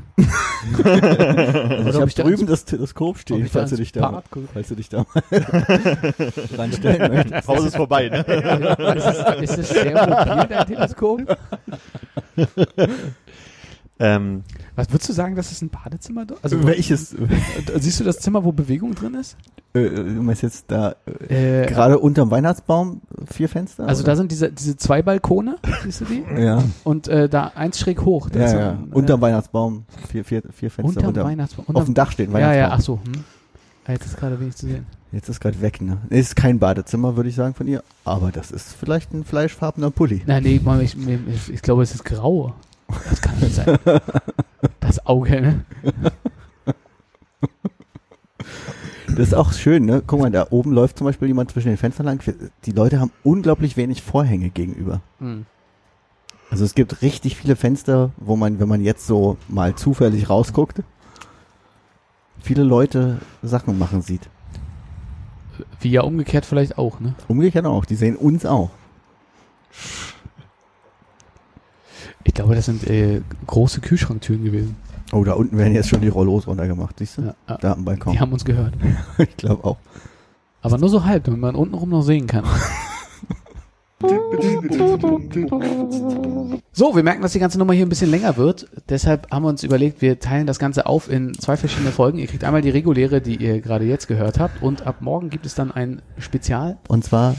Also [LAUGHS] Oder ich habe ich da drüben das Teleskop stehen, falls du dich da, falls du dich da mal ranstellen möchtest. Pause ist vorbei, ne? ist, es, ist es sehr mobil, dein Teleskop? Ähm, Was würdest du sagen, das ist ein Badezimmer? dort? Also, Welches? äh, siehst du das Zimmer, wo Bewegung drin ist? Äh, du meinst jetzt da äh, Äh, gerade unterm Weihnachtsbaum vier Fenster? Also oder? da sind diese, diese zwei Balkone, siehst du die? [LAUGHS] ja, Und äh, da eins schräg hoch. Ja, so ja. Unterm Weihnachtsbaum vier, vier, vier äh, Fenster. unterm unterm- Weihnachtsbaum. auf Unterm, dem Dach steht ein ja, Weihnachtsbaum. ja, ach so. Hm. Ah, Jetzt ist gerade wenig zu sehen. Jetzt ist gerade weg, ne? Ist kein Badezimmer, würde ich sagen, von ihr. Aber das ist vielleicht ein fleischfarbener Pulli. Nein, nee, ich, ich, ich glaube, es ist grau. Das kann nicht sein. Das Auge, ne? Das ist auch schön, ne? Guck mal, da oben läuft zum Beispiel jemand zwischen den Fenstern lang. Die Leute haben unglaublich wenig Vorhänge gegenüber. Hm. Also es gibt richtig viele Fenster, wo man, wenn man jetzt so mal zufällig rausguckt, viele Leute Sachen machen sieht. Wie ja umgekehrt vielleicht auch, ne? Umgekehrt auch, die sehen uns auch. Ich glaube, das sind äh, große Kühlschranktüren gewesen. Oh, da unten werden jetzt schon die Rollos runtergemacht, siehst du? Ja. Da am Balkon. Die haben uns gehört. [LAUGHS] ich glaube auch. Aber nur so halb, damit man untenrum noch sehen kann. [LAUGHS] So, wir merken, dass die ganze Nummer hier ein bisschen länger wird. Deshalb haben wir uns überlegt, wir teilen das Ganze auf in zwei verschiedene Folgen. Ihr kriegt einmal die reguläre, die ihr gerade jetzt gehört habt. Und ab morgen gibt es dann ein Spezial. Und zwar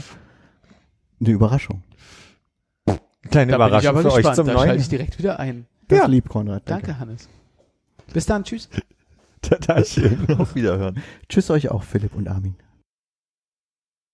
eine Überraschung. Kleine Da bin ich Überraschung aber für euch gespannt. zum Da neuen. schalte ich direkt wieder ein. Das Ja. lieb, Konrad. Danke, Hannes. Bis dann, tschüss. [LAUGHS] Tatachen. Auf Wiederhören. Tschüss euch auch, Philipp und Armin.